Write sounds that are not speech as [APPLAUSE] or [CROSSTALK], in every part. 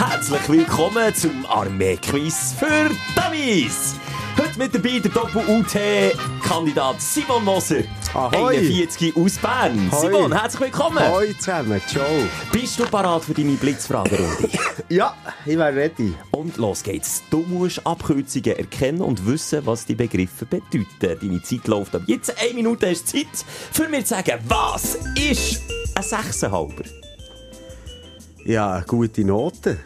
Herzlich willkommen zum Armee-Quiz für Dummies. Heute mit dabei der Doppel-UT-Kandidat Simon Moser. Ahoi. 41 aus Bern. Hoi. Simon, herzlich willkommen. Hoi zusammen, ciao. Bist du parat für deine Blitzfragerunde? [LAUGHS] Ja, ich wäre ready. und los geht's. Du musst Abkürzungen erkennen und wissen, was die Begriffe bedeuten. Deine Zeit läuft ab jetzt. Eine Minute hast du Zeit, für mir zu sagen, was ist ein Sechsenhalber? Ja, gute Note.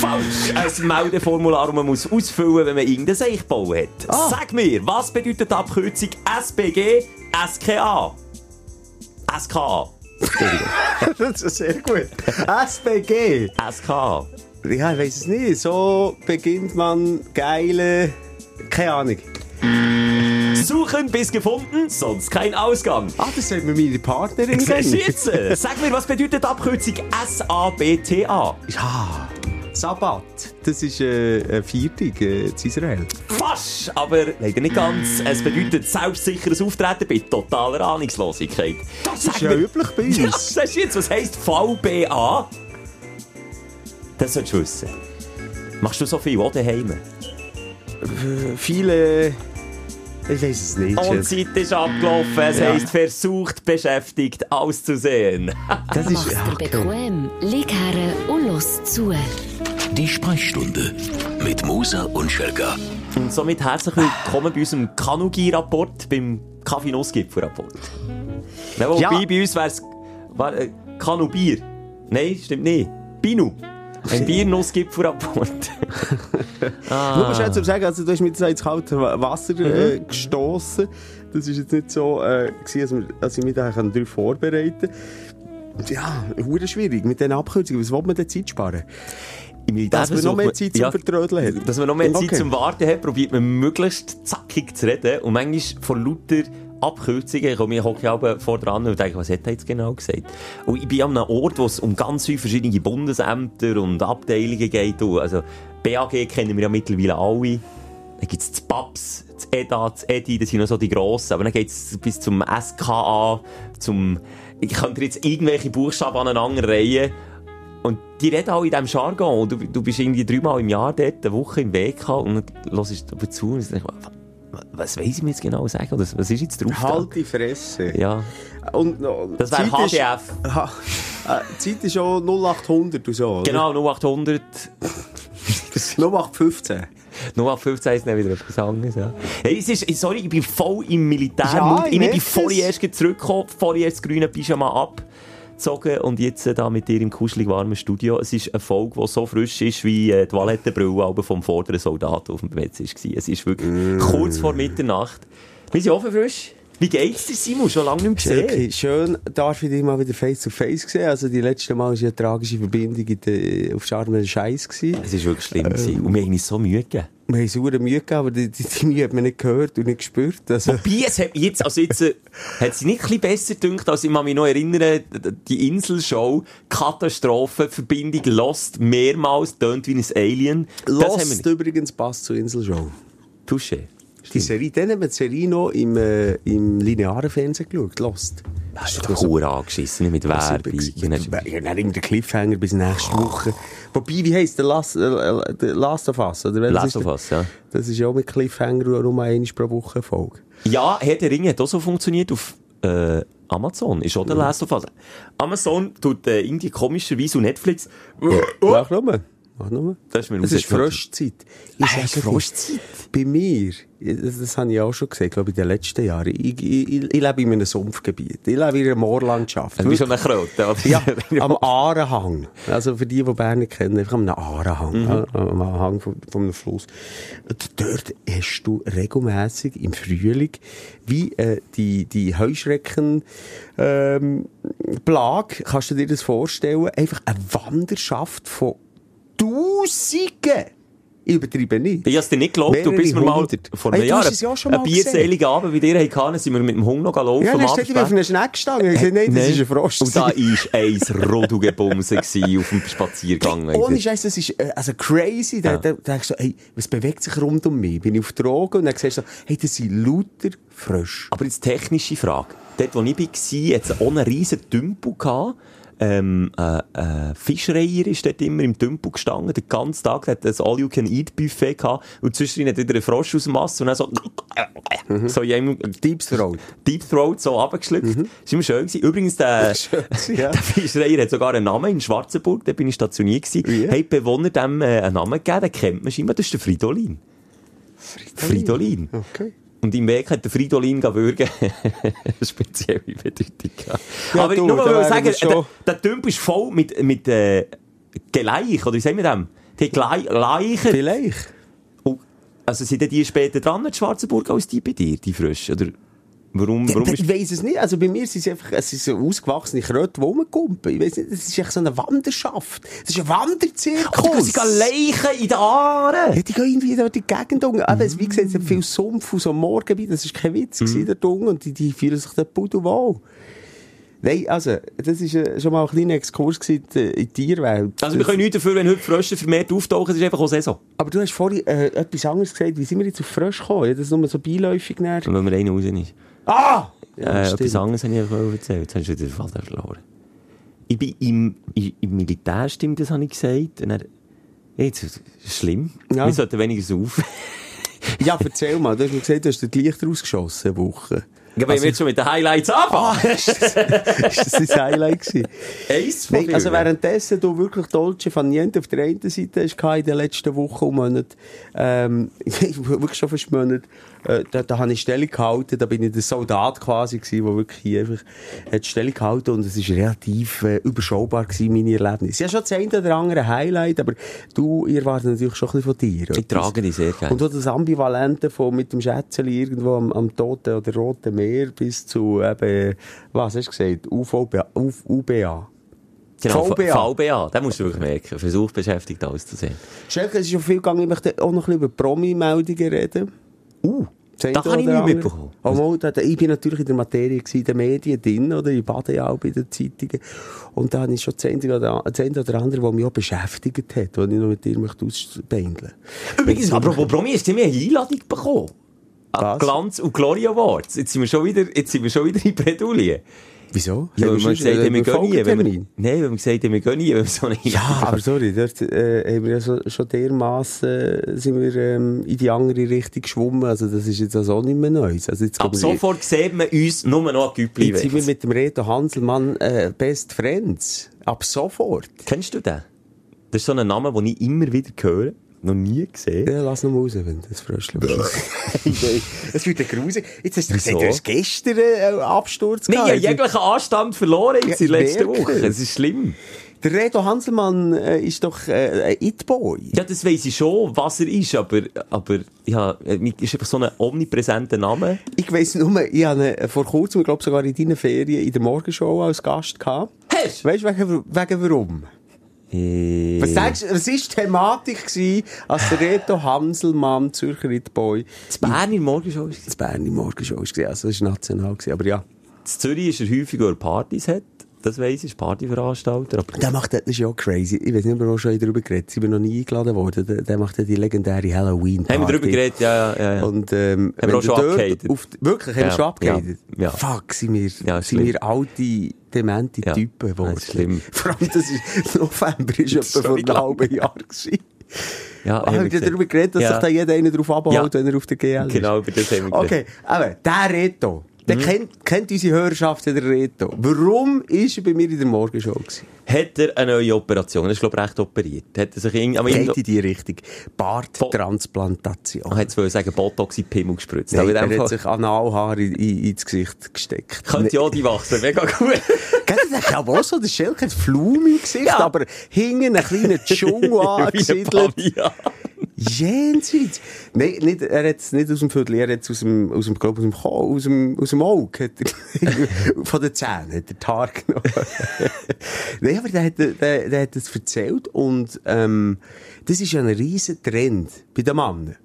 Falsch! Ein Meldeformular, das man muss ausfüllen wenn man irgendein Seich gebaut hat. Ah. Sag mir, was bedeutet die Abkürzung SBG SKA? SKA. Das ist sehr gut. SBG. SKA. Ja, ich weiß es nicht. So beginnt man geile. Keine Ahnung. Suchen bis gefunden, sonst kein Ausgang. Ah, das sagt mir meine Partnerin. Kennen. jetzt? Sag mir, was bedeutet Abkürzung SABTA? Ja. Sabbat. Das ist äh, ein Viertig äh, in Israel. Fast, aber leider nicht ganz. Es bedeutet selbstsicheres Auftreten bei totaler Ahnungslosigkeit. Das ist ja üblich bei [LAUGHS] uns. Ja, sagst jetzt, was heisst VBA? Das solltest du wissen. Machst du so viel auch daheim? Äh, Viele. Ich weiß es nicht. Und die Zeit ist abgelaufen. Es Ja. heisst versucht, beschäftigt, auszusehen. [LAUGHS] Das ist Mach's ja, dir okay. bequem, lieg her und los zu. Die Sprechstunde mit Musa und Schelga. Und somit herzlich willkommen bei unserem Kanugi-Rapport, beim Kaffee-Nuss-Gipfel-Rapport. Ja, wobei, bei uns wäre es äh, Kanu-Bier. Nein, stimmt nicht. Binu. Ein Bier-Nuss-Gipfel-Rapport. Du [LAUGHS] musst jetzt zum sagen, also du hast mich jetzt ins kalte Wasser äh, gestoßen. Das ist jetzt nicht so, äh, gewesen, als ich mich da darauf vorbereiten konnte. Ja, hure schwierig mit diesen Abkürzungen. Was will man denn Zeit sparen? Militär Dass man noch mehr Zeit zum Vertrödeln hat. Dass man noch mehr Zeit zum Warten hat, probiert man möglichst zackig zu reden. Und manchmal von lauter Abkürzungen komme ich hocke aber vor dran und denke, was hat er jetzt genau gesagt? Und ich bin an einem Ort, wo es um ganz viele verschiedene Bundesämter und Abteilungen geht. Also, BAG kennen wir ja mittlerweile alle. Dann gibt es das PAPS, das EDA, das EDI, das sind noch so die grossen. Aber dann geht es bis zum SKA, zum... Ich könnte jetzt irgendwelche Buchstaben aneinander reihen. Und die reden alle in diesem Jargon. Du, du bist irgendwie dreimal im Jahr dort, eine Woche im Weg und dann hörst du zu und denkst, was weiss ich mir jetzt genau sagen? Oder was ist jetzt drauf? Halt die Fresse. Ja. Und, noch- Das wäre Zeit ist- HDF. Ha, äh, die Zeit ist schon 0800 und so. oder? Genau, 0800. 0815. 0815 ist dann wieder etwas anderes, ja. Hey, es ist, sorry, ich bin voll im Militär. Ja, ich ich bin voll erst zurückgekommen, voll erst das grüne Pyjama abgezogen und jetzt äh, da mit dir im kuschelig warmen Studio. Es ist eine Folge, die so frisch ist wie äh, die Toilettenbrille vom vorderen Soldaten auf dem Bett war. Es ist wirklich Mm. kurz vor Mitternacht. Wir sind offen frisch. Wie geht's dir, Simon? Schon lange nicht gesehen. Okay, schön, darf ich dich mal wieder face to face sehen. Also, die letzte Mal war ja eine tragische Verbindung in der, auf Sharm el-Scheis. gewesen. Es war wirklich schlimm. gewesen. Und wir haben uns so Mühe gegeben. Wir haben sauer Mühe gegeben, aber die, die, die Mühe hat man nicht gehört und nicht gespürt. Also, Wobei, es hat mich jetzt, also jetzt, äh, hat sie nicht ein bisschen besser gedacht, als ich mich noch erinnern, die Inselshow, Katastrophe, Verbindung Lost, mehrmals, tönt wie ein Alien. Lost übrigens passt zur Inselshow. Touché. Die Serie, dann haben wir die Serie noch im, äh, im linearen Fernsehen geschaut, Lost. Das ist doch cool angeschissen, nicht mit Werbung. Ja, dann- der Cliffhanger bis nächste Woche. Wobei, wie heisst der Last, äh, äh, der Last of Us? Oder Last of? Us, ja. Das ist ja auch mit Cliffhanger nur einmal pro Woche Folge. Ja, Herr der Ringe hat auch so funktioniert auf äh, Amazon. Ist auch der Last of Us. Amazon tut äh, irgendwie komischerweise und Netflix. Mach nur. Mach nur. Das ist mir Es ist rausgekommen. Froschzeit. Ah, ist dir, Froschzeit? Bei mir, das, das habe ich auch schon gesagt, glaube ich, in den letzten Jahren. Ich, ich, ich, ich lebe in einem Sumpfgebiet. Ich lebe in einer Moorlandschaft. Du bist schon eine Kröte. Ja, am Aarenhang. Also für die, die Bern nicht kennen, einfach am Aarenhang. ja, Am Hang von einem Fluss. Und dort hast du regelmässig im Frühling wie äh, die, die Heuschrecken ähm, Plage, kannst du dir das vorstellen, einfach eine Wanderschaft von Tausenden. Ich übertreibe nicht. Ich hab's dir nicht geglaubt, du bist mir mal vor einem Jahr es einen bierseligen Abend bei dir hatten, sind wir mit dem Hund noch laufen Ja, dann steht ich auf einer Schneckstange. Ich sage, nein, das ist ein Frost. Und da war ein Rodugebumse auf dem Spaziergang. Ohne Scheiß, das ist äh, also crazy. Da, da, da denkst du, hey, was bewegt sich rund um mich? Bin ich auf Drogen? Und dann siehst du, hey, das sind lauter Frösche. Aber jetzt technische Frage. Dort, wo ich war, hatte es auch einen riesen Tümpel. Gehabt. Ähm, äh, äh, Fischreier ist dort immer im Tümpel gestanden, den ganzen Tag, der hat ein All-You-Can-Eat-Buffet gehabt, und zwischendrin hat wieder ein Frosch aus dem Wasser, und dann so, so in Deep Throat. Deep Throat so runtergeschluckt. Das war immer schön gewesen. Übrigens, der, [LAUGHS] gewesen, ja. [LAUGHS] der Fischreier hat sogar einen Namen in Schwarzenburg, da bin ich stationiert gewesen. Haben die Bewohner dem äh, einen Namen gegeben, den kennt man scheinbar, das ist der Fridolin. Fridolin. Okay. Und im Weg hat der Fridolin gewürgen. [LAUGHS] eine spezielle Bedeutung. gehabt. Ja, Aber du, nur mal sagen, der, der Tümp ist voll mit, mit äh, Gleich, oder wie sagen wir dem? Die Glei- Leichen. Vielleicht. Also sind die später dran, in Schwarzenburg, als die bei dir, die frisch? Oder warum, warum ich ist... weiss es nicht. Also bei mir sind es einfach, es sind so ausgewachsene Kröte, die rumkumpen. Ich weiss nicht, es ist echt so eine Wanderschaft. Es ist ein Wanderzirkus. Oh, sie gehen Leichen in den Aaren! Ja, die gehen irgendwie durch die Gegend unten. Aber wie gesagt, es hat viel Sumpf und so Morgen, das war kein Witz, mhm. dort unten. Und die, die fühlen sich dort pudelwohl. Nein, also, das war äh, schon mal ein kleiner Exkurs gewesen in die- Tierwelt. Also wir können nichts dafür, wenn heute Frösche vermehrt auftauchen, es ist einfach auch Saison. Aber du hast vorhin äh, etwas anderes gesagt. Wie sind wir jetzt auf Frösch gekommen? Ja, das ist nur so beiläufig näher. Wenn wir einen raus ist. Ah! Ja, äh, etwas anderes habe ich einfach erzählt. Jetzt hast du wieder den Faden verloren. Ich bin im, im, im Militär, stimmt, das habe ich gesagt. Und dann, jetzt, das ist schlimm. Ja. Wir sollten weniger saufen. [LAUGHS] Ja, erzähl mal. Du hast mir gesagt, du hast die Lichter ausgeschossen, eine Woche. Ja, wir jetzt schon mit den Highlights anfangen. [LAUGHS] ist das dein Highlight gewesen? Eins von Nein, also währenddessen du wirklich Dolce Faniente auf der einen Seite hast in den letzten Wochen und Monaten, ähm, [LAUGHS] wirklich schon fast Monate, äh, da, da habe ich Stellung gehalten, da bin ich der Soldat quasi gewesen, der wirklich hier einfach hat Stellung gehalten und es ist relativ äh, überschaubar gewesen, meine Erlebnisse. Ja, schon das eine oder andere Highlight, aber du, ihr wartet natürlich schon ein bisschen von dir. Ich trage die sehr gerne. Und auch das Ambivalente von mit dem Schätzeli irgendwo am, am Toten oder Roten Meer bis zu eben, was hast du gesagt, UVBA, UBA. Genau, VBA. VBA. Das musst du wirklich merken. Versuch beschäftigt auszusehen. Schelke, es ist schon viel gegangen, ich möchte auch noch ein bisschen über Promi-Meldungen reden. Uh, Das das habe ich nicht mitbekommen. Oh, mal, da, ich bin natürlich in der Materie gewesen, in den Medien drin, oder? Ich bade ja auch bei den Zeitungen. Und da habe ich schon das eine oder, das andere, was mich auch beschäftigt hat, was ich noch mit dir möchte ausbeindeln. Übrigens, apropos Promi, hast du mir eine Einladung bekommen? Was? Glanz und Glory Awards. Jetzt sind wir schon wieder, jetzt sind wir schon wieder in Bredouille. Wieso? Ja, weil wir schon gesagt haben, wir gehen nie. Wenn wir, nein, wenn wir gesagt haben, wir gehen nie, so Ja, aber sorry, dort äh, haben wir ja so, schon dermassen äh, sind wir ähm, in die andere Richtung geschwommen. Also das ist jetzt also auch nicht mehr Neues. Also jetzt Ab sofort sieht man uns nur noch ein Güppli Jetzt sind wir mit dem Reto Hanselmann äh, Best Friends. Ab sofort. Kennst du den? Das ist so ein Name, den ich immer wieder höre. Noch nie gesehen. Ja, lass noch mal raus, wenn das Fröschchen [LAUGHS] Es wird grusig. Jetzt hast du Wieso? gesagt, du hast gestern äh, einen Absturz Nein, ich habe gehabt. jeglichen Anstand verloren jetzt Ja, in der ich letzten merke Woche. es. Ist schlimm. Der Reto Hanselmann äh, ist doch äh, ein It-Boy. Ja, das weiss ich schon, was er ist, aber, aber ja, er ist einfach so ein omnipräsenter Name. Ich weiss nur, ich habe ihn vor kurzem, ich glaube sogar in deinen Ferien, in der Morgenshow als Gast gehabt. Hast Weißt du, wegen, wegen warum? Äh, Was denkst du, was war die Thematik, gewesen, als der Reto Hanselmann, Zürcher It-Boy, Das Bern in der Morgenshow ist das Bern in Morgenshow war? Also, das war national, gewesen, aber ja. In Zürich ist er häufiger, er Partys hat. Das weiss ich, Partyveranstalter. Aber Der macht, das ist ja auch crazy. Ich weiß nicht, ob wir auch schon darüber geredet sind. wir noch nie eingeladen worden. Der, der macht ja die legendäre Halloween-Party. haben wir darüber geredet? Ja, ja, ja. Und, ähm, Haben wir auch schon abgehatet? Wirklich, haben wir Ja, schon abgehatet? ja, ja. Fuck, sind wir, Ja, sind wir alte, demente Ja, Typen geworden. ist schlimm. [LAUGHS] Vor allem, das ist, November ist [LAUGHS] etwa vor einem halben Jahr gewesen. ja, Ah, haben wir darüber geredet, dass Ja. sich da jeder einen drauf abholt, Ja. wenn er auf der GL ist? Genau, über das haben wir Okay, aber der Reto, Mhm. kennt, kennt unsere Hörerschaft, der Reto. Warum ist er bei mir in der Morgenshow gewesen? Hat er eine neue Operation? Er ist, glaube ich, recht operiert. Hat er sich irgendwie, aber Geht in die Richtung. Barttransplantation. ich hätte wollte sagen, Botox in den Pimmel gespritzt. Nein, er hat sich Analhaar in, in, ins Gesicht gesteckt. könnte ja die wachsen. Mega gut. [LAUGHS] Das ist aber auch so, der Schelke hat Flum im Gesicht, Ja. aber hinten einen kleinen Dschungel [LAUGHS] angesiedelt. Jenseits. Nein, nicht, er hat es nicht aus dem Viertel, er hat es aus dem, aus dem, glaub, aus dem, aus dem, aus dem Auge, [LAUGHS] von den Zähnen, hat er die Haare genommen. [LAUGHS] Nein, aber der hat, der, der hat es erzählt und, ähm, das ist ja ein riesen Trend bei den Männern.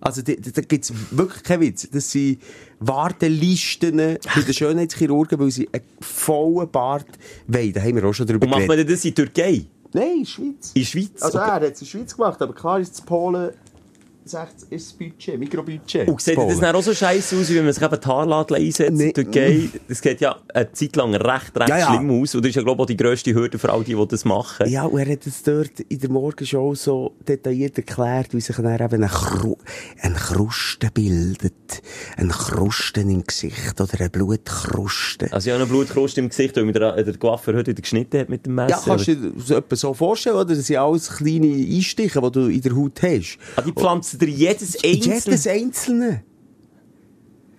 Also, da, da gibt's wirklich keinen Witz. Das sind Wartelisten bei den Schönheitschirurgen, weil sie einen vollen Bart wollen. Da haben wir auch schon drüber Und macht man das in Türkei? Nein, in der Schweiz. In der Schweiz? Also Okay. er hat es in der Schweiz gemacht, aber klar ist es Polen 60 ist das Budget, Mikrobudget. Und sieht das dann auch so scheiße aus, wie wenn man sich eben die Haarladel einsetzt Nee. Türkei? Das geht ja eine Zeit lang recht, recht Ja, ja. schlimm aus. Und das ist ja, glaube ich, auch die grösste Hürde für all die, die das machen. Ja, und er hat es dort in der Morgenshow so detailliert erklärt, wie sich dann eben eine, Kru eine Kruste bildet. Eine Kruste im Gesicht oder eine Blutkruste. Also, ich habe eine Blutkruste im Gesicht, weil mir der, der Coiffeur heute wieder geschnitten hat mit dem Messer. Ja, kannst du dir so etwas so vorstellen, oder? Das sind alles kleine Einstiche, die du in der Haut hast. Ah, die pflanzen dir jedes einzelne. Jedes Einzelne.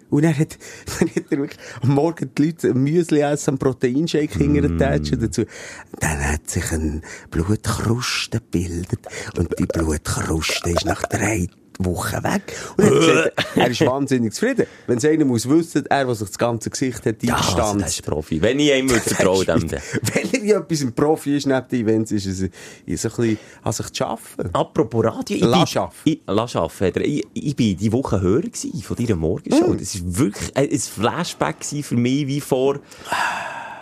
Und er hat, [LAUGHS] dann hat er wirklich am Morgen die Leute ein Müsli essen, einen Proteinshake Mm. hinterher dazu. Dann hat sich eine Blutkruste gebildet. Und die Blutkruste ist nach drei Wochen weg. Und er, gesagt, er ist wahnsinnig zufrieden. Wenn es einer muss wissen, er, der sich das ganze Gesicht hat ja, also, das ist Profi. Wenn ich ihm dem [LAUGHS] dann. Wenn er etwas ein Profi ist neben den Events, ist es, ist ein bisschen an sich zu arbeiten. Apropos Radio. Ich Lass bin-. Ich, lass er. Ich, ich bin die Woche Hörer gewesen von deiner Morgenshow. Hm. Das ist wirklich ein, Flashback für mich wie vor,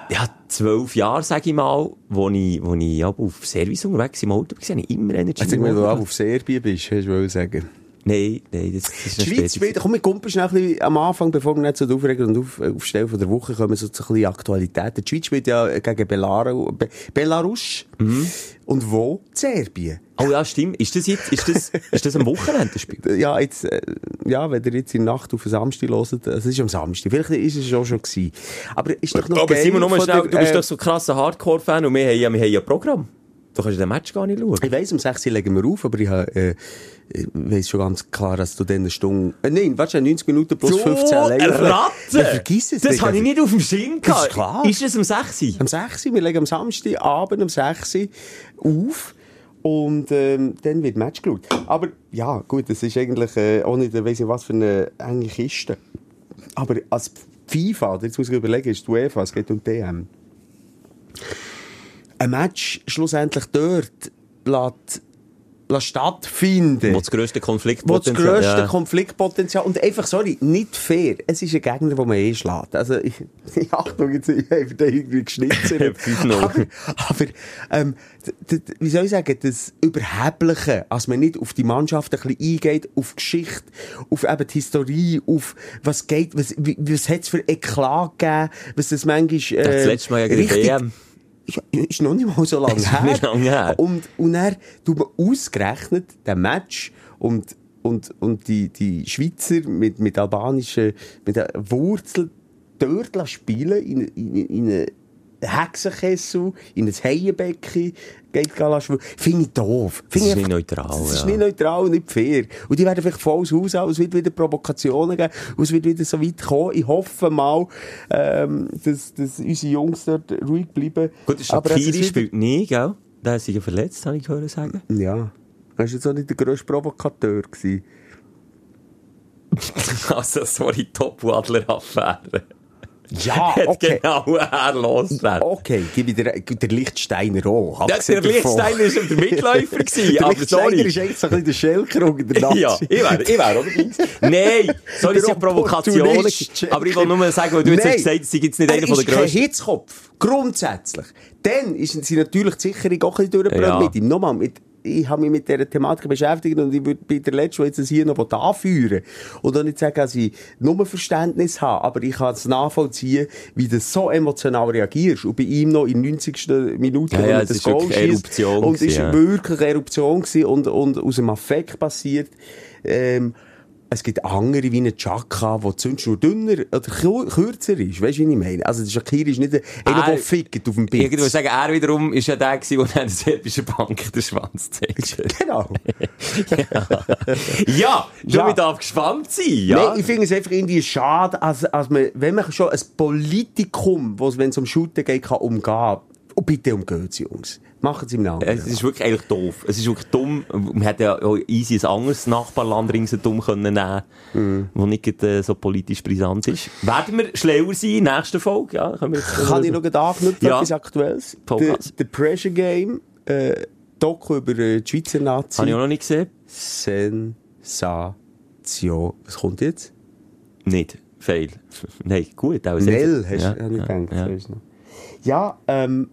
ja, zwölf Jahren, sag ich mal, wo ich, wo ich auf Service unterwegs im Auto war, ich immer Energy. Also, wenn du auch auf Serbien bist, hast du wohl sagen. Nein, nein, das, das ist eine Schweiz spielt, komm, wir kumpeln schnell ein bisschen am Anfang, bevor wir nicht zu den Aufregern und auf, Aufstellen von der Woche kommen, so zu ein bisschen Aktualitäten. Die Schweiz spielt ja gegen Belaru, Be Belarus. Mhm. Und wo? Serbien. Oh ja, stimmt. Ist das jetzt, ist das, ist das am Wochenende das Spiel? [LAUGHS] Ja, jetzt, äh, ja, wenn ihr jetzt in der Nacht auf den Samstag hört, es ist am Samstag. Vielleicht ist es auch schon gewesen. Aber ist doch noch Aber Simon, nur schnell, der, du bist äh, doch so ein krasser Hardcore-Fan und wir haben ja, wir haben ja ein Programm. Du kannst den Match gar nicht schauen. Ich weiss, um 6 Uhr legen wir auf, aber ich, habe, äh, ich weiss schon ganz klar, dass du dann eine Stunde, äh, nein, warte, 90 Minuten plus 15 allein. eine Ratte! Ja, vergiss es. Das habe ich nicht auf dem Schirm Das gehabt. ist klar. Ist es um 6 Uhr? Am 6 Uhr, wir legen am Samstagabend um 6 Uhr auf. Und ähm, dann wird Match geschaut. Aber ja, gut, das ist eigentlich äh, auch nicht, weiss ich was für eine enge Kiste. Aber als FIFA, jetzt muss ich überlegen, ist die UEFA, es geht um DM. Ein Match schlussendlich dort lässt, lässt stattfinden. Wo das grösste Wo das Konfliktpotenzial grösste ja. Konfliktpotenzial. Und einfach, sorry, nicht fair. Es ist ein Gegner, den man eh schlägt. Also, [LAUGHS] ich, Achtung, jetzt, ich habe da irgendwie geschnitzt. [LAUGHS] 5-0. aber, aber ähm, wie soll ich sagen, das Überhebliche, als man nicht auf die Mannschaft ein bisschen eingeht, auf Geschichte, auf eben die Historie, auf was geht, was, was hat es für Eklat gegeben, was das manchmal, äh, Das letzte Mal gegen die richtig- WM. Ist noch nicht mal so lange Ist her. lange her. Und, und dann tut man ausgerechnet den Match und, und, und die, die Schweizer mit, mit albanischen, mit der Wurzel dort spielen in, in, in einen Hexenkessel, in ein Heienbecken, geht lassen. Finde ich doof. Das Finde ist ich nicht neutral, Das ist ja. nicht neutral und nicht fair. Und die werden vielleicht volles Haus haben, es wird wieder Provokationen geben, und es wird wieder so weit kommen. Ich hoffe mal, ähm, dass, dass unsere Jungs dort ruhig bleiben. Gut, der Aber ist Shaqiri wieder- spielt nie, gell? Der ist ja verletzt, habe ich gehört sagen. Ja. Er war jetzt auch nicht der grösste Provokateur. Gewesen. [LAUGHS] Also, sorry, Top-Adler-Affäre. Ja, [LAUGHS] okay. genau [LAUGHS] er losgelernt. Okay, gebe ich dir, der Lichtsteiner auch. Ja, der. Lichtsteiner war der Mitläufer, [LAUGHS] gewesen, Der aber Lichtsteiner sorry. ist eigentlich so ein bisschen der Schelker unter der Nazi. Ja, ich wäre, ich wäre, oder? Nein, sorry, es sind Der Provokationen. Opportunist. Aber ich will nur sagen, weil du jetzt Nein. hast gesagt, sie gibt nicht Er einer von ist der kein grössten. Hitzkopf. Grundsätzlich. Dann ist sie natürlich die Sicherung auch ein bisschen durchgebrannt Ja. mit ihm. Nochmal, mit, ich habe mich mit dieser Thematik beschäftigt und ich würde bei der Letzten, der jetzt das hier noch anführen Und auch nicht sagen, dass ich nur Verständnis habe, aber ich kann es nachvollziehen, wie du so emotional reagierst. Und bei ihm noch in 90. Minute, Ja, ja, das ist Goal schießt. Und es ja. wirklich eine Eruption gewesen und, und aus dem Affekt passiert. Ähm, es gibt andere wie einen Chaka, der Zündschnur dünner oder kür- kürzer ist. Weißt du, wie ich meine? Also, der Shakiri ist nicht einer, der fickt auf dem Ich würde Bild. sagen, er wiederum ist ja der gewesen, der der serbischen Bank den Schwanz zeigt. [LAUGHS] Genau. [LAUGHS] ja, Ja. schon darf gespannt sein, ja. Nein, ich finde es einfach irgendwie schade, als, als man, wenn man schon ein Politikum, wo es, wenn es um Shooten geht, kann umgehen. Und bitte umgehen Sie, Jungs. Machen Sie im Namen. Es ist wirklich eigentlich doof. Es ist wirklich dumm. Man hätte ja auch easy ein anderes Nachbarland ringsherum können nehmen, Mhm. wo nicht äh, so politisch brisant ist. Werden wir schlauer sein in der nächsten Folge? Ja, können wir jetzt, Kann ich noch anknüpfen, Ja. etwas Aktuelles? Der Pressure Game, äh, Doku über äh, die Schweizer Nazi. Habe ich auch noch nicht gesehen? Sensation. Was kommt jetzt? Nicht. Fail. [LAUGHS] Nein, gut. Auch Nell, hast du ja, ja, gedacht. ja. Ja, ähm,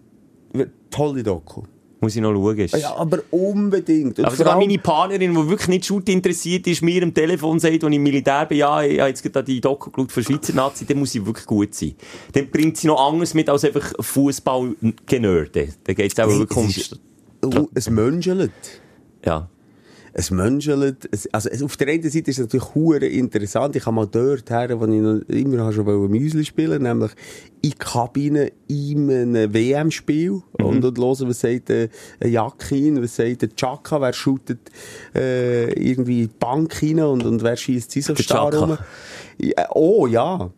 tolle Doku. Muss ich noch schauen. Ja, aber unbedingt. Und Aber sogar meine Partnerin, die wirklich nicht Shoot interessiert ist, mir am Telefon sagt, als ich im Militär bin, ja, ich habe jetzt gerade die Doku geschaut für Schweizer Nazi, dann muss sie wirklich gut sein. Dann bringt sie noch anderes mit als einfach Fußball genörden. Dann geht es auch wirklich um... es menschelt. Ja. Es menschelt. Es, also, es, auf der einen Seite ist es natürlich hure interessant. Ich habe mal dort her, wo ich noch immer schon wollte Müsli spielen, nämlich in Kabine in einem WM-Spiel. Und, und hören, was sagt äh, ein Jakin, was sagt der Chaka, wer shootet äh, irgendwie die Bank rein und, und wer schießt sie so Chaka. rum. Ja, oh ja.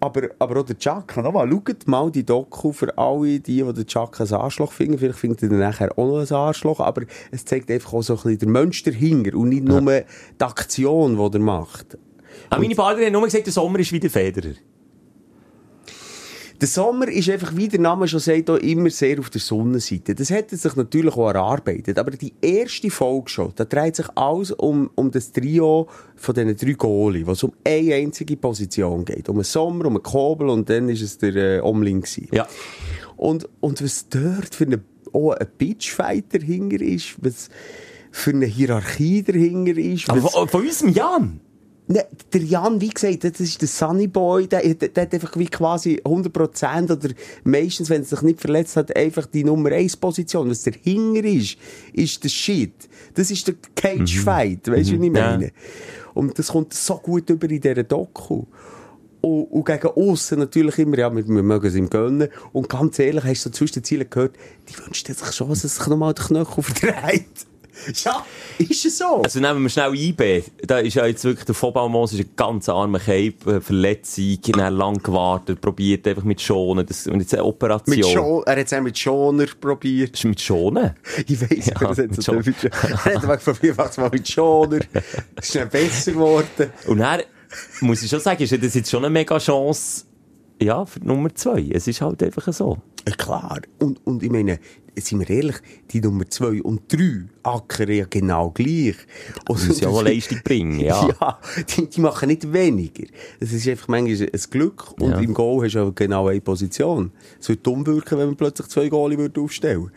Aber, aber auch der Chaka, nochmal, schaut mal die Doku für alle, die, die den Chaka ein Arschloch finden. Vielleicht findet ihr nachher auch noch ein Arschloch, aber es zeigt einfach auch so ein bisschen den Mensch dahinter und nicht nur die Aktion, die er macht. Aber meine Partnerin hat nur gesagt, der Sommer ist wieder Federer. Der Sommer ist einfach, wie der Name schon sagt, immer sehr auf der Sonnenseite. Das hätte sich natürlich auch erarbeitet. Aber die erste Folge schon, da dreht sich alles um, um das Trio von diesen drei Goalie, wo es um eine einzige Position geht. Um den Sommer, um den Kobel und dann ist es der äh, Omling gewesen. Ja. Und, und was dort für eine, auch ein Pitchfight dahinter ist, was für eine Hierarchie dahinter ist. Aber von, von unserem Jan. Ne, der Jan, wie gesagt, das ist der Sunny Boy, der, der, der hat einfach wie quasi 100% oder meistens, wenn er sich nicht verletzt hat, einfach die Nummer 1 Position. Was dahinter ist, ist der Shit. Das ist der Cage-Fight, weißt du, wie ich Ja. meine? Und das kommt so gut über in dieser Doku. Und, und gegen aussen natürlich immer, ja, wir, wir mögen es ihm gönnen. Und ganz ehrlich, hast du so zwischen den Zielen gehört, die wünscht sich schon, dass sich nochmal den Knöchel verdreht. [LAUGHS] ja, ist es so? Also nehmen wir schnell IB. Da ist ja jetzt wirklich der Vollbaumos ist ein ganz armer Cape, äh, Verletzung, dann lang gewartet, probiert einfach mit Schonen, das, und jetzt eine Operation. Mit Scho er hat es auch mit Schoner probiert. Ist mit Schonen? Ich weiss, Ja, aber das hat mit so typisch. [LAUGHS] Er hat probiert, macht's mal mit Schoner. Ist schnell besser geworden. Und dann, muss ich schon sagen, ist das jetzt schon eine mega Chance, ja, für Nummer zwei. Es ist halt einfach so. Ja, klar. Und, und ich meine, sind wir ehrlich, die Nummer 2 und 3 ackern ja genau gleich. Und müssen ja auch [LAUGHS] Leistung bringen, ja. ja die, die machen nicht weniger. Das ist einfach manchmal ein Glück. Und Ja. im Goal hast du genau eine Position. Es würde dumm wirken, wenn man plötzlich zwei Goalie würde aufstellen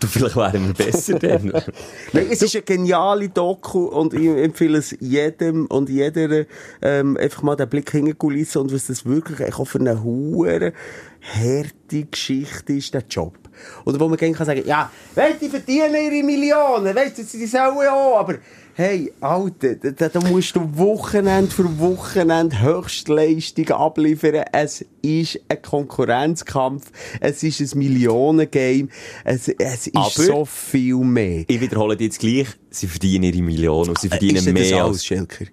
Du, [LAUGHS] vielleicht wären wir besser dann. [LAUGHS] Nein, es ist eine geniale Doku und ich empfehle es jedem und jeder, ähm, einfach mal den Blick hinter die Kulissen und was das wirklich auch für eine hure harte Geschichte ist, der Job. Oder wo man gerne kann sagen, ja, weißt, die verdienen ihre Millionen, weißt du, sie sollen auch, aber hey, Alter, da, da, musst du Wochenende für Wochenende Höchstleistung abliefern. Es ist ein Konkurrenzkampf, es ist ein Millionengame, es, es ist Aber- so viel mehr. Ich wiederhole dir jetzt gleich, sie verdienen ihre Millionen und sie verdienen denn das mehr als... Schelker?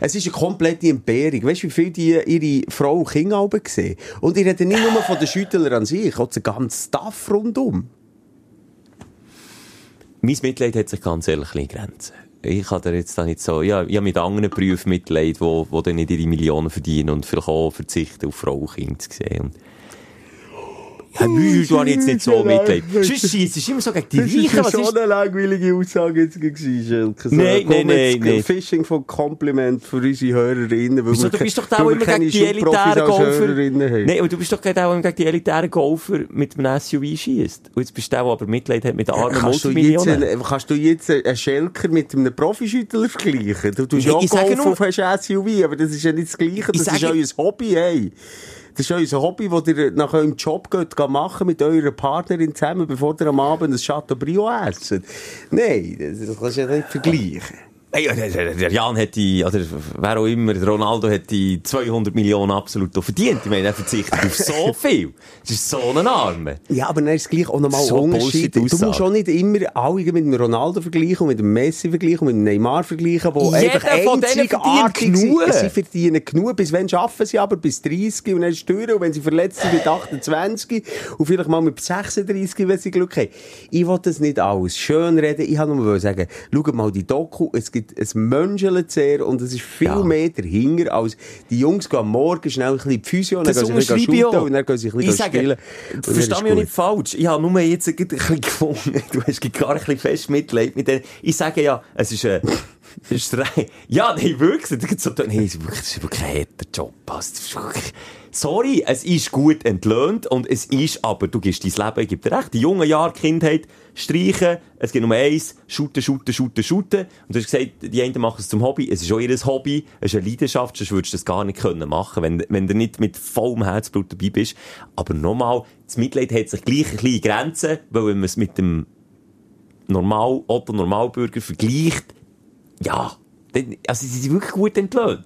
Es ist eine komplette Entbehrung. Weißt du, wie viel die ihre Frau und Kinder alle sehen? Und ich rede nicht nur von den Schüttler an sich, auch den ganzen Staff rundum. Mein Mitleid hat sich ganz ehrlich bisschen Grenzen. Ich dir jetzt nicht so, ja, ich habe mit anderen Berufen Mitleid, wo, wo dann nicht ihre Millionen verdienen und vielleicht auch verzichten auf Frau und Kind zu sehen. Und ja, Mühe, du hast jetzt nicht so Mitleid. Sonst schießt es immer so gegen die Reichen. Was ist eine langweilige Aussage jetzt gewesen, Nein, nein, nein, nein. Fishing von Kompliment für unsere Hörerinnen. weil Wieso, du bist doch auch immer gegen die elitären Golfer. Nein, und du bist doch auch immer gegen die elitären Golfer mit einem SUV schießt. Und jetzt bist du auch, aber Mitleid hat mit armen jetzt, Multimillionen. kannst du jetzt einen Schelker mit einem Profischüttler vergleichen? Du tust ja Golf auf SUV, aber das ist ja nicht das Gleiche. Ich Das ist sage- euer Hobby, hey. Das ist euer Hobby, das ihr nach eurem Job geht, machen mit eurer Partnerin zusammen, bevor ihr am Abend ein Chateaubriand esst. Nein, das kannst du ja nicht vergleichen. Hey, der, der Jan hätte, oder wer auch immer, der Ronaldo hätte 200 Millionen absolut verdient. Ich meine, er verzichtet [LAUGHS] auf so viel. Das ist so ein Arme. Ja, aber dann ist es gleich auch nochmal So Unterschied. Du musst auch nicht immer alle mit dem Ronaldo vergleichen und mit dem Messi vergleichen und mit dem Neymar vergleichen, wo Jeder einfach von einzigartig genug. Sie verdienen genug. Bis wann schaffen sie aber? Bis 30 und dann durch. Und wenn sie verletzt sind mit 28 und vielleicht mal mit 36, wenn sie Glück haben. Ich will das nicht alles schön reden. Ich wollte nur sagen, schaut mal die Doku. Es gibt ein Menschenlet sehr und es ist viel Ja. mehr dahinter als die Jungs gehen Morgen schnell ein bisschen die Physio und dann gehen sie ein bisschen und dann gehen sie ein bisschen sage, spielen. Versteh mich nicht falsch. Ich habe nur jetzt ein bisschen [LAUGHS] gefunden, du hast gar ein bisschen fest Mitleid mit denen. Ich sage ja, es ist eine [LAUGHS] ist rein. Ja, nein, wirklich. Das so, nein, das ist wirklich, das ein harter Job. Sorry, es ist gut entlöhnt und es ist aber, du gibst dein Leben, ich gebe dir recht, die jungen Jahre, Kindheit, streichen, es geht um eins, shooten, shooten, shooten, shooten. Und du hast gesagt, die einen machen es zum Hobby, es ist auch ihr Hobby, es ist eine Leidenschaft, sonst würdest du das gar nicht können machen, wenn, wenn du nicht mit vollem Herzblut dabei bist. Aber nochmal, das Mitleid hat sich gleich ein bisschen Grenzen, weil wenn man es mit dem Normal, Otto Normalbürger vergleicht, ja, also sie sind wirklich gut entlöhnt.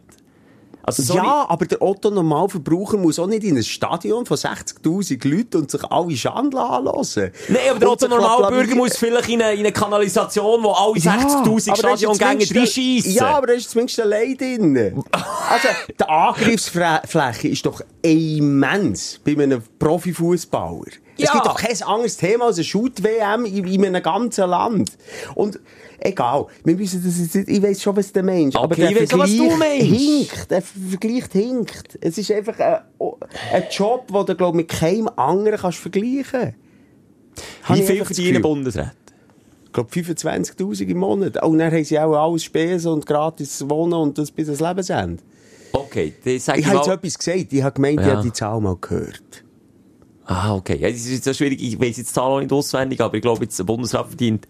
Also, sorry. Ja, aber der Otto Normalverbraucher muss auch nicht in ein Stadion von 60.000 Leuten und sich alle Schande anhören. Nein, aber der Otto Normalbürger muss vielleicht in eine, in eine Kanalisation, wo alle 60'000 da ist Stadiongänge zumindest- reinschiessen. Ja, aber da ist zumindest ein Leid drin. [LAUGHS] Also, die Angriffsfläche ist doch immens bei einem Profifußballer. Es Ja. gibt doch kein anderes Thema als eine Shoot-WM in, in einem ganzen Land. Und egal, wir müssen das ich weiss schon, was der Mensch, aber der ich weiss auch, was du meinst. hinkt, der Vergleich hinkt. Es ist einfach ein, ein Job, den du, glaub, mit keinem anderen kannst vergleichen. Habe Wie ich viel verdienen Gefühl. Bundesräte? Ich glaube 25'000 im Monat. Und dann haben sie auch alles Spesen und gratis Wohnen und das bis ans Lebensende. Okay, Ich ich habe jetzt etwas gesagt, ich habe gemeint, ich Ja. habe die Zahl mal gehört. Ah, okay. Ja, das ist jetzt so schwierig. Ich weiss jetzt die Zahl auch nicht auswendig, aber ich glaube, jetzt der Bundesrat verdient...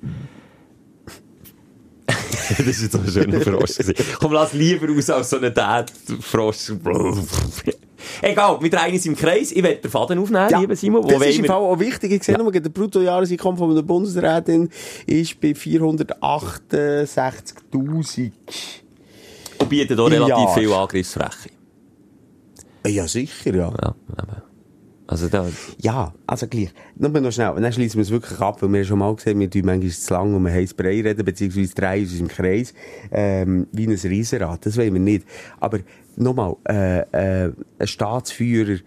[LAUGHS] das ist jetzt ein schöner Frosch. Komm, lass lieber aus als so einen Dad-Frosch. Egal, wir drehen uns im Kreis. Ich werde den Faden aufnehmen, lieber Simon. Das ist im Fall auch wichtig. Ich sehe Ja. nur, der Bruttojahreseinkommen von einer Bundesrätin ist bei 468'000. Und hier Im relativ Jahr. viel Angriffsfläche. Ja, sicher, ja. Ja. Also da... Ja, also gleich. Nur noch schnell, dann schließen wir es wirklich ab, weil wir haben schon mal gesehen, wir tun manchmal zu lang um einen Brei reden, beziehungsweise drei uns im Kreis, ähm, wie ein Riesenrad. Das wollen wir nicht. Aber nochmal, äh, äh, ein Staatsführer,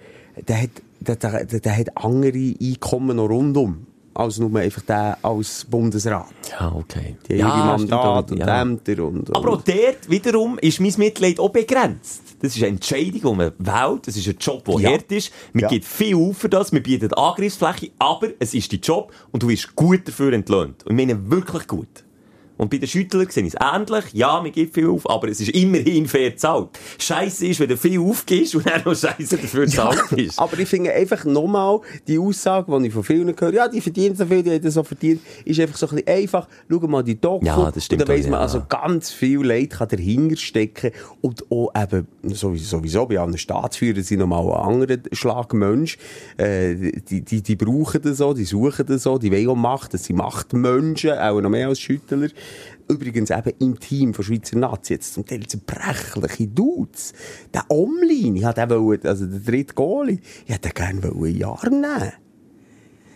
der hat, der, der, der, hat andere Einkommen noch rundum, als nur einfach der als Bundesrat. Ja, okay. Die ja, haben Mandate und ja. Ämter und, und Aber auch dort wiederum ist mein Mitleid auch begrenzt. Das ist eine Entscheidung, die man wählt. Das ist ein Job, der Ja. hart ist. Man Ja. gibt viel auf für das. Man bietet Angriffsfläche. Aber es ist dein Job und du wirst gut dafür entlöhnt. Und ich meine wirklich gut. Und bei den Schüttlern sehe ich es ähnlich. Ja, man gibt viel auf, aber es ist immerhin fair gezahlt. Scheiße ist, wenn du viel aufgibst und dann noch Scheiße dafür gezahlt bist. Aber ich finde einfach nochmal die Aussage, die ich von vielen höre, ja, die verdienen so viel, die haben so verdient, ist einfach so ein bisschen einfach. Schau mal die Doku. Ja, das stimmt Und dann weiss man, ja. also ganz viel Leid kann dahinter stecken. Und auch eben, sowieso, sowieso bei anderen Staatsführern sind nochmal ein anderer Schlag Mensch. Äh, die, die, die brauchen das so, die suchen das so, die wollen auch Macht, das sind Machtmenschen, auch noch mehr als Schüttler. Übrigens eben im Team von Schweizer Nazi, jetzt zum Teil zerbrechliche Dudes. Der Omlin, ich hätte wollen, also der dritte Goalie, ich hätte gerne ein Jahr nehmen.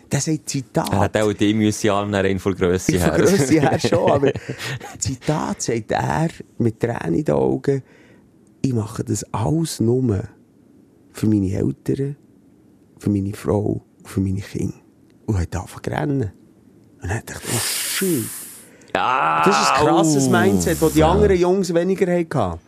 Das sagt Zitat. Er hat auch die müssen Arm rein von Grösse Von her. Grösse her schon, aber [LAUGHS] Zitat sagt er mit Tränen in den Augen, ich mache das alles nur für meine Eltern, für meine Frau und für meine Kinder. Und hat angefangen zu rennen. Und dann dachte ich, oh shit. Ja, Das ist ein krasses oh. Mindset, das die Ja. anderen Jungs weniger hatten.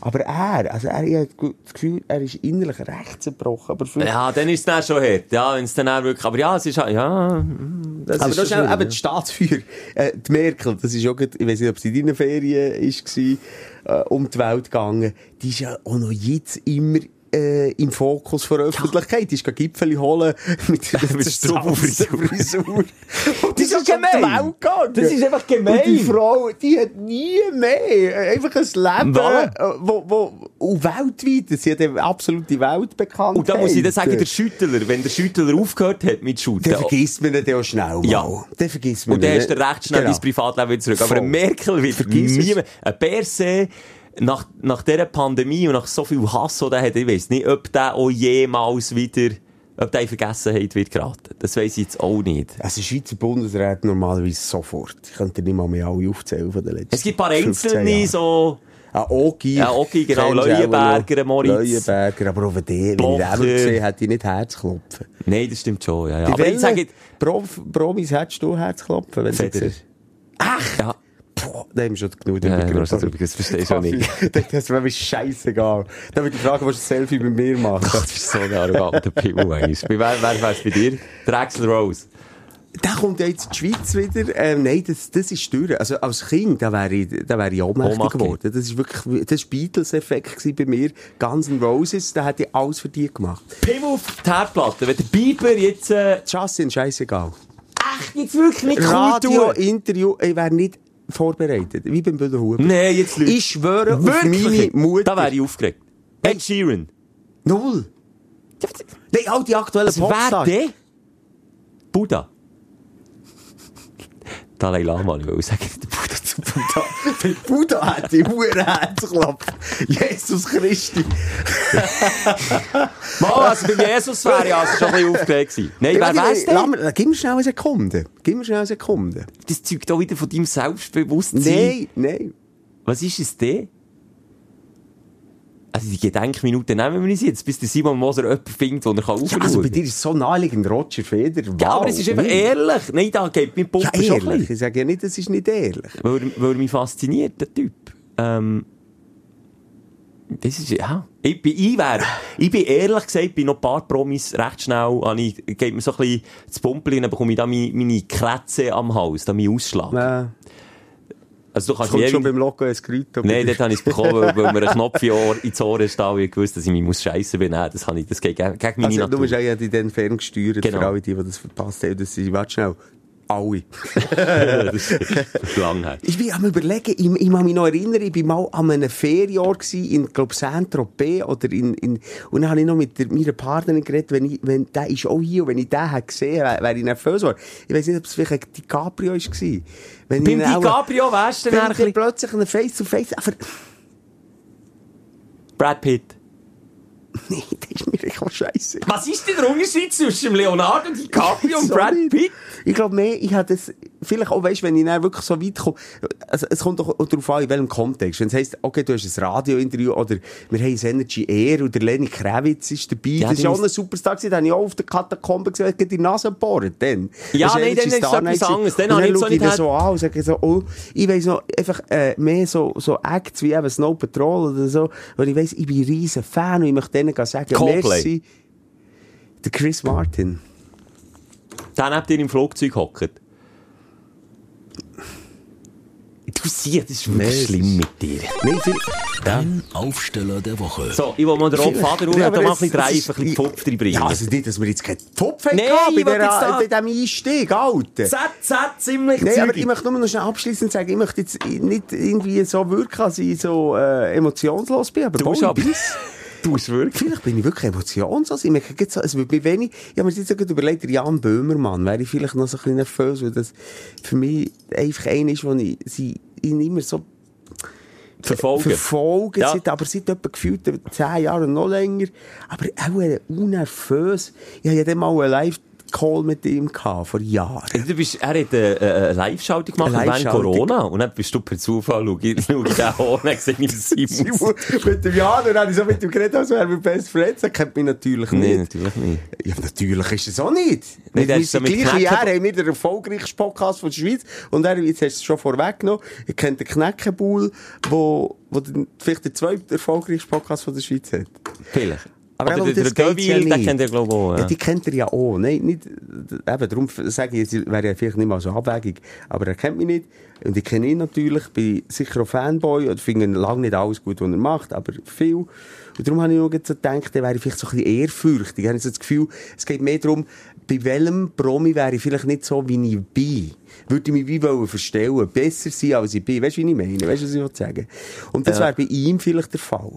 Aber er, also er, ich habe das Gefühl, er ist innerlich recht zerbrochen. Aber, für, Ja, dann ist es dann schon hart. Ja, wenn es dann auch wirklich, aber ja, es ist halt, ja, das aber ist das ist eben schwierig, die Staatsführer, äh, die Merkel, das ist auch, ich weiß nicht, ob es in deinen Ferien war, äh, um die Welt gegangen. Die ist ja auch noch jetzt immer äh, im Fokus der Öffentlichkeit. Ist Gipfel holen mit der. Frisur. Das ist gemein. Das ist einfach gemein. Die Frau, [LAUGHS] [LAUGHS] die hat nie mehr. Einfach ein Leben, Voilà. wo, wo, und weltweit. Sie hat eine absolute Weltbekanntheit. Und da muss ich dann sagen, der Schüttler, wenn der Schüttler aufgehört hat mit Shooten, Dann vergisst man den auch schnell. Ja. Dann vergisst man und dann ihn. hast du recht schnell Genau. dein Privatleben wieder zurück. Aber Voll. Merkel wird Vergiss es. nie mehr, ein Berse, nach, nach dieser Pandemie und nach so viel Hass, den er hat, ich weiss nicht, ob der auch jemals wieder, ob der in Vergessenheit wird geraten. Das weiss ich jetzt auch nicht. Also, Schweizer Bundesrat normalerweise sofort. Ich könnte nicht mal mehr alle aufzählen von den letzten Es gibt ein paar 15 einzelne, so, Ah, Ogi. Ja, Ogi, genau. Leuenberger. Moritz. Leuenberger, aber wenn die, wenn ich den gesehen hätte ich nicht Herzklopfen. nein, das stimmt schon, ja, ja. Aber ich sage, Promis hättest du Herzklopfen, wenn Federer. Ach! ja, Boah, da haben wir schon genug drüber ja, geredet. das verstehe [LAUGHS] ich schon nicht. Das wäre mir scheißegal. Dann würde ich fragen, du ein Selfie mit mir machen? das ist so ein arroganter Pimmel [LAUGHS] eigentlich. Wer, wer wär's bei dir? Der Axel Rose. Der kommt ja jetzt in die Schweiz wieder. Ähm, nein, das, das ist durch. Also, als Kind, da wäre ich, da wäre ich ohnmächtig geworden. Das ist wirklich, das Beatles-Effekt bei mir. Guns N' Roses, da hätte ich alles für die gemacht. Pimmel auf die Herdplatte. Wenn der Biber jetzt, äh, Justin, scheißegal. echt jetzt wirklich nicht cool Radio, tun. Interview, ich wäre nicht vorbereitet. Wie beim Bühler Huber. Nee, jetzt Leute. Ich schwöre auf Wirklich? meine Mutter. Da wäre ich aufgeregt. Ed Sheeran. Null. Nein, all die aktuellen wäre Popstars. der? Buddha. Dalai Lama, ich will sagen, der Buddha zu Buddha. Hätte, ich Huren Herzklapp. Jesus Christi. [LAUGHS] Mal, also bei Jesus wäre ich also schon ein bisschen aufgeregt gewesen. Nein, wer Lass denn? Gib mir schnell eine Sekunde. Gib mir schnell eine Sekunde. Das zeugt auch wieder von deinem Selbstbewusstsein. Nein, nein. Was ist es denn? Also die Gedenkminuten nehmen wir uns jetzt, bis der Simon Moser jemanden findet, den er kann Ja, also bei dir ist so naheliegend, Roger Feder. Wow. Ja, aber es ist einfach ehrlich. Nein, da geht mein Pumpe Ja, ehrlich. Ich sage ja nicht, das ist nicht ehrlich. Weil, weil mich fasziniert, der Typ. Ähm, das ist, ja. Ich bin, ich wär, ich bin ehrlich gesagt, bei noch ein paar Promis recht schnell, habe ich, geht mir so ein bisschen das Pumpeln, dann bekomme ich da meine, meine Krätze am Hals, da meinen Ausschlag. Äh, Also du kannst kommt schon beim Logo Escrito. Nein, dort habe ich es bekommen, weil, weil mir ein Knopf in Ohr, ins Ohr ist da, und ich gewusst, dass ich mich muss scheissen benehmen. Das habe ich, das geht gegen, meine Also, du Natur. bist ja die dann ferngesteuert, Genau. für alle, die, die das verpasst haben. Das warte schnell, alle. [LAUGHS] das ist lang her. Ich bin am überlegen, ich, ich kann mich noch erinnern, ich war mal an einem Ferienjahr gsi in, glaub, Saint-Tropez oder in, in, und dann habe ich noch mit der, meiner Partnerin geredet, wenn ich, wenn, der ist auch hier, und wenn ich den hätte gesehen, wäre wär ich nervös geworden. Ich weiss nicht, ob es vielleicht ein DiCaprio war. Wenn Beim DiCaprio wärst du dann ein plötzlich einen Face-to-Face, aber, Brad Pitt. [LAUGHS] nee, das ist mir echt auch scheisse. Was ist denn der Unterschied zwischen Leonardo [LAUGHS] DiCaprio und Brad. Pitt? Ich glaube mehr, ich habe das, vielleicht auch, weißt, wenn ich dann wirklich so weit komme, also, es kommt doch auch darauf an, in welchem Kontext. Wenn es heisst, okay, du hast ein Radiointerview oder wir haben ein Energy Air und der Lenny Kravitz ist dabei, Ja, das ist auch ein Superstar gewesen, den habe ich auch auf der Katakombe gesehen, hat die Nase gebohrt, dann. Ja, nein, dann ist es etwas anderes. Dann habe ich dann so nicht das so an und sage so, oh, ich weiss noch, einfach, äh, mehr so, so Acts wie eben Snow Patrol oder so, weil ich weiss, ich bin ein riesen Fan und ich möchte denen sagen, Coldplay. merci. Der Chris Martin. Der neben dir im Flugzeug hockt. Du siehst, das ist wirklich Nee, schlimm mit dir. Nein, viel, Dein Aufsteller der Woche. So, ich will mal den rufen, aber da mal ein es- bisschen ein bisschen Pfupf reinbringen. Ja, also nicht, dass wir jetzt keinen Topf haben ich bei, der, bei diesem Einstieg, Alter. Z, Z, ziemlich Nein, aber ich möchte nur noch schnell abschließend sagen, ich möchte jetzt nicht irgendwie so wirken, als ich so äh, emotionslos bin, aber Du bist aber... ich. [LAUGHS] Du bist wirklich... Vielleicht bin ich wirklich emotionslos. Ich merke jetzt so, es wird mir wenig, ich habe mir jetzt gerade überlegt, Jan Böhmermann, wäre ich vielleicht noch so ein bisschen nervös, weil das für mich einfach einer ist, wo ich sie ihn immer so Verfolgen. verfolgen, Ja. seit, aber seit etwa gefühlt zehn Jahren noch länger. Aber auch äh, unnervös. Ich hatte ja dann mal einen Live-Call mit ihm gehabt, vor Jahren. Du bist, er hat eine, eine Live-Schaltung gemacht Eine während Live-Schaltung. Corona und dann bist du per Zufall, schau ich, den an, dann sehe ich Simon. [LAUGHS] mit dem Jan, und dann habe ich so mit ihm geredet, als wäre wir Best Friends. Er kennt mich natürlich nicht. Nein, natürlich nicht. Ja, natürlich ist es auch nicht. Nee, der wir ist so mit gleich wie er, haben wir den erfolgreichsten Podcast von der Schweiz. Und er, jetzt hast du es schon vorweggenommen, ihr kennt den Kneckenbull, wo, wo den, vielleicht der zweite erfolgreichste Podcast von der Schweiz hat. Vielleicht. Aber Aber eben, der, das der ja den nicht. kennt ihr, glaube ich, auch. Ja, Ja. die kennt er ja auch. Nein, nicht, eben, darum sage ich, wäre ja vielleicht nicht mal so abwägig. Aber er kennt mich nicht. Und ich kenne ihn natürlich, bin sicher auch Fanboy und finde lange nicht alles gut, was er macht, aber viel. Und darum habe ich auch so gedacht, er wäre vielleicht so ein bisschen ehrfürchtig. Ich habe so das Gefühl, es geht mehr darum, bei welchem Promi wäre ich vielleicht nicht so, wie ich bin. Würde ich mich wie wollen verstellen, besser sein, als ich bin. Weißt du, wie ich meine? Weißt du, was ich will sagen? Und das Ja. wäre bei ihm vielleicht der Fall.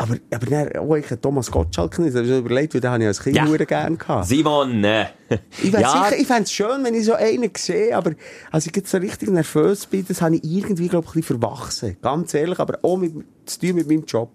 Aber, aber dann, oh, ich hätte Thomas Gottschalk nicht. Das habe ich überlegt, weil den habe ich als Kind Ja. gerne gehabt. Simon, äh, [LAUGHS] Ich, ja, sicher, ich fände es schön, wenn ich so einen sehe, aber als ich jetzt so richtig nervös bin, das habe ich irgendwie, glaube ich, ein bisschen verwachsen. Ganz ehrlich, aber auch mit, zu tun mit meinem Job.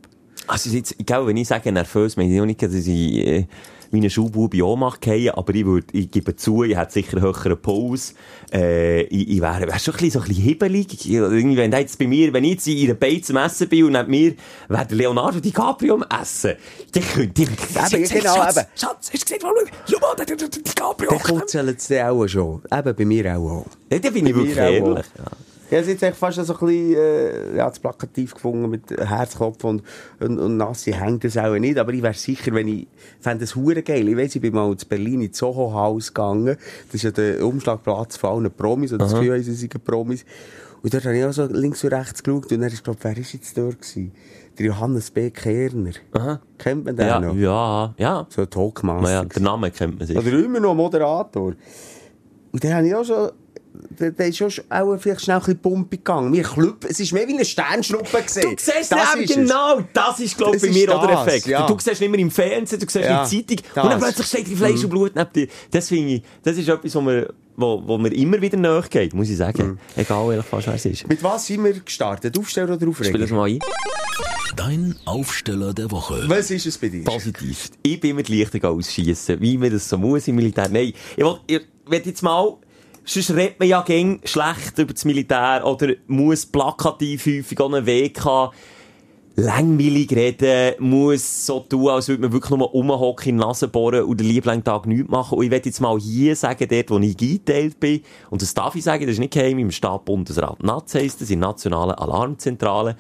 Also jetzt, ich glaube, wenn ich sage nervös, meine ich auch nicht, dass ich äh, meine Schulbuben in Ohnmacht fallen, aber ich, würd, ich gebe zu, ich hätte sicher einen höheren Puls. Äh, ich, ich wäre wär schon ein bisschen, so ein bisschen hibbelig. Ich- Irgendwie, wenn jetzt bei mir, wenn ich jetzt in einer Beiz am Essen bin und neben mir wäre der Leonardo DiCaprio am Essen, dann könnte ich... Eben, genau, Schatz, eben. Schatz, hast du gesehen, schau mal, der, der, der DiCaprio. Dann kurzelt es auch schon. Eben, bei mir auch. auch. Ja, dann bin ich Bei wirklich mir auch. ehrlich. Ja. Ich habe es jetzt fast so ein bisschen, äh, ja, das plakativ gefunden mit Herzklopfen und, und, und nasse hängt das auch nicht. Aber ich wäre sicher, wenn ich, fände das hure geil. Ich weiss, ich bin mal in Berlin ins Soho House gegangen. Das ist ja der Umschlagplatz von allen Promis, oder das Gefühl, sie sind Promis. Und dort habe ich auch so links und rechts geschaut und dann ist, glaub, wer ist jetzt dort gewesen? Der Johannes B. Kerner. Aha. Kennt man den Ja, noch? ja, ja. So ein Talkmaster. ja. Der Name kennt man sich. Oder immer noch Moderator. Und dann habe ich auch schon, der ist schon auch vielleicht schnell ein bisschen Pumpe gegangen. Mir es ist mehr wie eine Sternschnuppe gesehen. Du siehst Das eben genau, das ist, glaube ich, Das bei mir auch der das, Effekt. ja. Du siehst nicht mehr im Fernsehen, du siehst Ja, in der Zeitung das. und dann plötzlich steht die Fleisch und Blut neben dir. Das finde ich, das ist etwas, wo mir, wo, wo mir immer wieder nachgeht, muss ich sagen. Egal, welcher fast wer es ist. Mit was sind wir gestartet? Aufsteller oder Spiel das Aufreger? mal ein. Dein Aufsteller der Woche. Was ist es bei dir? Positiv. Ich bin immer die Lichter ausschießen, wie man das so muss im Militär. Nein, ich will, ich will jetzt mal, sonst redet man ja gäng schlecht über das Militär oder muss plakativ häufig auch einen Weg haben. Langweilig reden, muss so tun, als würde man wirklich nur rumhocken, in die Nase bohren und den lieben Tag nichts machen. Und ich will jetzt mal hier sagen, dort, wo ich eingeteilt bin, und das darf ich sagen, das ist nicht geheim, im Stab Bundesrat NAZ heisst das, in nationalen Alarmzentrale,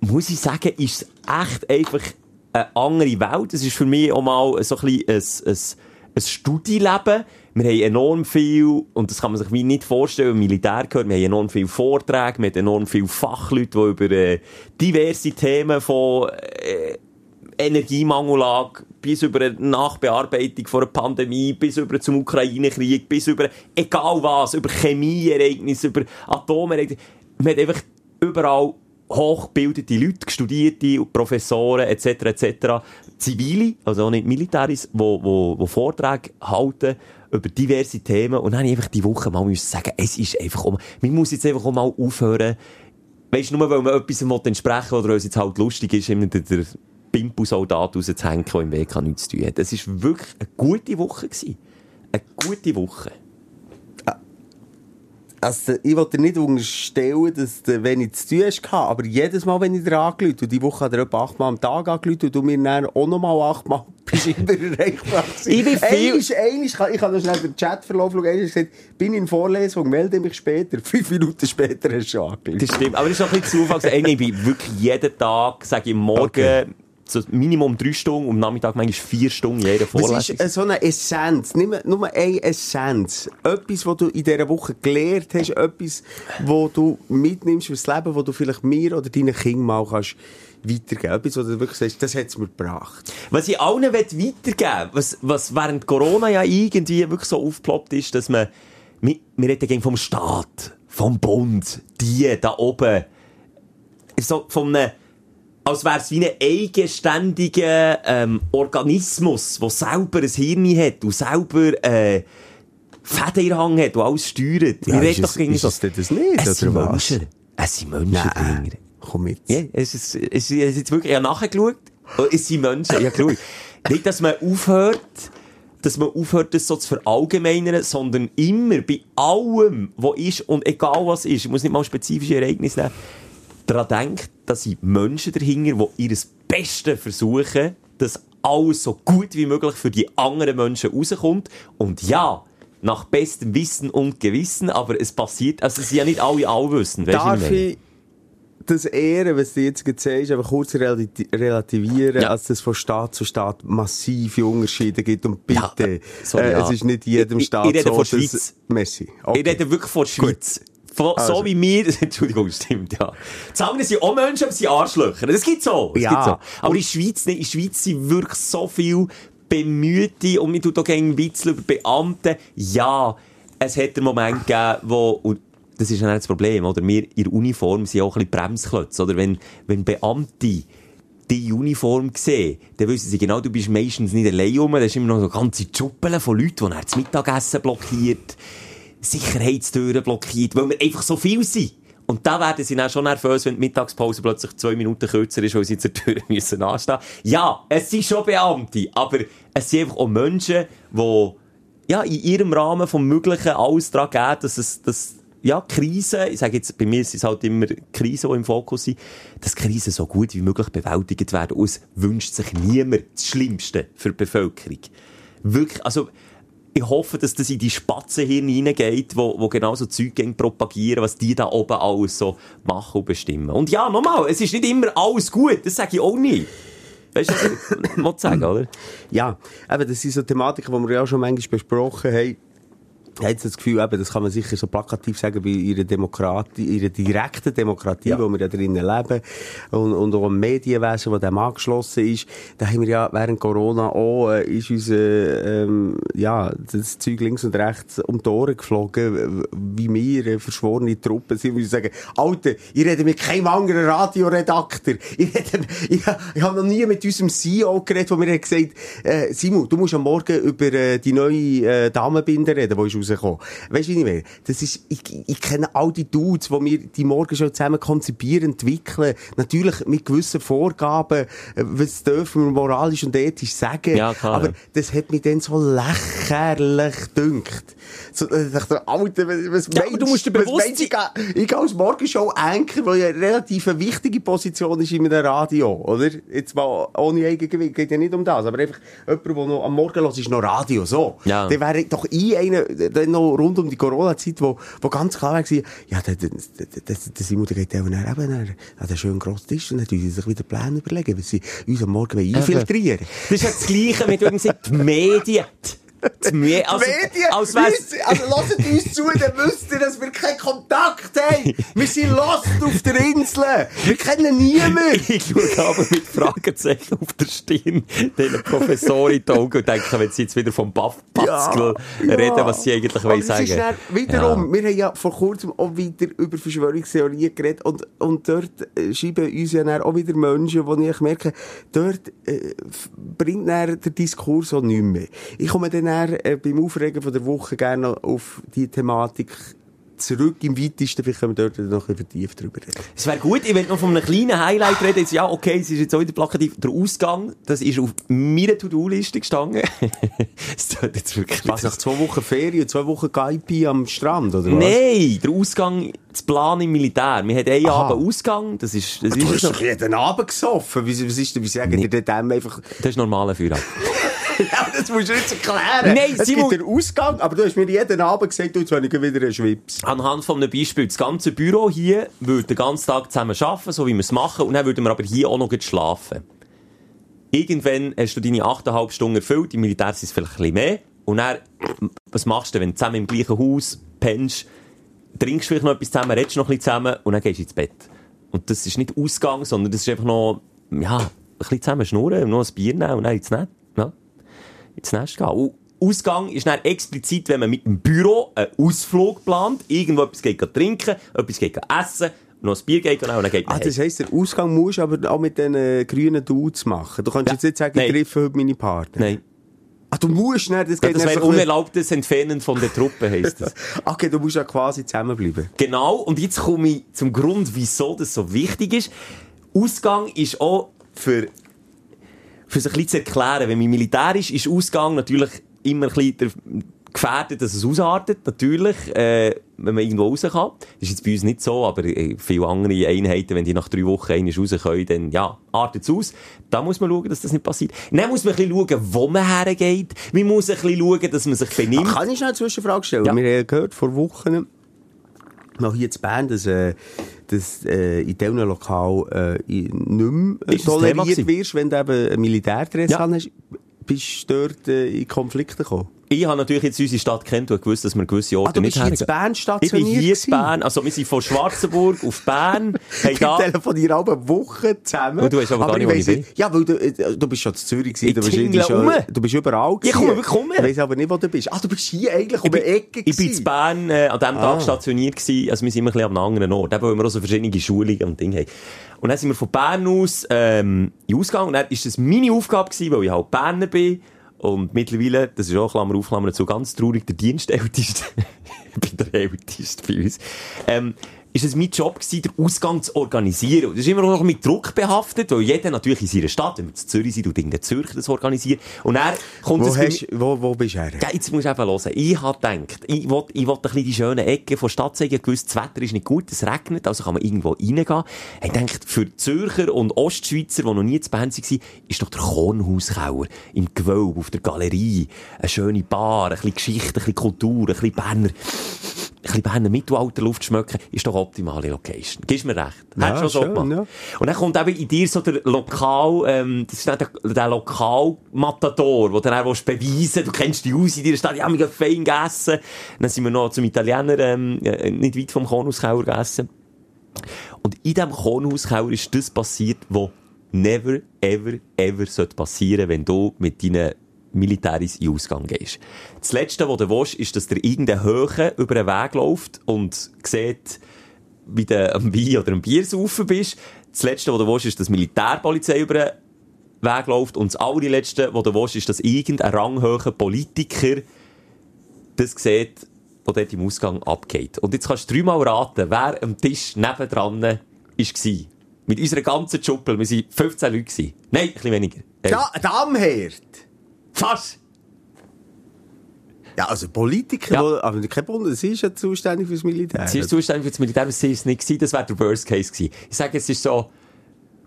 muss ich sagen, ist es echt einfach eine andere Welt. Es ist für mich auch mal so ein bisschen ein, ein, ein Studieleben. Wir haben enorm viel, und das kann man sich wie nicht vorstellen, im Militär gehört, wir haben enorm viele Vorträge, wir haben enorm viele Fachleute, die über äh, diverse Themen von äh, Energiemangelage bis über eine Nachbearbeitung von einer Pandemie, bis über zum Ukraine-Krieg, bis über egal was, über Chemieereignisse, über Atomereignisse. Man hat einfach überall hochgebildete Leute, Studierte, Professoren etc. etc. Zivile, also auch nicht Militäris, wo Vorträge halten über diverse Themen. Und dann habe ich einfach die Woche mal sagen, es ist einfach, man muss jetzt einfach mal aufhören, Weißt du, nur weil man etwas entsprechen oder es jetzt halt lustig ist, immer der, der Pimpu-Soldat rauszuhängen, der im Weg nichts zu tun hat. Es war wirklich eine gute Woche. Gewesen. Eine gute Woche. Also, ich wollte dir nicht unterstellen, dass du wenig zu tun hast, aber jedes Mal, wenn ich dir angerufen und die Woche hat er etwa achtmal am Tag angerufen und du mir dann auch nochmal achtmal bist immer erreichbar. Ich bin viel- Einmal, einmal, ich noch schnell den Chatverlauf einmal gesagt, bin in Vorlesung, melde mich später. [LAUGHS] Fünf Minuten später hast du angerufen. Das stimmt. Aber das ist auch ein bisschen Zufall. Ich bin wirklich jeden Tag, sage ich, morgen, Okay. so Minimum drei Stunden, und am Nachmittag manchmal vier Stunden jede Was Vorlesung. ist äh, so eine Essenz? Nimm nur eine Essenz. Etwas, was du in dieser Woche gelernt hast, etwas, was du mitnimmst fürs Leben, wo du vielleicht mir oder deinen Kindern mal kannst weitergeben. Etwas, wo du wirklich sagst, das hat es mir gebracht. Was ich allen will weitergeben was, was während Corona ja irgendwie wirklich so aufgeploppt ist, dass man, wir, wir reden gegen vom Staat, vom Bund, die da oben, so von einem, als wäre es wie ein eigenständiger ähm, Organismus, der selber ein Hirn hat und selber äh, Fäden in der Hand hat und alles steuert. Ja, ist es- doch gegen ist so. es das nicht, es sind oder was? Menschen. Es sind Menschen dahinter. Komm mit. Ja, es ist, es ist jetzt wirklich, ich habe nachgeschaut, Oh, es sind Menschen, ich habe geschaut. Nicht, dass man aufhört, dass man aufhört, das so zu verallgemeinern, sondern immer bei allem, was ist und egal was ist, ich muss nicht mal spezifische Ereignisse nehmen, daran denkt, dass sind Menschen dahinter, die ihr Bestes versuchen, dass alles so gut wie möglich für die anderen Menschen rauskommt. Und ja, nach bestem Wissen und Gewissen, aber es passiert, also es sind ja nicht alle allwissend, Darf ich das Ehren, was du jetzt sagst, aber kurz relati relativieren, Ja. als es von Staat zu Staat massive Unterschiede gibt. Und Ja, bitte, sorry, äh, ja. es ist nicht jedem Ich- ich Staat rede so, von dass- Schweiz. Messi. Ich rede wirklich von der Schweiz. Von, Also. So wie wir, [LAUGHS] Entschuldigung, stimmt, ja. Anderen sind auch Menschen, aber sie Arschlöcher. Das gibt's so. Das Ja. gibt's so. Aber in der Schweiz nicht. In der Schweiz sind wirklich so viel Bemühte und mir tut auch gerne bisschen über Beamte. Ja, es hat einen Moment gegeben, wo, und das ist nicht das Problem, oder? Wir in der Uniform sind auch ein bisschen Bremsklötze, oder? Wenn, wenn Beamte die Uniform sehen, dann wissen sie genau, du bist meistens nicht allein rum, da ist immer noch so ganze Schuppeln von Leuten, die dann das Mittagessen blockiert, Sicherheitstüren blockiert, weil wir einfach so viel sind. Und da werden sie dann schon nervös, wenn die Mittagspause plötzlich zwei Minuten kürzer ist, weil sie zur Tür [LAUGHS] müssen anstehen. Ja, es sind schon Beamte, aber es sind einfach auch Menschen, die ja, in ihrem Rahmen vom Möglichen alles daran geben, dass es, dass, ja, Krisen, ich sage jetzt, bei mir sind es halt immer Krisen, die im Fokus sind, dass Krisen so gut wie möglich bewältigt werden. Und es wünscht sich niemand das Schlimmste für die Bevölkerung. Wirklich, also, ich hoffe, dass das in die Spatzenhirn hineingeht, wo, wo genau so Zeug propagieren, was die da oben alles so machen und bestimmen. Und ja, nochmal, es ist nicht immer alles gut, das sage ich auch nicht. Weißt du, was ich [COUGHS] sagen, oder? Ja, eben, das sind so Thematiken, die wir ja auch schon manchmal besprochen haben. Ich habe jetzt das Gefühl, eben, das kann man sicher so plakativ sagen, bei ihrer Demokratie, ihrer direkten Demokratie, Ja. wo wir ja drinnen leben, und, und auch im Medienwesen, wo dem angeschlossen ist. Da haben wir ja während Corona auch, äh, ist unser, ähm, ja, das Zeug links und rechts um die Ohren geflogen, wie wir äh, verschworene Truppen sind, ich sagen, Alter, ich rede mit keinem anderen Radioredakteur. Ich rede, [LAUGHS] ich, ich habe noch nie mit unserem CEO geredet, wo mir gesagt, äh, Simon, du musst am Morgen über äh, die neue äh, Damenbinde reden, die ist rausgekommen. Weißt du, wie ich meine? Das ist, ich, ich kenne all die Dudes, die wir die morgen schon zusammen konzipieren, entwickeln. Natürlich mit gewissen Vorgaben, äh, was dürfen wir moralisch und ethisch sagen. Ja, klar, Aber das hat mich dann so lächerlich dünkt. So, äh, ich dachte, Alter, was, Ja, aber du musst dir bewusst meinst ich, gehe- ich gehe als Morgenshow-Anchor, weil ja eine relativ wichtige Position ist in einem Radio, oder? Jetzt mal ohne Eigengewicht, geht ja nicht um das, aber einfach jemand, der noch am Morgen hört, ist noch Radio, so. Ja. Dann wäre doch ich einer, dann noch rund um die Corona-Zeit, wo, wo ganz klar war, ja, der, der, der, der, Simon, der geht dann eben an den schönen grossen Tisch und dann tun sie sich wieder Pläne überlegen, wie sie uns am Morgen wollen infiltrieren Das ist ja das Gleiche mit irgendwie die Medien. Die Me also, Medien, als wär's- wissen- also lasst uns zu, dann wisst ihr, dass wir keinen Kontakt haben. Wir sind lost auf der Insel. Wir kennen niemanden. [LAUGHS] Ich schaue aber mit Fragezeichen auf der Stirn den Professor in die Augen und denke, wenn sie jetzt wieder vom Buff Pascal reden, was sie eigentlich wollen es sagen. dann wiederum, wir haben ja vor kurzem auch wieder über Verschwörungstheorien geredet und, und dort äh, schreiben uns ja dann auch wieder Menschen, wo ich merke, dort äh, bringt dann der Diskurs auch nichts mehr. Ich komme dann, dann äh, beim Aufregen von der Woche gerne auf die Thematik zurück im weitesten, vielleicht können wir dort noch ein vertieft drüber reden. Es wäre gut, ich will noch von einem kleinen Highlight reden. Jetzt, ja, okay, es ist jetzt auch wieder plakativ. Der Ausgang, das ist auf meiner To-Do-Liste gestanden. [LAUGHS] Es tut jetzt wirklich Was, nach zwei Wochen Ferien, zwei Wochen GIP am Strand, oder was? Nein, der Ausgang, das Plan im Militär. Wir haben einen Aha. Abend Ausgang, das ist, das Du hast doch jeden Abend gesoffen. Wie, was ist denn, wie sagen Nee. die dem einfach... das ist normaler Feierabend. [LAUGHS] Das musst du jetzt erklären. Nein, es Simon- gibt den Ausgang, aber du hast mir jeden Abend gesagt, du, jetzt habe ich wieder einen Schwips. Anhand von einem Beispiel, das ganze Büro hier würde den ganzen Tag zusammen arbeiten, so wie wir es machen, und dann würden wir aber hier auch noch schlafen. Irgendwann hast du deine 8,5 Stunden erfüllt, im Militär sind es vielleicht ein bisschen mehr, und dann, was machst du, wenn du zusammen im gleichen Haus pennst, trinkst vielleicht noch etwas zusammen, redest noch ein bisschen zusammen, und dann gehst du ins Bett. Und das ist nicht Ausgang, sondern das ist einfach noch, ja, ein bisschen zusammen schnurren, noch ein Bier nehmen und dann ins Nest, ja, ins Nest gehen. Und Ausgang ist dann explizit, wenn man mit dem Büro einen Ausflug plant, irgendwo etwas geht trinken, etwas geht essen, noch ein Bier geht und dann geht man Ah, das heisst, der Ausgang musst du aber auch mit den äh, grünen Dudes machen. Du kannst Ja. jetzt nicht sagen, Nein. ich treffe heute meine Partner. Nein. Ah, du musst nicht, das Ja, geht das nicht wäre so unerlaubtes Entfernen von der Truppe, heisst das. [LAUGHS] Okay, du musst ja quasi zusammenbleiben. Genau, und jetzt komme ich zum Grund, wieso das so wichtig ist. Ausgang ist auch für, für sich ein bisschen zu erklären. Wenn man Militär ist, ist Ausgang natürlich immer ein bisschen gefährdet, dass es ausartet, natürlich, äh, wenn man irgendwo raus kann. Das ist jetzt bei uns nicht so, aber äh, viele andere Einheiten, wenn die nach drei Wochen einmal raus können, dann, ja, artet es aus. Da muss man schauen, dass das nicht passiert. Dann muss man ein bisschen schauen, wo man hergeht. Man muss ein bisschen schauen, dass man sich benimmt. Kann ich schnell eine Zwischenfrage stellen? Ja. Wir haben gehört vor Wochen, noch hier in Bern, dass, äh, dass äh, in diesem Lokal äh, nicht mehr äh, Ist das Thema toleriert wirst, wenn du eben ein Militärdress Ja. hast. Bist du dort äh, in Konflikte gekommen? Ich habe natürlich jetzt unsere Stadt kennt und gewusst, dass wir gewisse Orte Ah, du nicht in hergehen. Bern Ich bin stationiert hier in gewesen? Bern, also wir sind von Schwarzenburg auf Bern, [LAUGHS] haben Wir da... telefonieren alle Wochen zusammen. Und du weißt aber gar nicht, wo ich bin. Ja, weil du, äh, du bist schon zu Zürich gewesen. Ich Du bist, schon, rum. du bist überall Ich komme wirklich rum. Ich weiss aber nicht, wo du bist. Ah, du bist hier eigentlich um die Ecke Ich bin gewesen. in Bern äh, an diesem Tag Ah. stationiert gewesen, also wir sind immer ein bisschen an einem anderen Ort, eben, weil wir auch so verschiedene Schulungen und Dinge haben. Und dann sind wir von Bern aus ähm, in Ausgang und dann ist das meine Aufgabe gewesen, weil ich halt Berner bin und mittlerweile, das ist auch Klammer auf, Klammer zu, ganz traurig, der Dienstälteste, ich [LAUGHS] bin der Älteste bei uns, ähm, ist es mein Job gewesen, den Ausgang zu organisieren. Und das ist immer noch mit Druck behaftet, weil jeder natürlich in seiner Stadt, wenn wir zu Zürich sind, tut irgendein Zürcher das organisieren. Und er kommt Wo, es hast, wo, wo bist du her? ja, jetzt musst du eben hören. Ich habe gedacht, ich will, ich will ein bisschen die schönen Ecken von Stadt zeigen. Ich gewusst, das Wetter ist nicht gut, es regnet, also kann man irgendwo reingehen. Ich gedacht, für Zürcher und Ostschweizer, die noch nie zu Bern waren, ist doch der Kornhauskauer im Gewölbe, auf der Galerie. Eine schöne Bar, ein bisschen Geschichte, ein bisschen Kultur, ein bisschen Berner, bisschen Berner Mittelalterluft schmecken, ist doch optimale Location. Gibst mir recht. Ja, Hättest du schon so schön, gemacht. ja. Und dann kommt eben in dir so der Lokal, ähm, das ist dann der, der Lokalmatador, wo dann willst beweisen, du kennst die aus in deiner Stadt, ja, wir haben fein gegessen. Dann sind wir noch zum Italiener, ähm, äh, nicht weit vom Kornhauskauer gegessen. Und in diesem Kornhauskauer ist das passiert, was never, ever, ever sollte passieren, wenn du mit deinen Militäris in Ausgang gehst. Das Letzte, was du willst, ist, dass dir irgendein Höhe über den Weg läuft und sieht, wie du am Wein oder am Bier saufen bist. Das Letzte, was du willst, ist, dass die Militärpolizei über den Weg läuft. Und das allerletzte, was du willst, ist, dass irgendein ranghoher Politiker das sieht, was dort im Ausgang abgeht. Und jetzt kannst du dreimal raten, wer am Tisch nebendran war. Mit unserer ganzen Schuppel. Wir waren 15 Leute. Nein, ein bisschen weniger. Da, Damherd! Fast! Ja, also Politiker, Ja. wo- aber kein Bund, sie ist ja zuständig fürs Militär. Sie ist zuständig für das Militär, aber sie ist es nicht gewesen. Das wäre der Worst Case gewesen. Ich sage, es ist so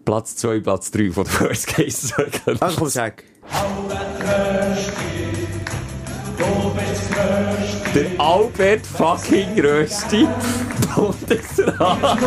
Platz 2, Platz 3 von der Worst Case. Also komm, sag. Der Albert fucking Rösti, Bundesrat,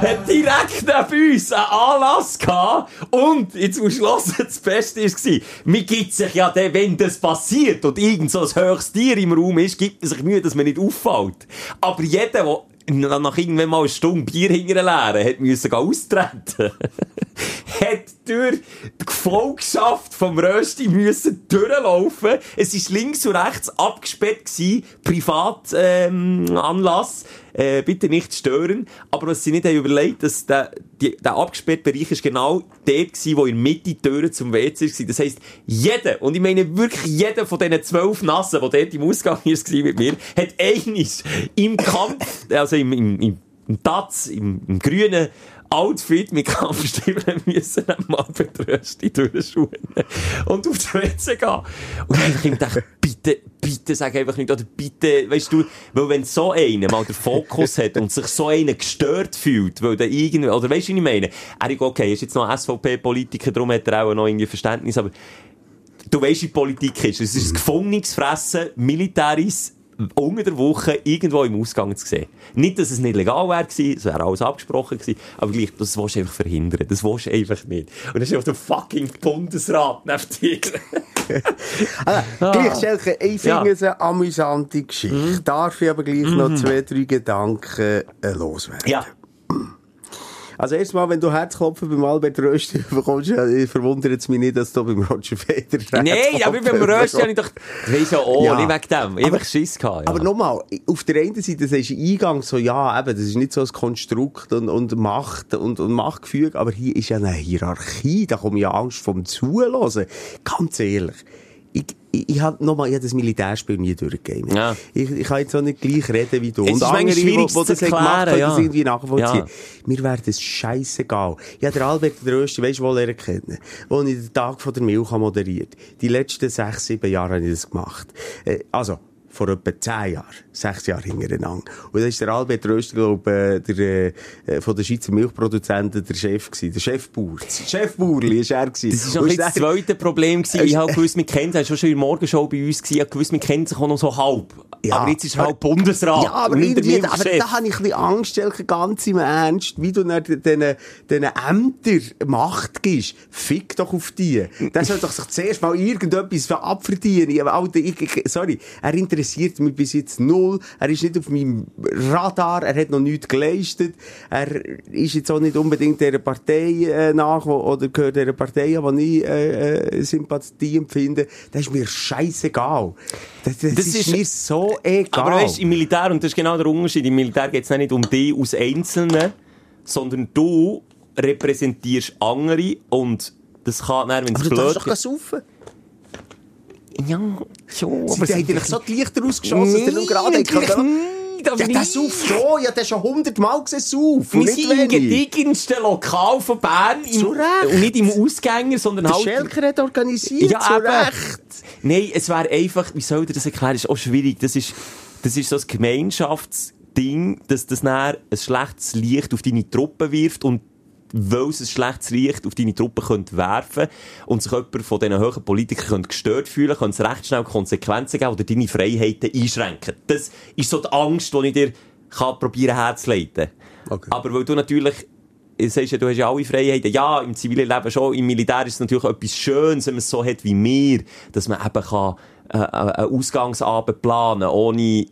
hat direkt neben uns einen Anlass gehabt. Und, jetzt musst du hören, das Beste war, mir gibt sich ja dann, wenn das passiert und irgend so ein höchstes Tier im Raum ist, gibt man sich Mühe, dass man nicht auffällt. Aber jeder, der nach irgendwann mal eine Stunde Bier hinterher leeren, hat müssen austreten. [LAUGHS] hat durch die Gefolgschaft vom Rösti müssen durchlaufen. Es ist links und rechts abgesperrt gewesen, Privat, ähm, Anlass. Äh, bitte nicht stören. Aber was sie nicht haben überlegt, dass der, die, der abgesperrte Bereich ist genau der gewesen, wo in der Mitte die Türe zum WC war. Das heisst, jeder, und ich meine wirklich jeder von diesen zwölf Nassen, die dort im Ausgang [LAUGHS] war mit mir, hat einiges im Kampf, also im, im, im, im Taz, im, im grünen Outfit mit Kampfstiefeln müssen mal betrösti durchschauen und auf die WC gehen. Und dann hab ich gedacht, bitte, bitte sag einfach nicht, oder bitte, weißt du, weil wenn so einer mal den Fokus hat und sich so einer gestört fühlt, weil der irgendwie, oder weißt du, was ich meine? Er ist okay, ist jetzt noch SVP-Politiker, darum hat er auch noch irgendwie Verständnis, aber du weißt, wie Politik ist. Es ist ein gefundenes Fressen, Militäris, unter der Woche irgendwo im Ausgang zu sehen. Nicht, dass es nicht legal wäre es wäre alles abgesprochen gewesen, aber gleich, das willst du einfach verhindern. Das willst du einfach nicht. Und dann ist einfach der fucking Bundesrat neben dir. [LAUGHS] Also, Gleich, Schelke, ich Ja. finde es eine amüsante Geschichte. Darf ich aber gleich noch zwei, drei Gedanken äh, loswerden? ja. [CLEARS THROAT] Also erstmal, wenn du Herzklopfen beim Albert Rösti [LAUGHS] bekommst, ja, verwundert es mich nicht, dass du beim Roger Federer [LAUGHS] Nein, aber beim Rösti habe ich doch, du weisst ja auch, Ja. nicht wegen dem. Ich einfach Schiss gehabt, ja. Aber nochmal, auf der einen Seite sagst du Eingang so, ja, eben, das ist nicht so ein Konstrukt und, und Macht und, und Machtgefüge, aber hier ist ja eine Hierarchie, da komme ich Angst vom Zuhören. Ganz ehrlich. Ich, ich, habe nochmal, ich habe das Militärspiel nie durchgegeben. Ja. Ich, ich kann jetzt auch nicht gleich reden wie du. Es und ist andere, schwierig, die, die das haben gemacht erklären, haben, das ja. irgendwie nachvollziehen. Ja. Mir wäre das scheissegal. Ich habe den Albert der Rösti, weisst du, wo lernen kennen? Wo ich den Tag von der Milch moderiert. Die letzten sechs, sieben Jahre habe ich das gemacht. Äh, also, vor etwa zehn Jahren. Sechs Jahre hintereinander. Und da ist der Albert Rösti, glaube äh, der, äh, von den Schweizer Milchproduzenten der Chef gewesen. Der Chefbauer. [LAUGHS] Chefbauerli ist er gewesen. Das war das zweite Problem. Gewesen. Ich habe gewusst, wir kennen, er war schon in der Morgenshow bei uns, gewesen. ich habe gewusst, wir kennen sich auch noch so halb. Ja. aber jetzt ist er halt Bundesrat. Ja, aber irgendwie, aber da habe ich ein bisschen Angst, Elke, ganz im Ernst, wie du diesen, diesen Ämtern Macht gibst. Fick doch auf die. Der soll doch sich zuerst mal irgendetwas abverdienen. Ich, Alter, ich, ich, sorry, er interessiert mich bis jetzt null. Er ist nicht auf meinem Radar, er hat noch nichts geleistet. Er ist jetzt auch nicht unbedingt dieser Partei äh, nach, oder gehört dieser Partei an, die ich äh, äh, Sympathie empfinde. Das ist mir scheißegal. Das, das, Das ist, ist- mir so egal. Aber weißt, im Militär, und das ist genau der Unterschied, im Militär geht es nicht um dich als Einzelne, sondern du repräsentierst andere und das kann dann, wenn es Aber du darfst blöd doch saufen. Ja, schon. Sie haben eigentlich so die Lichter ausgeschossen, dass du nur gerade das Ja, nicht. der sauft schon. Ja, der schon hundertmal gesehen, sauf. Und Wir sind im wenig. gediegensten Lokal von Bern. Im. Und nicht im Ausgänger, sondern Der halt... Schelker hat organisiert, Ja, zu. Recht. Nein, es wäre einfach, wie soll ich das erklären, ist auch schwierig. Das ist, das ist so ein Gemeinschaftsding, dass das dann ein schlechtes Licht auf deine Truppe wirft und weil es ein schlechtes Licht auf deine Truppe könnte werfen und sich jemand von diesen hohen Politikern könnte gestört fühlen, könnte es recht schnell Konsequenzen geben oder deine Freiheiten einschränken. Das ist so die Angst, die ich dir kann probieren herzuleiten. Okay. Aber weil du natürlich sagst ja, du hast ja alle Freiheiten. Ja, im zivilen Leben schon. Im Militär ist es natürlich etwas Schönes, wenn man es so hat wie wir, dass man eben kann, äh, äh, einen Ausgangsabend planen ohne,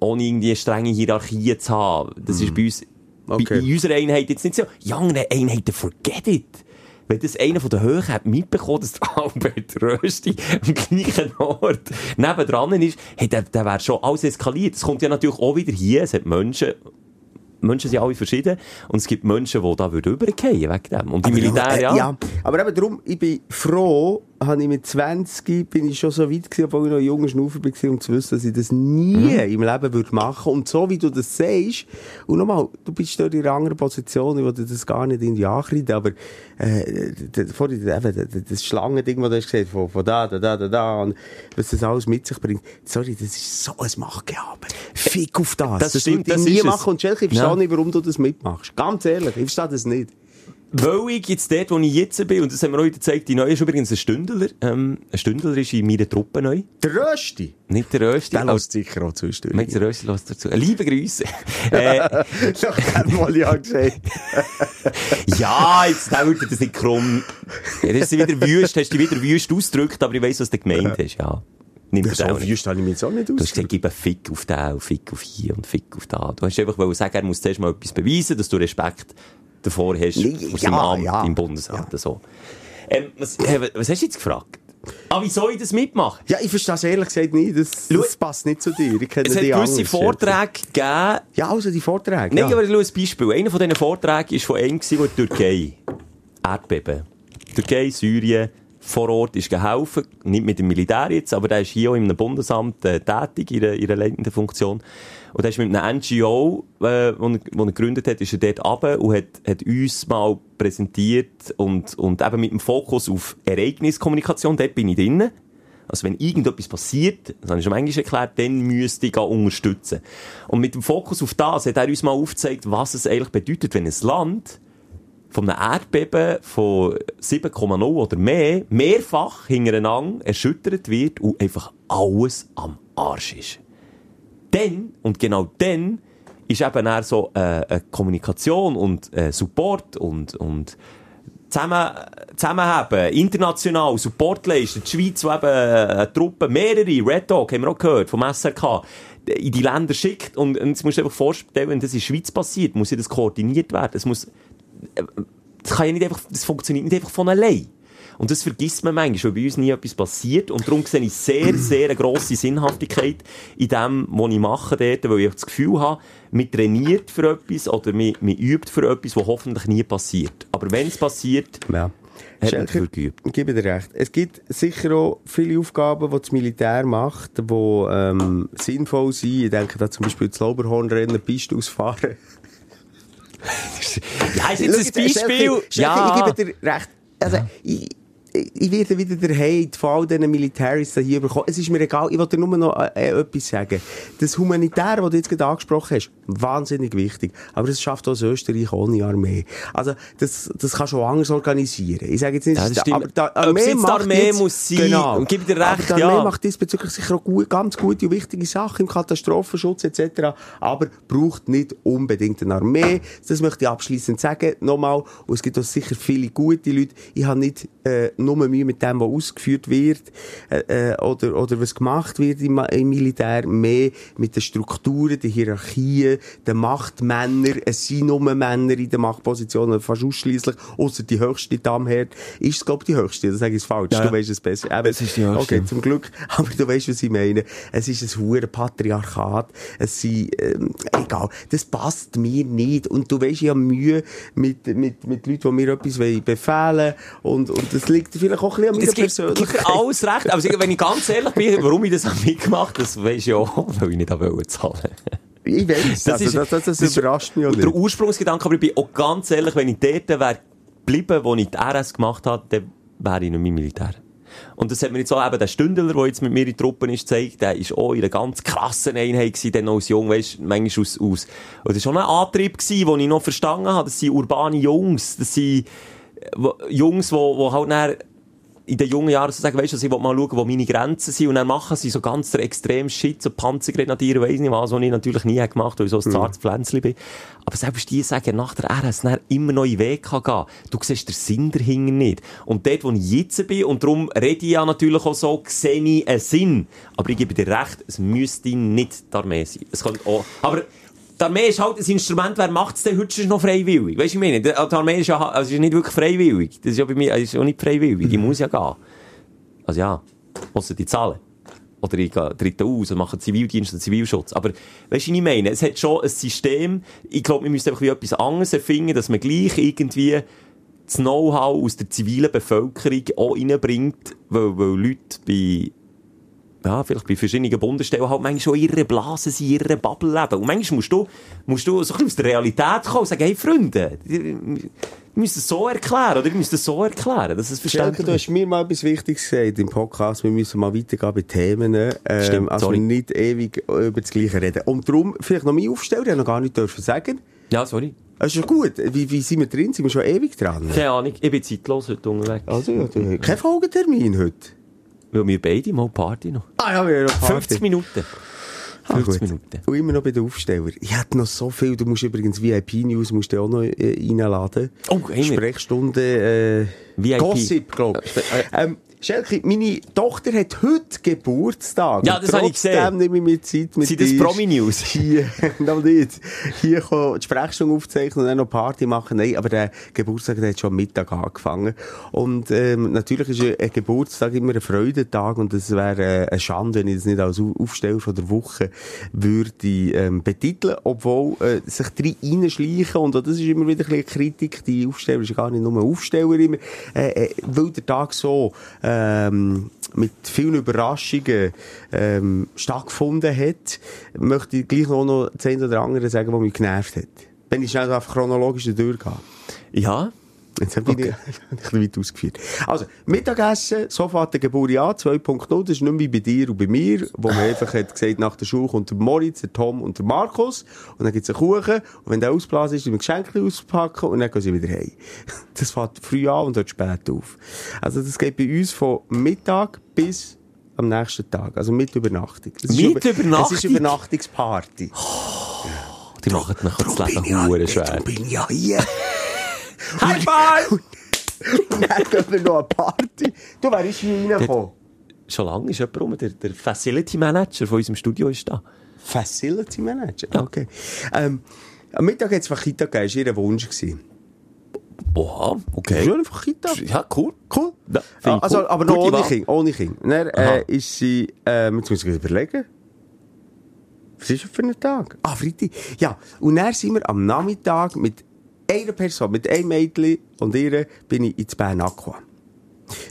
ohne irgendwie eine strenge Hierarchie zu haben. Das ist bei uns, Okay. in unserer Einheit jetzt nicht so. In anderen Einheiten, forget it. Wenn das einer von den Höhen hat mitbekommen, dass der [LAUGHS] Albert Rösti am gleichen Ort nebendran ist, hey, der, der wäre schon alles eskaliert. Es kommt ja natürlich auch wieder hier. Es hat Menschen, Menschen sind alle verschieden. Und es gibt Menschen, die da übergehen wegen dem. Und im Militär, äh, ja. ja. Aber eben darum, ich bin froh, habe ich mit 20 bin ich schon so weit gewesen, obwohl ich noch ein junger Schnaufer war, um zu wissen, dass ich das nie im Leben würde machen. Und so wie du das sagst, und nochmal, du bist dort in einer anderen Position, ich dir das gar nicht in die Ankreiden, aber, äh, vorhin, eben, das Schlangending, das du hast gesehen, von, von da, da, da, da, da, und was das alles mit sich bringt. Sorry, das ist so ein Machtgehabe. Fick auf das. Das stimmt, würde das nie ist es. machen. Und Schelke, ich verstehe Ja. nicht, warum du das mitmachst. Ganz ehrlich, ich verstehe das nicht. Weil ich jetzt dort, wo ich jetzt bin, und das haben wir heute gezeigt, die Neue ist übrigens ein Stündler. Ähm, ein Stündler ist in meiner Truppe neu. Der Rösti. Nicht der Rösti. Der lässt sicher auch. Meinst du, der Rösti lässt dazu? Liebe Grüße. [LAUGHS] äh, Doch, dem mal ja gesagt. [LAUGHS] ja, jetzt er das nicht krumm. Ja, das ist wieder wüst, hast du dich wieder wüst ausgedrückt, aber ich weiss, was du gemeint hast, ja. Nimm Ja, das so wüst habe ich mich jetzt auch nicht Du hast gesagt, gib einen Fick auf den, Fick auf hier und Fick auf da. Du hast einfach sagen, er muss zuerst mal etwas beweisen, dass du Respekt davor hast, Nee, vor seinem ja, Amt ja. im Bundesrat. So. Ähm, was, äh, was hast du jetzt gefragt? Ah, wie soll ich das mitmachen? Ja, ich verstehe es ehrlich gesagt nicht. Das, das passt nicht zu dir. Ich kenne Es hat gewisse anders, Vorträge gegeben. Ja, also die Vorträge. Nein, ja. aber schau ein Beispiel. Einer von diesen Vorträgen war von einem, der in der Türkei. Erdbeben. Türkei, Syrien, vor Ort ist geholfen. Nicht mit dem Militär jetzt, aber der ist hier auch einem Bundesamt äh, tätig, in einer, in einer leitenden Funktion. Und er ist mit einem NGO, äh, er, er gegründet hat, ist er dort runter und hat, hat uns mal präsentiert und, und eben mit dem Fokus auf Ereigniskommunikation, dort bin ich drin. Also wenn irgendetwas passiert, das habe ich schon manchmal erklärt, dann müsste ich unterstützen. Und mit dem Fokus auf das hat er uns mal aufgezeigt, was es eigentlich bedeutet, wenn ein Land von einem Erdbeben von 7,0 oder mehr mehrfach hintereinander erschüttert wird und einfach alles am Arsch ist. Dann, und genau dann, ist eben eher so äh, eine Kommunikation und äh, Support und, und zusammen, zusammenhaben, international Support leisten. Die Schweiz, die eben äh, eine Truppe, mehrere, Red Dog, haben wir auch gehört, vom SRK, in die Länder schickt. Und, und jetzt musst du einfach vorstellen, wenn das in der Schweiz passiert, muss ja das koordiniert werden. Es muss, das kann ja nicht einfach, das funktioniert nicht einfach von allein. Und das vergisst man manchmal, weil bei uns nie etwas passiert. Und darum sehe ich sehr, sehr eine grosse Sinnhaftigkeit in dem, was ich mache dort, weil ich das Gefühl habe, man trainiert für etwas oder man, man übt für etwas, was hoffentlich nie passiert. Aber wenn es passiert, Ja. hat man dafür geübt. ich gebe dir recht. Es gibt sicher auch viele Aufgaben, die das Militär macht, die ähm, sinnvoll sind. Ich denke da zum Beispiel das Lauberhornrennen, Piste ausfahren. Ja, ist jetzt ein Schau, Beispiel. Schelke, Ja. Ich gebe dir recht. Also, ich, ich werde wieder der Hate von all diesen Militaris da hier bekommen. Es ist mir egal, ich wollte nur noch äh, äh, etwas sagen. Das Humanitäre, was du jetzt gerade angesprochen hast, wahnsinnig wichtig. Aber es schafft auch das Österreich ohne Armee. Also, das, das du auch anders organisieren. Ich sage jetzt nicht, das aber die Armee die macht Armee jetzt, muss sein, genau. und gebe dir aber recht, die Armee ja. macht diesbezüglich sicher auch gut, ganz gute und wichtige Sachen im Katastrophenschutz etc. Aber braucht nicht unbedingt eine Armee. Das möchte ich abschließend sagen. Nochmal. Und es gibt auch sicher viele gute Leute. Ich habe nicht äh, nur Mühe mit dem, was ausgeführt wird äh, äh, oder, oder was gemacht wird im, im Militär. Mehr mit den Strukturen, den Hierarchien, den Machtmännern. Es sind nur Männer in den Machtpositionen, fast ausschließlich. Außer die höchste Damherd ist es, glaube ich, die höchste. Das sage ich falsch. Ja. Du weißt es besser. Eben, Es ist die höchste. Okay, zum Glück. Aber du weißt, was ich meine. Es ist ein hure Patriarchat. Es sind, ähm, egal. Das passt mir nicht. Und du weißt, ich habe Mühe mit, mit, mit Leuten, die mir etwas wollen befehlen Und, und das liegt vielleicht auch ein bisschen an meiner gibt, gibt Persönlichkeit. dir alles recht. Aber wenn ich ganz ehrlich bin, warum ich das habe mitgemacht habe, das weisst du ja auch, [LAUGHS] weil ich nicht wollte zahlen. Ich weiß, Das also, das, das, das, das überrascht mich auch Der nicht. Ursprungsgedanke, aber ich bin auch ganz ehrlich, wenn ich dort wäre geblieben, wo ich die RS gemacht habe, dann wäre ich nicht mehr Militär. Und das hat mir jetzt auch eben der Stündler, der jetzt mit mir in die Truppen ist, gezeigt, der ist auch in einer ganz krassen Einheit gewesen, dann noch als Jung, weisst, manchmal aus, aus, und das war schon ein Antrieb gewesen, den ich noch verstanden habe, das sind urbane Jungs, das sind Jungs, die, die halt dann in den jungen Jahren so sagen, weißt du, ich will mal schauen, wo meine Grenzen sind. Und dann machen sie so ganz der extrem Shit, so Panzergrenadier, weiss nicht was, was ich natürlich nie gemacht habe, weil ich so ein zartes Pflänzchen bin. Aber selbst die sagen, nach der RS dann immer noch in den Weg kann gehen. Du siehst den Sinn dahinter nicht. Und dort, wo ich jetzt bin, und darum rede ich ja natürlich auch so, sehe ich einen Sinn. Aber ich gebe dir recht, es müsste nicht die Armee sein. Es könnte auch, aber die Armee ist halt ein Instrument, wer macht es denn heute noch freiwillig? Weißt du, ich meine, die Armee ist ja also ist nicht wirklich freiwillig. Das ist ja bei mir, ist ja nicht freiwillig. Die muss ja gehen. Also ja, ausser die zahlen. Oder ich trete aus und mache Zivildienst und Zivilschutz. Aber, weißt du, was ich meine? Es hat schon ein System. Ich glaube, wir müssen einfach wie etwas anderes erfinden, dass man gleich irgendwie das Know-how aus der zivilen Bevölkerung auch reinbringt, weil, weil Leute bei, ja, vielleicht bei verschiedenen Bundesstellen halt manchmal schon in ihrer Blase in ihrer Bubble leben. Und manchmal musst du, musst du so ein bisschen aus der Realität kommen und sagen, hey Freunde, ihr müsst es so erklären, oder ihr müsst es so erklären, dass es verständlich du ist. hast mir mal etwas Wichtiges gesagt im Podcast. Wir müssen mal weitergehen bei Themen. Ähm, Stimmt, also sorry. nicht ewig über das Gleiche reden. Und darum vielleicht noch mein Aufsteller, ich noch gar nicht dürfen sagen. Ja, sorry. Das ist gut. Wie, wie sind wir drin? Sind wir schon ewig dran? Keine Ahnung, ich bin zeitlos heute unterwegs. Also, ja, du, kein Folgetermin heute. Weil wir beide mal Party noch. Ah, ja, wir haben noch Party. 50 Minuten. Ah, 50 gut. Minuten. Und immer noch bei den Aufsteller. Ich hätte noch so viel. Du musst übrigens VIP-News musst du auch noch äh, reinladen. Oh, wir? Sprechstunde, äh, VIP. Gossip, glaube ich. Ähm, Schelke, meine Tochter hat heute Geburtstag. Ja, das habe ich trotzdem gesehen. nehme ich mir Zeit mit Sind das Promi-News? [LAUGHS] Hier, noch nicht. Hier kommen die Sprechstunde aufzeichnen und dann noch Party machen. Nein, aber der Geburtstag der hat schon am Mittag angefangen. Und ähm, natürlich ist ein Geburtstag immer ein Freudentag und es wäre äh, eine Schande, wenn ich das nicht als Au- Aufsteller von der Woche würde ähm, betiteln, obwohl äh, sich drei reinschleichen und auch das ist immer wieder ein bisschen Kritik. Die Aufsteller ist gar nicht nur Aufsteller immer, äh, äh, weil der Tag so ähm, mit vielen Überraschungen ähm, stattgefunden hat, möchte ich gleich noch, eine oder andere sagen, was mich genervt hat. Wenn ich schnell auf chronologisch durchgehe. Ja. Jetzt habe ich okay. [LAUGHS] ein bisschen weit ausgeführt. Also, Mittagessen, so fährt der Geburt an, 2.0, das ist nicht mehr wie bei dir und bei mir, wo man einfach hat gesagt, nach der Schule kommt der Moritz, der Tom und der Markus, und dann gibt's einen Kuchen, und wenn der ausblasen ist, dann Geschenke auspacken, und dann gehen sie wieder heim. [LAUGHS] Das fährt früh an und hört spät auf. Also, das geht bei uns von Mittag bis am nächsten Tag, also mit Übernachtung. Es ist Mit über- Übernachtung? Es ist Übernachtungsparty. Die machen mir das Leben schwer. Darum bin ich ja hier. High five! Dann haben wir noch eine Party. Du wärst hier reingekommen. Schon lange ist jemand rum. Der, der Facility Manager von unserem Studio ist da. Facility Manager? Okay. Ähm, am Mittag hat es Fachita gegeben, das war ihr Wunsch. gewesen. Oha, okay. Schon einfach Kita. Ja, cool. Cool. Ja, Ah, also, cool. aber noch Gute ohne Wahl. Kind. Ohne kind. Dann äh, ist sie, ähm, jetzt muss ich überlegen. Was ist das für ein Tag? Ah, Freitag. Ja, und dann sind wir am Nachmittag mit einer Person, mit einem Mädchen und ihr, bin ich ins Bern Aqua.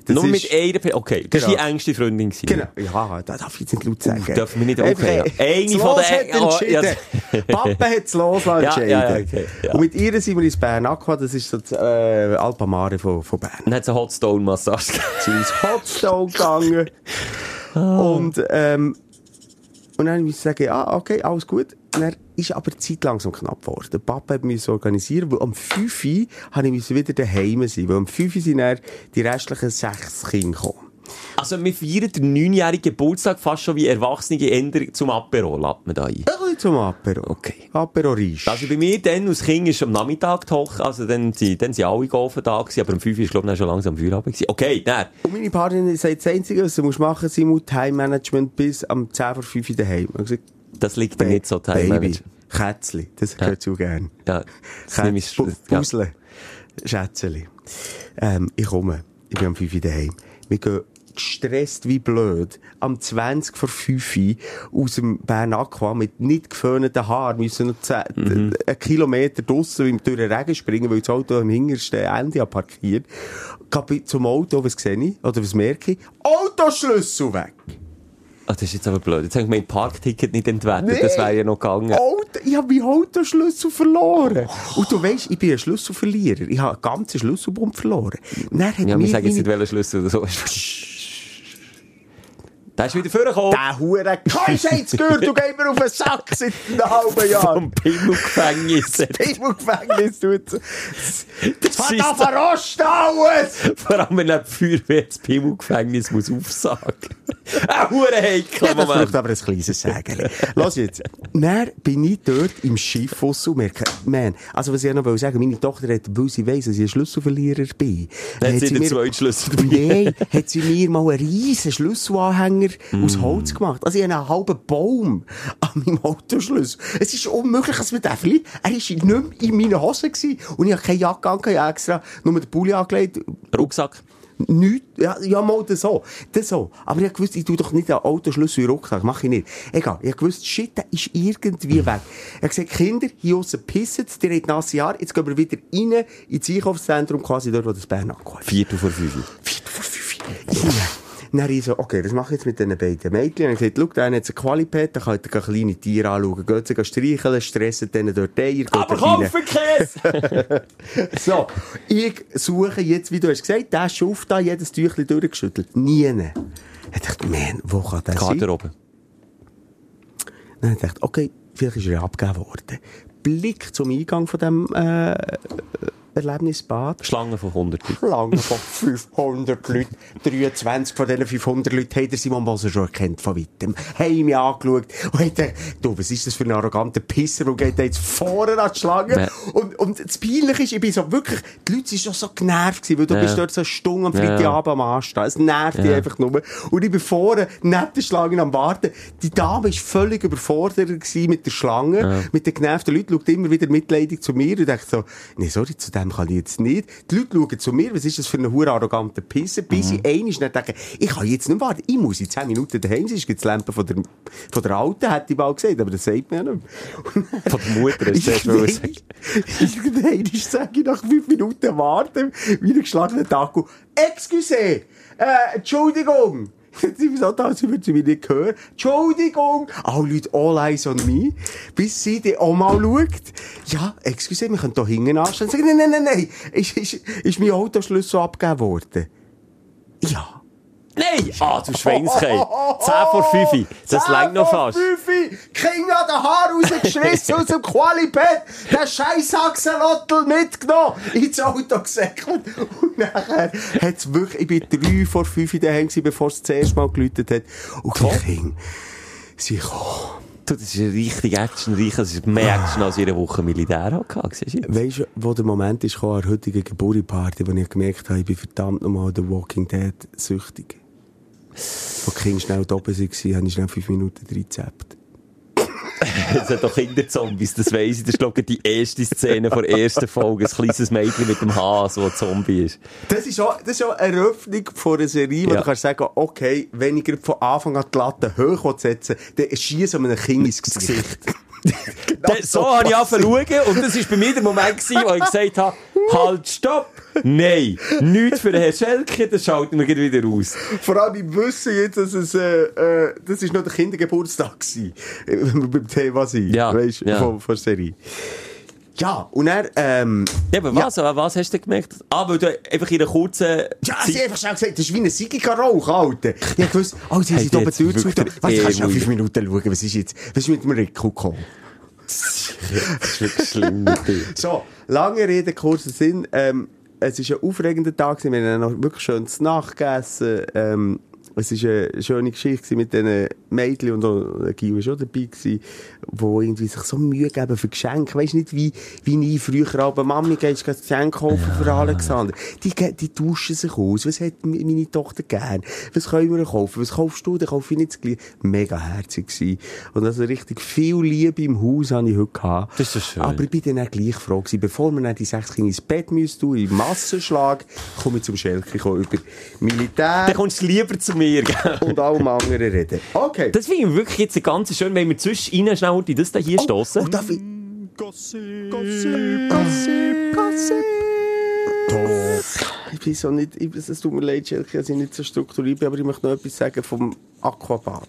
Das Nur ist- mit einer Pe- Okay, das war Genau. die engste Freundin. Genau. Ja, das darf ich jetzt nicht laut sagen. Uh, dürfen wir nicht- okay, ja. Eine das von der- hat oh. Papa hat es los Ja, entschieden. ja, ja, okay, ja. Und mit ihr sind wir ins Bern Aqua, das ist so das äh, Alpamare von, von Bern. Dann hat es eine Hot Stone Massage gegeben. sind ins Hotstone gegangen. Und, ähm, und dann musste ich sagen, ah, okay, alles gut. Und dann ist aber die Zeit langsam knapp geworden. Der Papa hat mich organisieren, weil am 5 Uhr habe ich wieder daheim sein. Weil am 5 Uhr sind dann die restlichen sechs Kinder gekommen. Also, wir feiern den neunjährigen Geburtstag fast schon wie Erwachsene Änder zum Apero, lädt man da ein. Ein bisschen zum Apero. Okay. Apero Risch. Also bei mir dann, als Kind, ist am Nachmittag Hoch, also dann, sind- dann sind alle geholfen da gewesen, aber um 5 Uhr ist, glaube ich, schon langsam Feierabend gewesen. Okay, dann. Und meine Partnerin sagt, das Einzige, was du musst machen musst, Simon, Time-Management bis am 10 vor 5 Uhr daheim. Ich habe gesagt, Das liegt nicht so Time Baby. Kätzli, das gehört zu gern. Ja, ich, Bu ja. Schätzeli. Ähm, ich komme. Ich bin am 5 Uhr daheim. Wir gehen gestresst wie blöd am 20 vor 5 Uhr aus dem Bern Aqua mit nicht geföhnten Haaren müssen noch 10, Mhm. einen Kilometer draussen durch den Regen springen, weil das Auto am hintersten Ende parkiert. Gehe zum Auto, was sehe ich? Oder was merke ich? Autoschlüssel weg! Ah, das ist jetzt aber blöd. Jetzt habe ich mein Parkticket nicht entwertet. Das wäre ja noch gegangen. Auto, ich habe meinen Autoschlüssel verloren. Und du weißt, ich bin ein Schlüsselverlierer. Ich habe einen ganzen Schlüsselbund verloren. Und dann hat Ja, mir wir sagen jetzt nicht, welchen Schlüssel oder so. Der ist wieder vorgekommen. Der hure [LAUGHS] Keuschheitsgürtel, du gehst mir auf den Sack seit einem halben Jahr. Vom Pimmelgefängnis. Pimmelgefängnis tut Das Das hat da verrosten alles! Vor allem, wenn die Feuerwehr das Pimmelgefängnis muss aufsagen. Ein hure heikler Ja, das braucht aber ein kleines Sägel. Lass jetzt. Dann bin ich dort im Schiff raus und merke, man, also was ich noch sagen wollte, meine Tochter hat, weil sie weiss, dass ich ein Schlüsselverlierer bin, Dann hat sie den zweiten Schlüssel dabei. Nein, hat sie mir mal einen riesen Schlüsselanhänger aus Holz gemacht. Also ich habe einen halben Baum an meinem Autoschlüssel. Es ist unmöglich, dass man den verliert. Er war nicht mehr in meinen Hosen gewesen. und ich habe keine Jacke an, ich habe extra nur den Pulli angelegt. Rucksack. Nicht, ja, ja, mal das so. Das so. Aber ich gewusst, ich tu doch nicht den Autoschlüssel in den Rucksack. Mach ich nicht. Egal. Ich gewusst, shit, der ist irgendwie weg. Ich hab gesagt, Kinder, hier aussen pissen, ihr habt nasse Haare, jetzt gehen wir wieder rein ins Einkaufszentrum, quasi dort, wo das Bern angehört. Viertel vor fünf. Viertel vor fünf. Rein. Dann ich so, okay, was mache ich jetzt mit diesen beiden Mädchen? Und ich gesagt, schau, der eine hat ein Qualipad, da könnt ihr kleine Tiere anschauen. Geht sie streicheln, stressen denen dort die Eier, Aber kaufen Käse! [LAUGHS] So, ich suche jetzt, wie du hast gesagt, der Schuft da, jedes Tüchlein durchgeschüttelt. Nie. Ich dachte, man, wo kann der sein? Garderobe. Dann habe ich gedacht, okay, vielleicht ist er ja abgegeben worden. Blick zum Eingang von dem äh, Erlebnisbad. Schlange von 100 Leuten. Schlange von 500 Leuten. 23 von diesen 500 Leuten haben Simon Boser schon erkannt von weitem. Haben mich angeschaut und haben gedacht, du, was ist das für ein arroganter Pisser, der geht jetzt vorne an die Schlange. Ja. Und, und das Peinliche ist, ich bin so wirklich, die Leute sind schon so genervt gewesen, weil du Ja. bist dort so stumm am Ja. Freitagabend am Anstehen. Es nervt dich Ja. einfach nur. Und ich bin vorne neben der Schlange am Warten. Die Dame war völlig überfordert gewesen mit der Schlange, mit den genervten Leuten, schaut immer wieder mitleidig zu mir und denkt so, nee, sorry, zu dem kann ich jetzt nicht. Die Leute schauen zu mir, was ist das für ein hure arroganter Pisser, bis ich einmal nicht denke, ich kann jetzt nicht warten, ich muss in 10 Minuten daheim sein, es gibt die Lampe von der, von der Alten, hätte ich mal gesagt, aber das sagt man ja nicht mehr. Von der Mutter, hast du [LAUGHS] zuerst wollen sagen. [LAUGHS] Irgendwann sage ich nach fünf Minuten warten, wieder geschlagenen Taco, Excuse, äh, Entschuldigung. So da, als würden sie mich nicht hören. Entschuldigung. Alle Leute, all eyes on me. Bis sie dann auch mal schaut. Ja, excuse, wir können hier hinten anstellen. Sagen, nein, nein, nein, nein. Ist, ist, ist mein Autoschlüssel abgegeben worden? Ja. Nein! Ah, du Schweinskei. 10 vor 5. Das längt noch fast. Fünfi, King an den Haar rausgeschissen aus dem Qualipad, den scheiß Axelottel mitgenommen, ins Auto gesäckelt. Und nachher hat's wirklich, ich bin drei vor fünf daheim gewesen, bevor es das erste Mal geläutet hat. Und die Kinder, sie kommen. Das ist richtig actionreich. Das ist mehr Action als jede Woche Militär hatte. Siehst du? Wo der Moment ist an der heutigen Geburtstagsparty, wo ich gemerkt habe, ich bin verdammt nochmal The Walking Dead süchtig. Wo die Kinder schnell da oben waren, habe ich schnell fünf Minuten reingezappt. [LAUGHS] Es sind doch Kinderzombies, das weiss ich. Das ist, glaube ich, die erste Szene der ersten Folge. Ein kleines Mädchen mit dem Hase, das ein Zombie ist. Das ist auch, das ist auch eine Eröffnung von einer Serie, wo Ja. du kannst sagen, okay, wenn ich von Anfang an die Latte hoch setzen will, dann schießt man einem Kind ins Gesicht. Da, [LAUGHS] so habe ich angefangen zu schauen und das war bei mir der Moment, gewesen, wo ich gesagt habe, [LAUGHS] halt, stopp! Nein, nichts für Herrn Schelke, das schalten wir gleich wieder aus. Vor allem im Wissen jetzt, dass es, äh, äh, das ist noch der Kindergeburtstag wir [LAUGHS] beim Thema sind. Ja, Weisst, ja. Von, von der Serie. Ja, und er, ähm, Ja, aber was, aber was hast du gemerkt? Ah, weil du einfach in einer kurzen ja, sie haben einfach schnell gesagt, das ist wie ein Sigiger-Rauch, Alter. Ich gewusst, oh, sie Hey, sind oben durch zu. eher kannst du noch fünf. Minuten schauen, was ist jetzt, was ist mit dem Rico gekommen? Das ist wirklich schlimm [LAUGHS] mit dir. So, lange Rede, kurzer Sinn. Ähm, es war ein aufregender Tag. Wir haben noch wirklich schön zu Nacht gegessen. Ähm, es war eine schöne Geschichte mit diesen Mädchen und auch Gil war schon dabei gewesen, die irgendwie sich so Mühe geben für Geschenke. Weisst nicht, wie, wie ich früher aber Mami gehst du Geschenke kaufen für Alexander. Die, die tauschen sich aus. Was hat meine Tochter gern? Was können wir kaufen? Was kaufst du? Dann kaufe ich nicht das Gleiche. Mega herzig gewesen. Und also richtig viel Liebe im Haus habe ich heute gehabt. Das ist schön. Aber ich bin dann auch gleich froh gewesen, bevor wir dann die sechs Kinder ins Bett müssen im Massenschlag, komme ich zum Schelke, über Militär Dann kommst du lieber zu mir, gell? [LAUGHS] und allem anderen reden. Okay. Das finde ich wirklich jetzt ganz schön, wenn wir zwischen rein schnell die das da hier stoßen. Oh, darf ich... Gossip, Gossip, Gossip, Gossip. Ich bin so nicht, ich, es tut mir leid, Schelke, dass ich nicht so strukturiert bin, aber ich möchte noch etwas sagen vom Aquabad.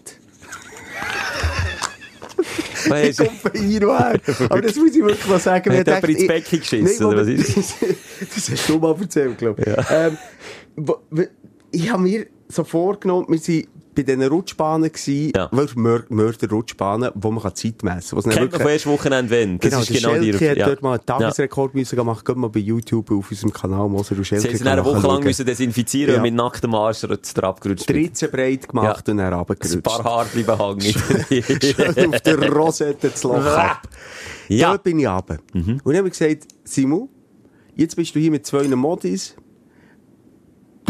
Ich komme hin und her. [LAUGHS] Aber das muss ich wirklich mal sagen. Hat man jemand ins Becken geschissen, oder was ist [LAUGHS] das hast du mal erzählt, glaube ich. Ähm, wo- wo- ich habe mir so vorgenommen, wir waren bei diesen Rutschbahnen gewesen, Ja. wirklich Mör Mörder-Rutschbahnen, wo man Zeit messen kann. Kennt man von erst Wochenende wenn. Das Genau, ist genau die Schelke hat ja. dort mal einen Ja. Tagesrekord müssen gemacht. Geht mal bei YouTube auf unserem Kanal Moser und Schelke. Sie haben eine Woche lang müssen desinfizieren Ja. und mit nacktem Arsch der abgerutscht. bin. 13 breit gemacht Ja. und dann Ein runtergerutscht. paar Haare bleiben hängen. [LAUGHS] Schön auf der Rosette Loch ab. Ja. Dort bin ich runter. Und dann habe ich gesagt, Simon, jetzt bist du hier mit zwei Modis.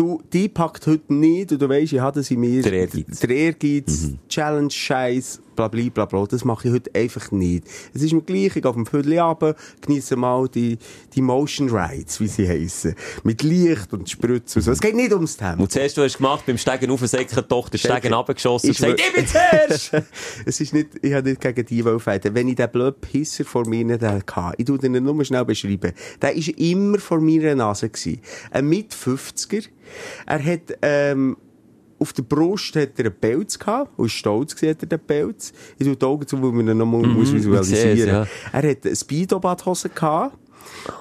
Du, die packt heute nicht, und du weisst, ich das in mir. Der Ehrgeiz. Der Ehrgeiz, Challenge-Scheiß, bla, bla, bla, bla. Das mache ich heute einfach nicht. Es ist mir gleich, ich gehe auf dem Viertel runter, genieße mal die, die Motion Rides, wie sie heissen. Mit Licht und Spritzen und so. Es geht nicht ums Tempo. Und zuerst, du hast gemacht, beim Steigen auf den Säcken, doch den Steigen runtergeschossen und gesagt, ich bin zuerst! [LAUGHS] es ist nicht, ich habe nicht gegen die fighten. Wenn ich den blöden Pisser vor mir nicht hatte, ich tu den nur schnell beschreiben. Der ist immer vor meiner Nase gewesen. Ein mit 50er. Er hat, ähm, auf der Brust hat er einen Pelz gehabt, und stolz gewesen, hat er den Pelz. Ich tue die Augen zu, weil man ihn noch mal muss visualisieren es, ja. Er hat eine Speedo-Badhose gehabt.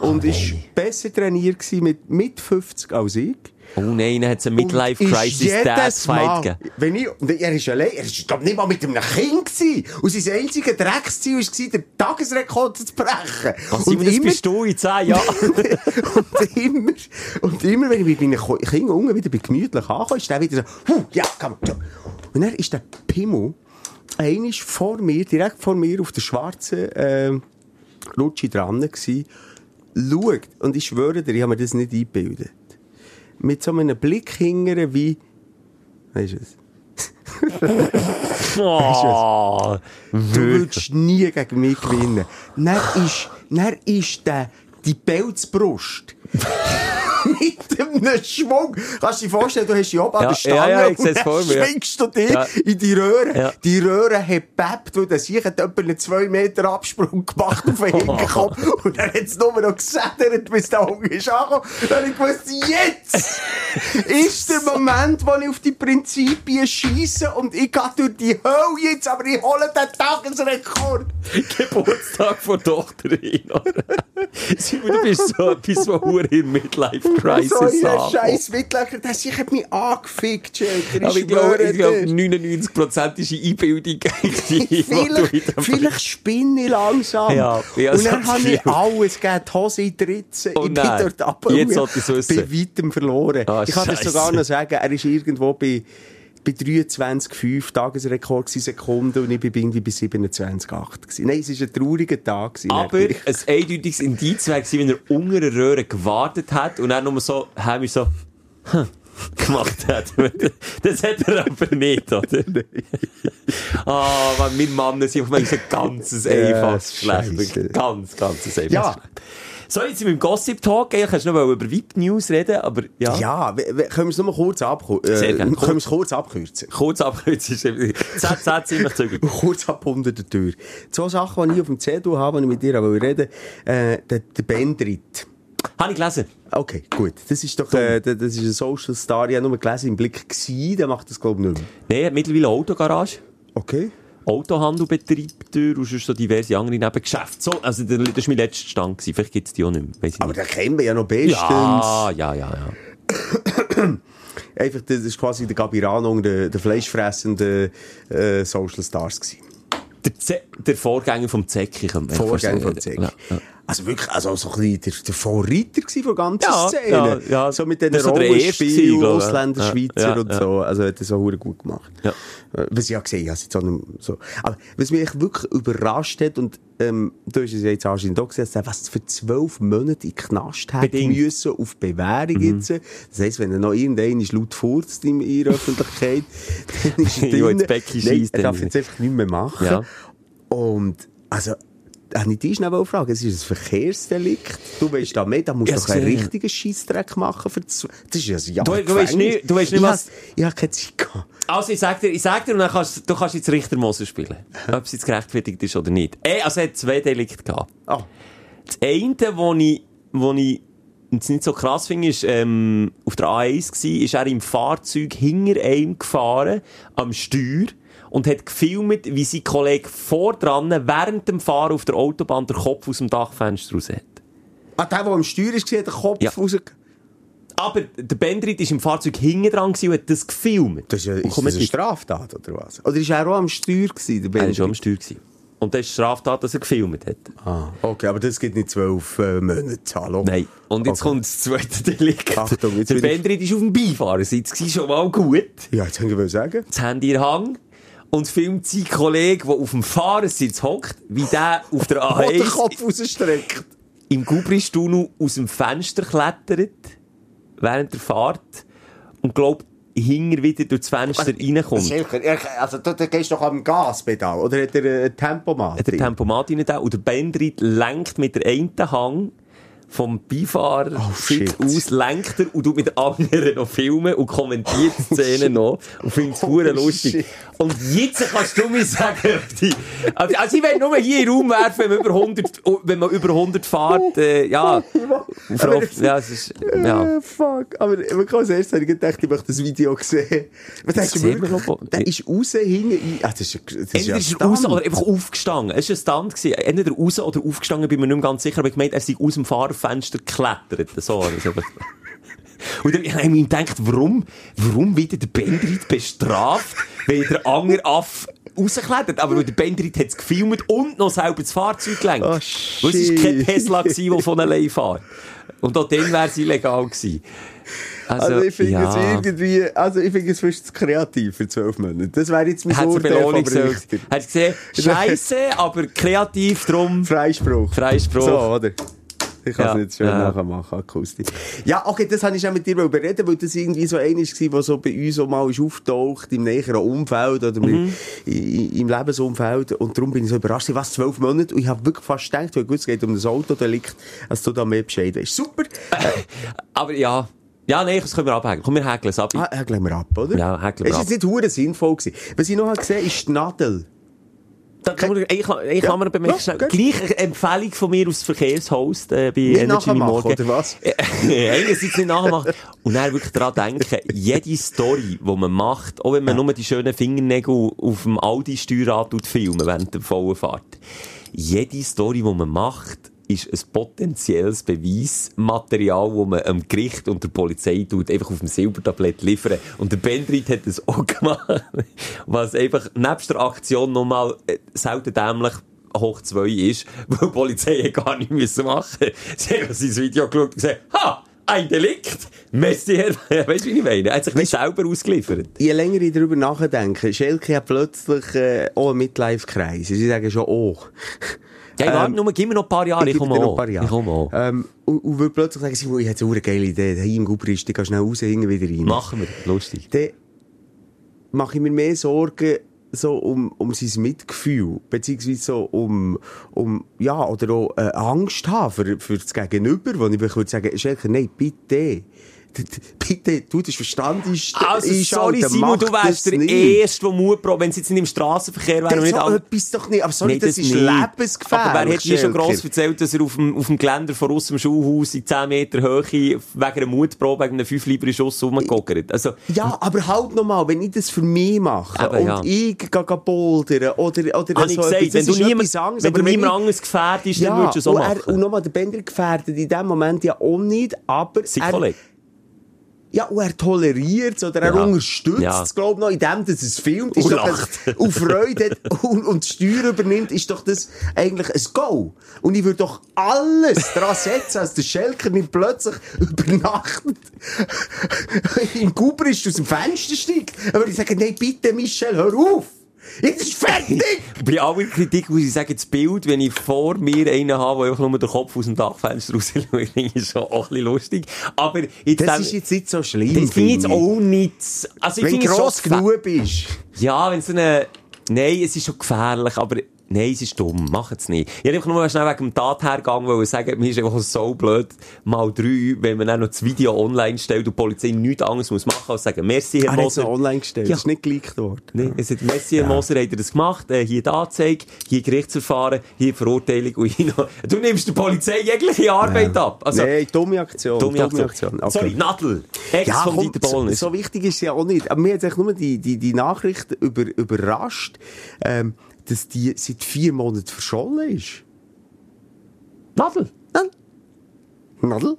Und ist besser trainiert mit, mit 50 als ich. Oh nein, dann hat es einen Und Midlife-Crisis ist Dad jedes Mal, Fight gegeben. wenn ich, und er ist allein, er ist, glaub, nicht mal mit einem Kind gewesen. Und sein einziges Drecksziel war, den Tagesrekord zu brechen. Was, Simon, das bist du in 10 Jahren. [LAUGHS] und immer, und immer, wenn ich mit meinen Kindern unten wieder gemütlich ankomme, ist der wieder so, huh, ja, komm, so. Und dann ist der Pimmel, einisch vor mir, direkt vor mir auf der schwarzen, ähm, Rutsche dran gsi, schaut, und ich schwöre dir, ich habe mir das nicht eingebildet. Mit so einem Blick hingern wie, weisst [LAUGHS] du es? Oh, Du würdest nie gegen mich gewinnen. Dann ist, dann ist der, die Pelzbrust. Mit einem Schwung. Kannst du dir vorstellen, du hast die oben an Ja, der Stange ja, ja, und dann vor mir, ja. schwingst du dich Ja. in die Röhre. Ja. Die Röhre hat gebebt, weil der Sieg hat etwa einen 2 Meter Absprung gemacht auf den [LAUGHS] Hinterkopf. Und dann hat es nur noch gesättert, bis der Hunger ist angekommen. Dann ich gewusst, jetzt ist der Moment, wo ich auf die Prinzipien scheisse und ich gehe durch die Hölle jetzt, aber ich hole den Tagesrekord. [LAUGHS] Geburtstag von Tochterin. oder? [LAUGHS] Simon, du bist so etwas, was hure in Midlife-Crisis So ein ankommt. scheiß Mitlächer, der sich hat mich angefickt, Schelker. Aber ich glaube, ich glaube 99% ist eine Einbildung, [LAUGHS] die, die Vielleicht, vielleicht spinne ich langsam. Ja, ja, und dann habe ich alles gegeben, die Hose in die Ritze. Oh ich bin dort ab. Wissen. Bei weitem verloren. Ah, ich kann das sogar noch sagen, er ist irgendwo bei, bei 23,5 Tagesrekord Sekunden und ich bin irgendwie bei 27,8 gewesen. Nein, es war ein trauriger Tag. gewesen, Aber ein eindeutiges Indiz gewesen, wenn er unter einer Röhre gewartet hat und dann nur so, heimisch so, hm, gemacht hat. [LAUGHS] Das hat er aber nicht, oder? [LAUGHS] Ah, weil wir Männer sind auf manchmal ein ganzes einfaches Ja. Scheisse. Ganz, ganzes einfaches Ja. Geschlecht. So, jetzt sind wir im Gossip Talk. Eigentlich kannst du noch über VIP News reden, aber ja. Ja, können wir es nur kurz abkürzen? Sehr gerne. Können wir es kurz abkürzen? Kurz abkürzen. ZZ ziemlich zügig. [LAUGHS] kurz ab unter der Tür. Zwei Sachen, die ich auf dem Zettel habe, die ich mit dir aber reden äh, der, der Bandrit. Habe ich gelesen. Okay, gut. Das ist doch, äh, das ist ein Social Star. Ich habe nur gelesen im Blick gewesen, der macht das, glaube ich, nicht mehr. Hat mittlerweile eine Autogarage. Okay. Autohandel betreibt er und sonst so diverse andere Nebengeschäfte. So, also, das war mein letzter Stand. Gewesen. Vielleicht gibt es die auch nicht mehr. Aber den kennen wir ja noch bestens. Ja, ja, ja, ja. Einfach, das ist quasi der Gabirano, der, der fleischfressende äh, Social Stars gewesen. Der, Ze der Vorgänger vom Zecki. Vorgänger sagen. Zeg. Ja, ja. Also wirklich, also so ein bisschen der, der Vorreiter gewesen von ganzen Ja, Szene. ja, ja. So mit den so Rollenspielen. Ausländer, Ja, Schweizer ja, und so. Also hat er so gut gemacht. Ja. Äh, Was ich ja gesehen habe, jetzt auch nicht so. Aber was mich wirklich überrascht hat, und ähm, du hast es ja jetzt anscheinend auch er was für zwölf Monate in Knast Bedingt. müssen auf Bewährung jetzt. Das heisst, wenn er noch irgendein ist laut furzt in der Öffentlichkeit, [LAUGHS] dann ist er drin. Nein, er darf jetzt einfach nicht mehr machen. Ja. Und, also, habe ich dich wollen fragen, es ist ein Verkehrsdelikt. Du weißt da mehr, da musst du doch einen richtigen Scheissdreck machen für das, das ist ja ein Jahr Du- du Gefängnis. nicht- du weisst nicht, ich was- Ich habe keine Zeit gehabt. Also, ich sag dir, ich sag dir, und dann kannst, du kannst jetzt Richtermoser spielen. Ob es jetzt gerechtfertigt ist oder nicht. Eh, also, er hat zwei Delikte gehabt. Ah, Das eine, wo ich, wo ich jetzt nicht so krass finde, ist, ähm, auf der A1 gsi, ist er im Fahrzeug hinter einem gefahren, am Steuer, und hat gefilmt, wie sein Kollege vor dran während dem Fahren auf der Autobahn den Kopf aus dem Dachfenster raus hat. Ah, der, der am Steuer war, hat den Kopf Ja. raus... Aber der Bendrit war im Fahrzeug hinten dran und hat das gefilmt. Das ist, ja- ist das eine Straftat, oder was? Oder ist er auch am Steuer gewesen, der Er war schon am? Steuer. Gewesen. Und das ist Straftat, dass er gefilmt hat. Ah, okay, aber das gibt nicht zwölf äh, Monate, hallo? Nein. Und jetzt Okay. kommt das zweite [LAUGHS] Delikt. Achtung, jetzt der bin ich- Bendrit ist auf dem Beifahrersitz, schon mal gut. Ja, jetzt wollte ich sagen. Das Handy in Hang. Und filmt seinen Kollegen, der auf dem Fahrersitz hockt, wie der auf der Oh, den A1 Kopf rausstreckt. im Gubristunnel aus dem Fenster klettert, während der Fahrt, und glaubt, hinger wieder durch das Fenster reinkommt. Schelker, er- also da, da gehst du doch am Gaspedal, oder hat er ein Tempomat? Hat der Tempomat rein und der Bendrit lenkt mit der einen Hang vom Beifahrer Oh, shit. aus, lenkt er und tut mit der anderen noch filmen und kommentiert die Szene noch und findet es Oh, lustig. shit. Und jetzt kannst du mir sagen, die, also ich will nur hier in den Raum werfen, wenn man über 100, wenn man über 100 fährt, äh, ja, [LAUGHS] Frau, ja, es ist, ja. Äh, fuck. Aber man kann als erstes ich gedacht, ich möchte das Video sehen. Man denkt, wirklich, noch- der ist raus, hinten. Ah, das ist, das ist Entweder ja ist raus oder einfach aufgestanden. Es war ein gewesen. Entweder raus oder aufgestanden, bin mir nicht mehr ganz sicher. Aber ich gemeint, er sei aus dem Fahrerfenster geklettert. So, also, [LAUGHS] Und dann habe ich mir gedacht, warum, warum wird der Bendrit bestraft, wenn der andere Aff rausklettert? Aber der Bendrit hat es gefilmt und noch selber das Fahrzeug gelenkt. Oh, Weil es war kein. Tesla, der von allein fährt. Und auch dann wäre es illegal gewesen. Also, ich finde ja. es irgendwie, also ich finde es fast kreativ für zwölf Monate. Das wäre jetzt mein Hat eine Urteil Belohnung vom. Richter. Hast du gesehen? [LAUGHS] Scheiße, aber kreativ drum. Freispruch. Freispruch. So, oder? Ich kann es Ja, nicht schön ja. nachher machen, Akustik. Ja, okay, das habe ich schon mit dir überreden, weil das irgendwie so einer war, der so bei uns auch mal ist auftaucht, im näheren Umfeld oder Mhm. im, Lebensumfeld. Und darum bin ich so überrascht, was, zwölf Monate? Und ich habe wirklich fast gedacht, weil gut, es geht um das Autodelikt, dass du da mehr Bescheid weißt. Super! [LAUGHS] Aber ja. Ja, nee, das können wir abhängen. Komm, wir häkeln es ab. Ah, häkeln wir ab, oder? Ja, häkeln wir Es ist ab. jetzt nicht hure sinnvoll gewesen. Was ich noch habe gesehen ist die Nadel. Da kann man, ich, ich Ja. kann mir bemerken, Ja, schnell. Gleich Empfehlung von mir aus Verkehrshost äh, bei Nicht Energy Morgen. oder was? [LAUGHS] Einerseits nicht nachmachen. Und dann wirklich daran denken, jede Story, die man macht, auch wenn man nur die schönen Fingernägel auf dem Audi-Steuerrad filmen während der vollen Fahrt. Jede Story, die man macht, ist ein potenzielles Beweismaterial, das man am Gericht und der Polizei tut, einfach auf dem Silbertablett liefern. Und der Bendrit hat das auch gemacht. [LAUGHS] Was einfach nebst der Aktion nochmal äh, selten dämlich hoch zwei ist, [LAUGHS] weil die Polizei hat gar nicht müssen machen. Sie haben sein Video geschaut und gesagt, ha! Ein Delikt! Messi, Herr, [LAUGHS] weißt du, wie ich meine? Er hat sich nicht selber ausgeliefert. Je länger ich darüber nachdenke, Schelke hat plötzlich äh, auch einen Midlife-Kreis. Sie sagen schon, oh. Ja, ich warte nur, gib mir noch ein paar Jahre, ich gebe komme auch. paar Jahre. Ich komme auch. Ähm, und, und würde plötzlich sagen, Simon, ich jetzt eine geile Idee. Hey, im Gubrist, ich gehe schnell raus, hinten wieder rein. Machen wir, lustig. Dann mache ich mir mehr Sorgen so um, um sein Mitgefühl, beziehungsweise so um, um, ja, oder auch äh, Angst haben für, für das Gegenüber, wo ich würde sagen, Schelke, nein, bitte. Bitte, du, das Verstand ist Also, sorry, Simon, du wärst das der nicht. Erste, der Mut braucht, wenn es jetzt nicht im Straßenverkehr wäre Das nicht so an... etwas doch nicht. Aber sorry, Nein, das, ist nicht. lebensgefährlich. Aber wer hat dir schon gross erzählt, dass er auf dem, auf dem Geländer von aus dem Schulhaus in 10 Meter Höhe wegen einer Mutprobe, wegen einem 5 Libra Schuss rumgegockert? Also, Ja, aber halt nochmal, wenn ich das für mich mache Eben, und ja. ich gehe bouldern oder, oder habe so gesagt, etwas, wenn das du ist niemand, anderes, wenn du aber niemand anderes gefährdest, dann Ja, würdest du es auch machen. und nochmal, der Bender gefährdet in dem Moment ja auch nicht, aber Sein Kollege. Ja, und er toleriert es oder er Ja. unterstützt Ja. es, glaube ich, noch, indem dass es filmt. Und Ist doch lacht. ein- [LAUGHS] und Freude hat und, und Steuer übernimmt, ist doch das eigentlich ein Go. Und ich würde doch alles daran setzen, als der Schelker nicht plötzlich [LAUGHS] übernachtet im Gubrist aus dem Fenster steigt. Aber ich sage, nein, bitte, Michel, hör auf! Jetzt ist fertig! [LAUGHS] Bei aller Kritik muss ich sagen, das Bild, wenn ich vor mir einen habe, der einfach nur den Kopf aus dem Dachfenster rausschaut, [LAUGHS] finde ich schon auch ein bisschen lustig. Aber jetzt Das ist jetzt nicht so schlimm. das finde ich jetzt auch nicht. Also ich Wenn gross genug bist. Ja, wenn so eine, nein, es ist schon gefährlich, aber Nein, es ist dumm. Mach es nicht. Ich wollte einfach nur mal schnell wegen dem Tathergang wollen sagen, mir ist einfach so blöd, mal drei, wenn man dann noch das Video online stellt und die Polizei nichts anderes muss machen, als sagen, merci, Herr Er hat es Moser. online gestellt. Ja. Das ist nicht geleakt worden. Nee, es hat Messi ja. Moser hat er das gemacht, äh, hier die Anzeige, hier Gerichtsverfahren, hier Verurteilung und hier noch. Du nimmst der Polizei jegliche Arbeit ab. Also, Nein, dumme Aktion. dumme Aktion. Okay. Sorry, Nadel. Ex Ja, von komm, Dieter Bohlen. so, so wichtig ist es ja auch nicht. Aber mir hat eigentlich nur die, die, die Nachricht über, überrascht, ähm, dass die seit vier Monaten verschollen ist. Nadel? Nadel? Nadel?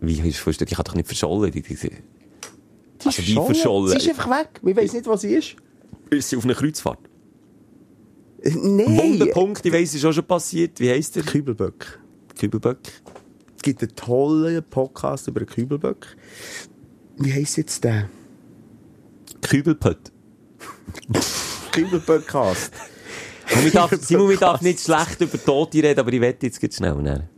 Wie ist vorgestellt? Ich kann doch nicht verschollen. Die, die, die, Die Also verschollen? Sie ist einfach weg. Wir wissen nicht, was sie ist. ist sie auf einer Kreuzfahrt? Äh, Nein. Wunderpunkt, ich weiss, ist auch schon passiert. Wie heisst der? Kübelböck. Kübelböck. Es gibt einen tollen Podcast über den Kübelböck. Wie heisst jetzt der? Kübelpött. Kübelböckcast. Ich darf, [LAUGHS] Simon, ich darf nicht schlecht über Tote reden, aber ich wette jetzt ganz schnell. Ne?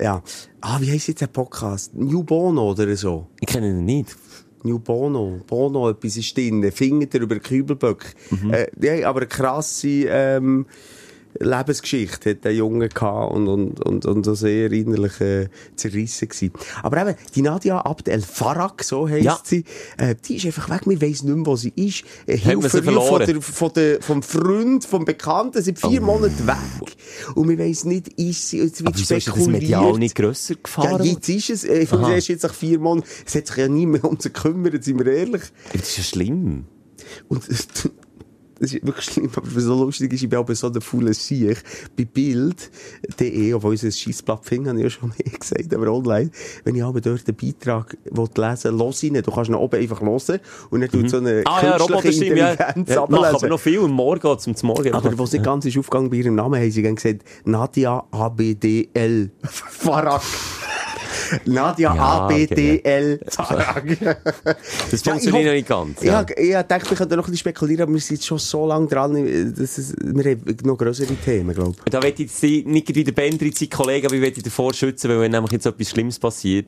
ja. Ah, wie heisst jetzt der Podcast? New Bono oder so? Ich kenne ihn nicht. New Bono. Bono, etwas ist drin. Findet er über Kübelböck. Äh, ja, aber eine krasse, ähm, Lebensgeschichte hat der Junge gehabt und, und, und, und so sehr innerlich äh, zerrissen gewesen. Aber eben, die Nadia Abd El Farag, so heisst Ja. sie, äh, die ist einfach weg, wir weiss nicht mehr, wo sie ist. Äh, sie Hilfe von, der, von der, vom Freund, vom Bekannten, seit vier Monaten weg. Und wir weiss nicht, ist sie, jetzt wird wieso ist das spekuliert. medial nicht grösser Ja, gefahren? jetzt ist es. Äh, Ich finde, erst jetzt nach vier Monaten. Es hat sich ja nie mehr um sie gekümmert, sind wir ehrlich. das ist ja schlimm. Und [LAUGHS] das ist wirklich schlimm, aber so lustig ist, ich bin aber so der faule Sieg. Bei Bild.de, obwohl ich ein Scheissblatt finde, habe ich ja schon mehr [LAUGHS] gesagt, aber online, wenn ich aber dort einen Beitrag will lesen will, los rein. Du kannst ihn oben einfach hören und dann tut so eine Ah ja, künstliche ja. Intelligenz ja mach aber ablesen. noch viel am Morgen, zum Morgen. Aber was nicht ganz ist aufgegangen bei ihrem Namen, haben sie gesagt, Nadia ABDL. Farag. [LAUGHS] Nadia Ja, ABDL. Farag. [LAUGHS] Das Ja, funktioniert ich noch nicht ganz. Ja, Ja. ich, ich dachte, wir könnten noch ein bisschen spekulieren, aber wir sind schon so lange dran, dass es, wir haben noch größere Themen, glaube ich. Da möchte ich nicht wieder Bender sein Kollege, aber ich möchte davor schützen, weil wenn nämlich jetzt etwas Schlimmes passiert.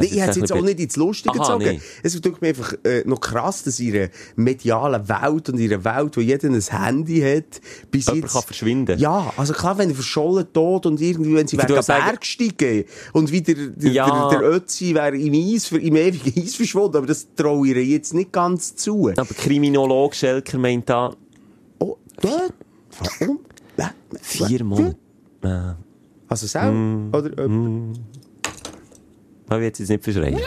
Nee, ich hätte es jetzt auch nicht ins Lustige Aha, gezogen. nee. Es tut mir einfach äh, noch krass, dass in ihrer medialen Welt und in ihrer Welt, wo jeder ein Handy hat, bis Jemand jetzt... kann verschwinden. Ja, also klar, wenn er verschollen tot und irgendwie, wenn sie sagen- Berg steigen und wieder der, Ja. der, der Ötzi wäre im Eis, im ewigen Eis verschwunden, aber das traue ich jetzt nicht ganz zu. Aber Kriminolog Schelker meint da, Oh, dort? Warum? Vier Monate. Also selber? Mm. Oder, äh, ich will jetzt nicht verschreien.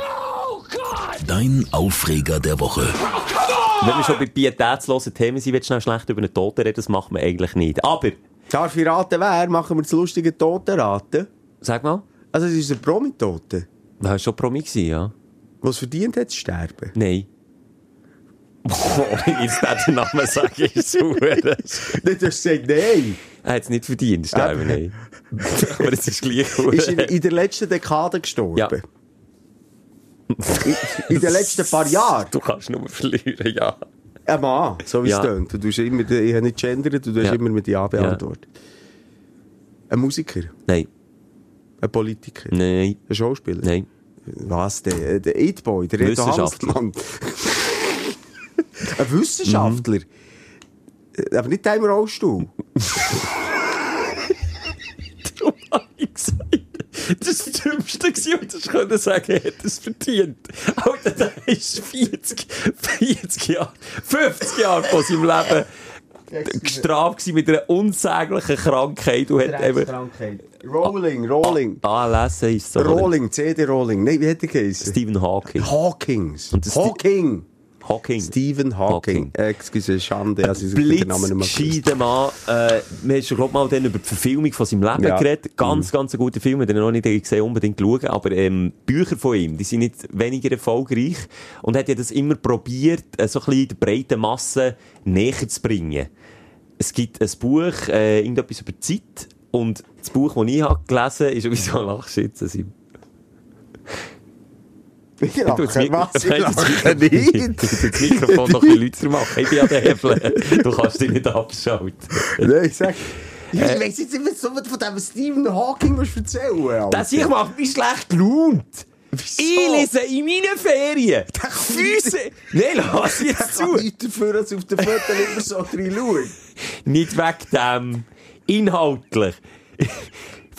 Dein Aufreger der Woche. Wenn wir schon bei pietätslosen Themen sind, wird schnell schlecht über einen Toten reden, das macht man eigentlich nicht. Aber, darf ich raten, wer? Machen wir das lustige Totenraten? sag mal, Also, es ist ein Promi-Tote, war schon Promi ja? es verdient hat zu sterben. Nein. [LAUGHS] Boah, jetzt den Namen sagen, ist super. [LAUGHS] Nicht, dass du sagst, nein. Er hat es nicht verdient, sterben, nein. [LAUGHS] Aber es ist gleich gut. [LAUGHS] Ist in, in der letzten Dekade gestorben. Ja. In, in den letzten paar Jahren. Du kannst nur verlieren, ja. Ein Mann, so wie Ja. es tönt. Du tust immer, ich habe nicht gendert, du hast Ja. immer mit Ja beantwortet. Ein Musiker, Nein, ein Politiker, nein, ein Schauspieler. nein. Was, der, der Eid-Boy, der Reto. Hansmann. [LAUGHS] ein Wissenschaftler. Äh, Aber nicht der im Rollstuhl. Darum habe ich gesagt, das war das Dümmste und ich konnte sagen, er hat es verdient. Alter, der ist 40, 40 Jahre, 50 Jahre von seinem Leben gestraft mit einer unsäglichen Krankheit und hat eben... Rolling, Rolling. ALS heisst so. oder? Rolling, CD-Rolling. Nein, wie hätte er geheißen? Stephen Hawking. Das- Hawking. Hawking. Stephen Hawking. Hawking. Excuse, Schande, also ich den Namen nicht mehr gewusst. Blitzgescheiter Mann. Äh, wir haben schon, glaub mal, dann über die Verfilmung von seinem Leben Ja. Mhm. geredet. Ganz, ganz ein guter Film. Den ich noch nicht gesehen unbedingt schauen. Aber, ähm, Bücher von ihm, die sind nicht weniger erfolgreich. Und hat ja das immer probiert, äh, so ein bisschen der breiten Masse näher zu bringen. Es gibt ein Buch, äh, irgendetwas über die Zeit. Und das Buch, das ich habe gelesen habe, ist, [LAUGHS] wieso lachst du jetzt? Ich Du lache, Mik- was? Ich lache nicht. Du das Mikrofon noch ein bisschen lauter machen. Ich bin der Hebel. Du kannst dich nicht abschalten. Nein, ich sag... Ich Äh. weiss jetzt nicht, was du von Stephen Hawking musst erzählen Alter. Das ich macht mich schlecht gelaunt. Wieso? Ich lese in meinen Ferien Füße... Nein, lass jetzt zu. zu. Nicht dafür, als auf den Fotos immer so drin schauen. Nicht wegen dem. Inhaltlich.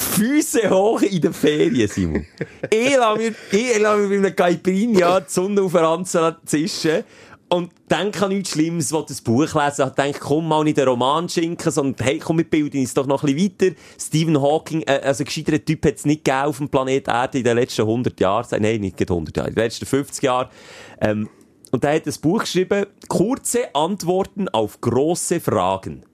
Füße hoch in den Ferien, Simon. ich lasse mir, ich lasse mir bei einem Caipirinha [LAUGHS] die Sonne auf den Ranzen zischen und denke an nichts Schlimmes, wo das Buch lesen. Ich denke, komm mal nicht den Roman schinken, sondern hey, komm, wir bilden uns doch noch ein bisschen weiter. Stephen Hawking, äh, also ein gescheiterer Typ hat es nicht gegeben auf dem Planet Erde in den letzten 100 Jahren. Nein, nicht gerade 100 Jahre, in den letzten 50 Jahren. Ähm, und er hat ein Buch geschrieben, kurze Antworten auf grosse Fragen.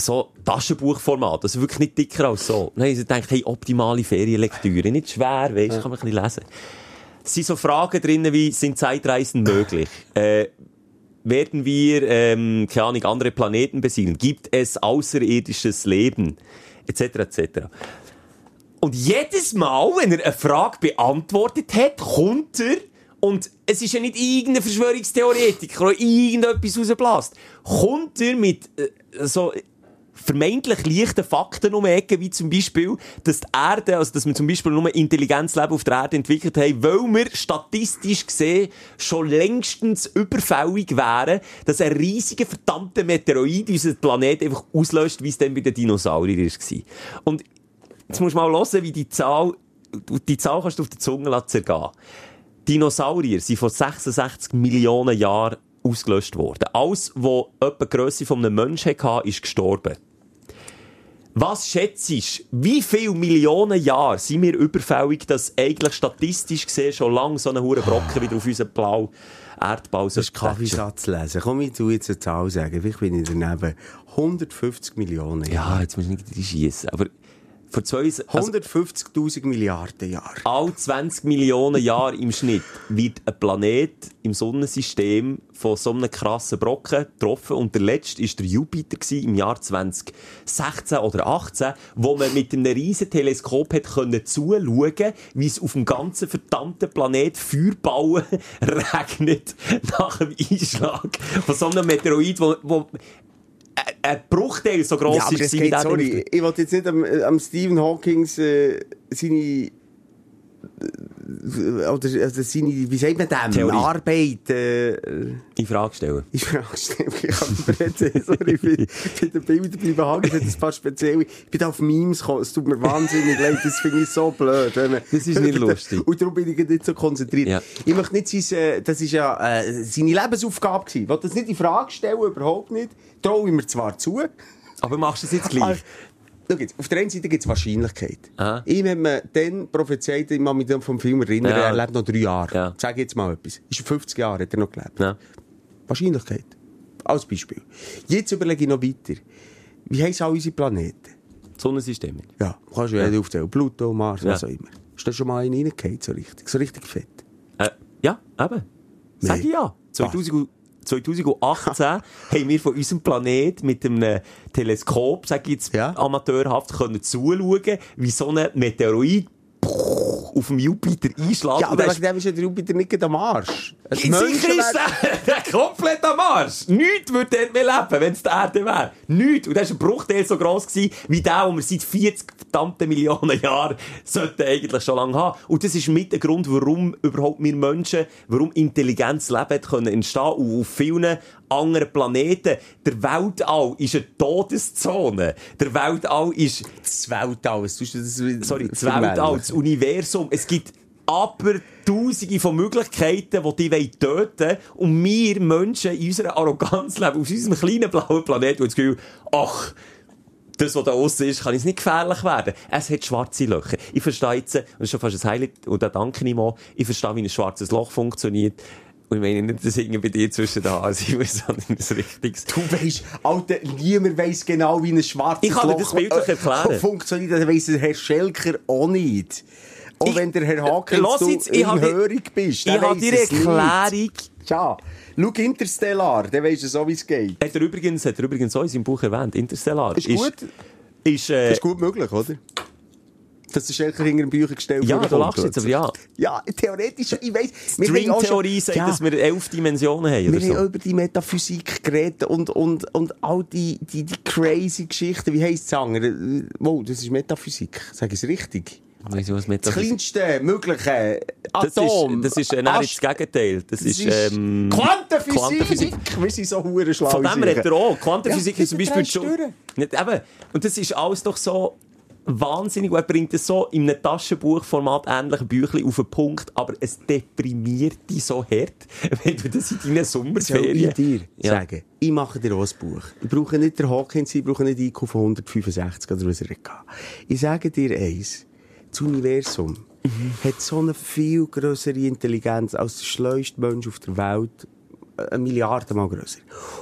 So Taschenbuchformat, also wirklich nicht dicker als so. Habe ich gedacht, hey, optimale Ferienlektüre, nicht schwer, weißt du, kann man ein bisschen lesen. Es sind so Fragen drin wie, sind Zeitreisen möglich? Äh, werden wir, ähm, keine Ahnung, andere Planeten besiedeln? Gibt es außerirdisches Leben? Etc., etc. Und jedes Mal, wenn er eine Frage beantwortet hat, kommt er und es ist ja nicht irgendein Verschwörungstheoretiker, der irgendetwas rausbläst. Kommt er mit äh, so vermeintlich leichten Fakten um die wie zum Beispiel, dass die Erde, also dass wir zum Beispiel nur Intelligenzleben auf der Erde entwickelt haben, weil wir statistisch gesehen schon längstens überfällig wären, dass ein riesiger verdammter Meteorit unseren Planet einfach auslöscht, wie es dann bei den Dinosauriern war. Und jetzt musst du mal hören, wie die Zahl, die Zahl kannst du auf der Zunge zergehen. Dinosaurier sind vor 66 Millionen Jahren ausgelöscht worden. Alles, was etwa die Grösse von einem Menschen hatte, ist gestorben. Was schätzt du, wie viele Millionen Jahre sind wir überfällig, dass eigentlich statistisch gesehen schon lange so ein hoher Brocken wieder auf unseren blau Erdball Das ist Kaffeesatz lesen. Komm, ich tu jetzt eine Zahl sagen. Vielleicht bin ich daneben. 150 Millionen Jahre. Ja, jetzt muss ich nicht schießen. Aber vor zwei, also 150.000 Milliarden Jahre. all 20 Millionen Jahre im Schnitt wird ein Planet im Sonnensystem von so einem krassen Brocken getroffen. Und der letzte war der Jupiter im Jahr 2016 oder 18, wo man mit einem riesen Teleskop hat können zuschauen, wie es auf dem ganzen verdammten Planet Feuerbauen [LAUGHS] regnet nach dem Einschlag von so einem Meteorit, wo, wo ein Bruchteil so gross Ja, aber ist. geht, sorry, ich wollte jetzt nicht am, am Stephen Hawkings äh, seine äh, oder also seine, wie sagt man dem? Theorie. Arbeit, äh, In Frage stellen. ich frage stellen, ich nicht reden, [LAUGHS] sorry, ich bin, bin Bildern bleiben hängen, das ein paar spezielle, ich bin auf Memes gekommen, es tut mir wahnsinnig leid, das finde ich so blöd. man- Das ist nicht [LAUGHS] lustig. Und darum bin ich nicht so konzentriert. Ja. Ich möchte nicht sein, äh, das ist ja äh, seine Lebensaufgabe gewesen, ich will das nicht in Frage stellen, überhaupt nicht, traue ich mir zwar zu, Aber machst du es jetzt gleich? Jetzt, auf der einen Seite gibt es Wahrscheinlichkeit. Aha. Ihm hat man dann prophezeit, ich kann mich vom Film erinnern, Ja. er lebt noch drei Jahre. Ja. Sag jetzt mal etwas. Ist 50 Jahre hat er noch gelebt. Ja. Wahrscheinlichkeit. Als Beispiel. Jetzt überlege ich noch weiter. Wie heissen all unsere Planeten? Sonnensystem. Ja, kannst du ja. aufzählen. Pluto, Mars, was Ja. auch immer. Ist da schon mal einer reingehauen, so richtig? So richtig fett? Äh, ja, eben. Sag ich ja. 2000, 2018 [LAUGHS] haben wir von unserem Planet mit einem Teleskop, sag ich jetzt Ja. amateurhaft, können zuschauen, wie so ein Meteorit [LAUGHS] auf dem Jupiter einschlägt. Ja, aber der wegen dem ist ja der Jupiter nicht am Arsch. Ein Sicher ist der, der komplett am Arsch. Nichts würde dort mehr leben, wenn es die Erde wäre. Nichts. Und das war ein Bruchteil so gross gewesen, wie der, den wir seit 40 verdammten Millionen Jahren sollten eigentlich schon lange haben. Und das ist mit der Grund, warum überhaupt wir Menschen, warum Intelligenz leben können entstehen und auf vielen anderen Planeten. Der Weltall ist eine Todeszone. Der Weltall ist Das Weltall. Das sorry, das? Weltall, das Universum. Es gibt aber Tausende von Möglichkeiten, die die töten wollen. Und wir Menschen in unserer Arroganz leben, auf unserem kleinen blauen Planeten, und das Gefühl, ach, das, was da aussen ist, kann jetzt nicht gefährlich werden. Es hat schwarze Löcher. Ich verstehe jetzt, und das ist schon fast ein Highlight, und da danke ich mal, ich verstehe, wie ein schwarzes Loch funktioniert. Und ich meine nicht, das irgendwie bei dir zwischen sein muss, [LAUGHS] sondern ein richtiges. Du weisst, Alter, niemand weiss genau, wie ein schwarzes Ich kann dir Loch das bildlich äh, erklären. funktioniert. Das weiss der Herr Schelker auch nicht. Auch Ich- wenn der Herr Haken du jetzt, in Hörig bist. Ich habe dir. Erklärung Tja, schau Interstellar, dann weisst du so, wie es geht. Hat er übrigens, hat er übrigens auch in seinem Buch erwähnt, Interstellar. Ist gut. Ist, äh, Das ist gut möglich, oder? Dass der Schelker hinter dem Bücher gestellt ja, du lachst jetzt, aber ja. Ja, theoretisch, ich weiss. String-Theorie sagt, Ja. dass wir elf Dimensionen haben, Wir haben so. über die Metaphysik geredet und, und, und all die, die, die crazy Geschichten. Wie heisst es sagen? Wow, das ist Metaphysik. Sag ich es richtig? Das Metaphysik- kleinste mögliche Das Atom. ist, das ist äh, nein, Ast- das Gegenteil. Das, Das ist, ist ähm, Quantenphysik. Quantenphysik. Wir sind so hure schlau. Von dem redet er auch. Quantenphysik Ja, ist zum Beispiel schon... Nicht, eben. Und das ist alles doch so wahnsinnig. Und er bringt es so in einem Taschenbuchformat ähnlichen Büchlein auf den Punkt, aber es deprimiert dich so hart, [LAUGHS] wenn du das in deinen Soll Sommerferien... ich dir Ja. sagen, ich mache dir auch ein Buch. Ich brauche nicht der Hawkins, ich brauche nicht IQ von 165 oder was er. Ich sage dir eins. Das Universum hat so eine viel größere Intelligenz als der schleuste Mensch auf der Welt. Eine Milliarde Mal grösser.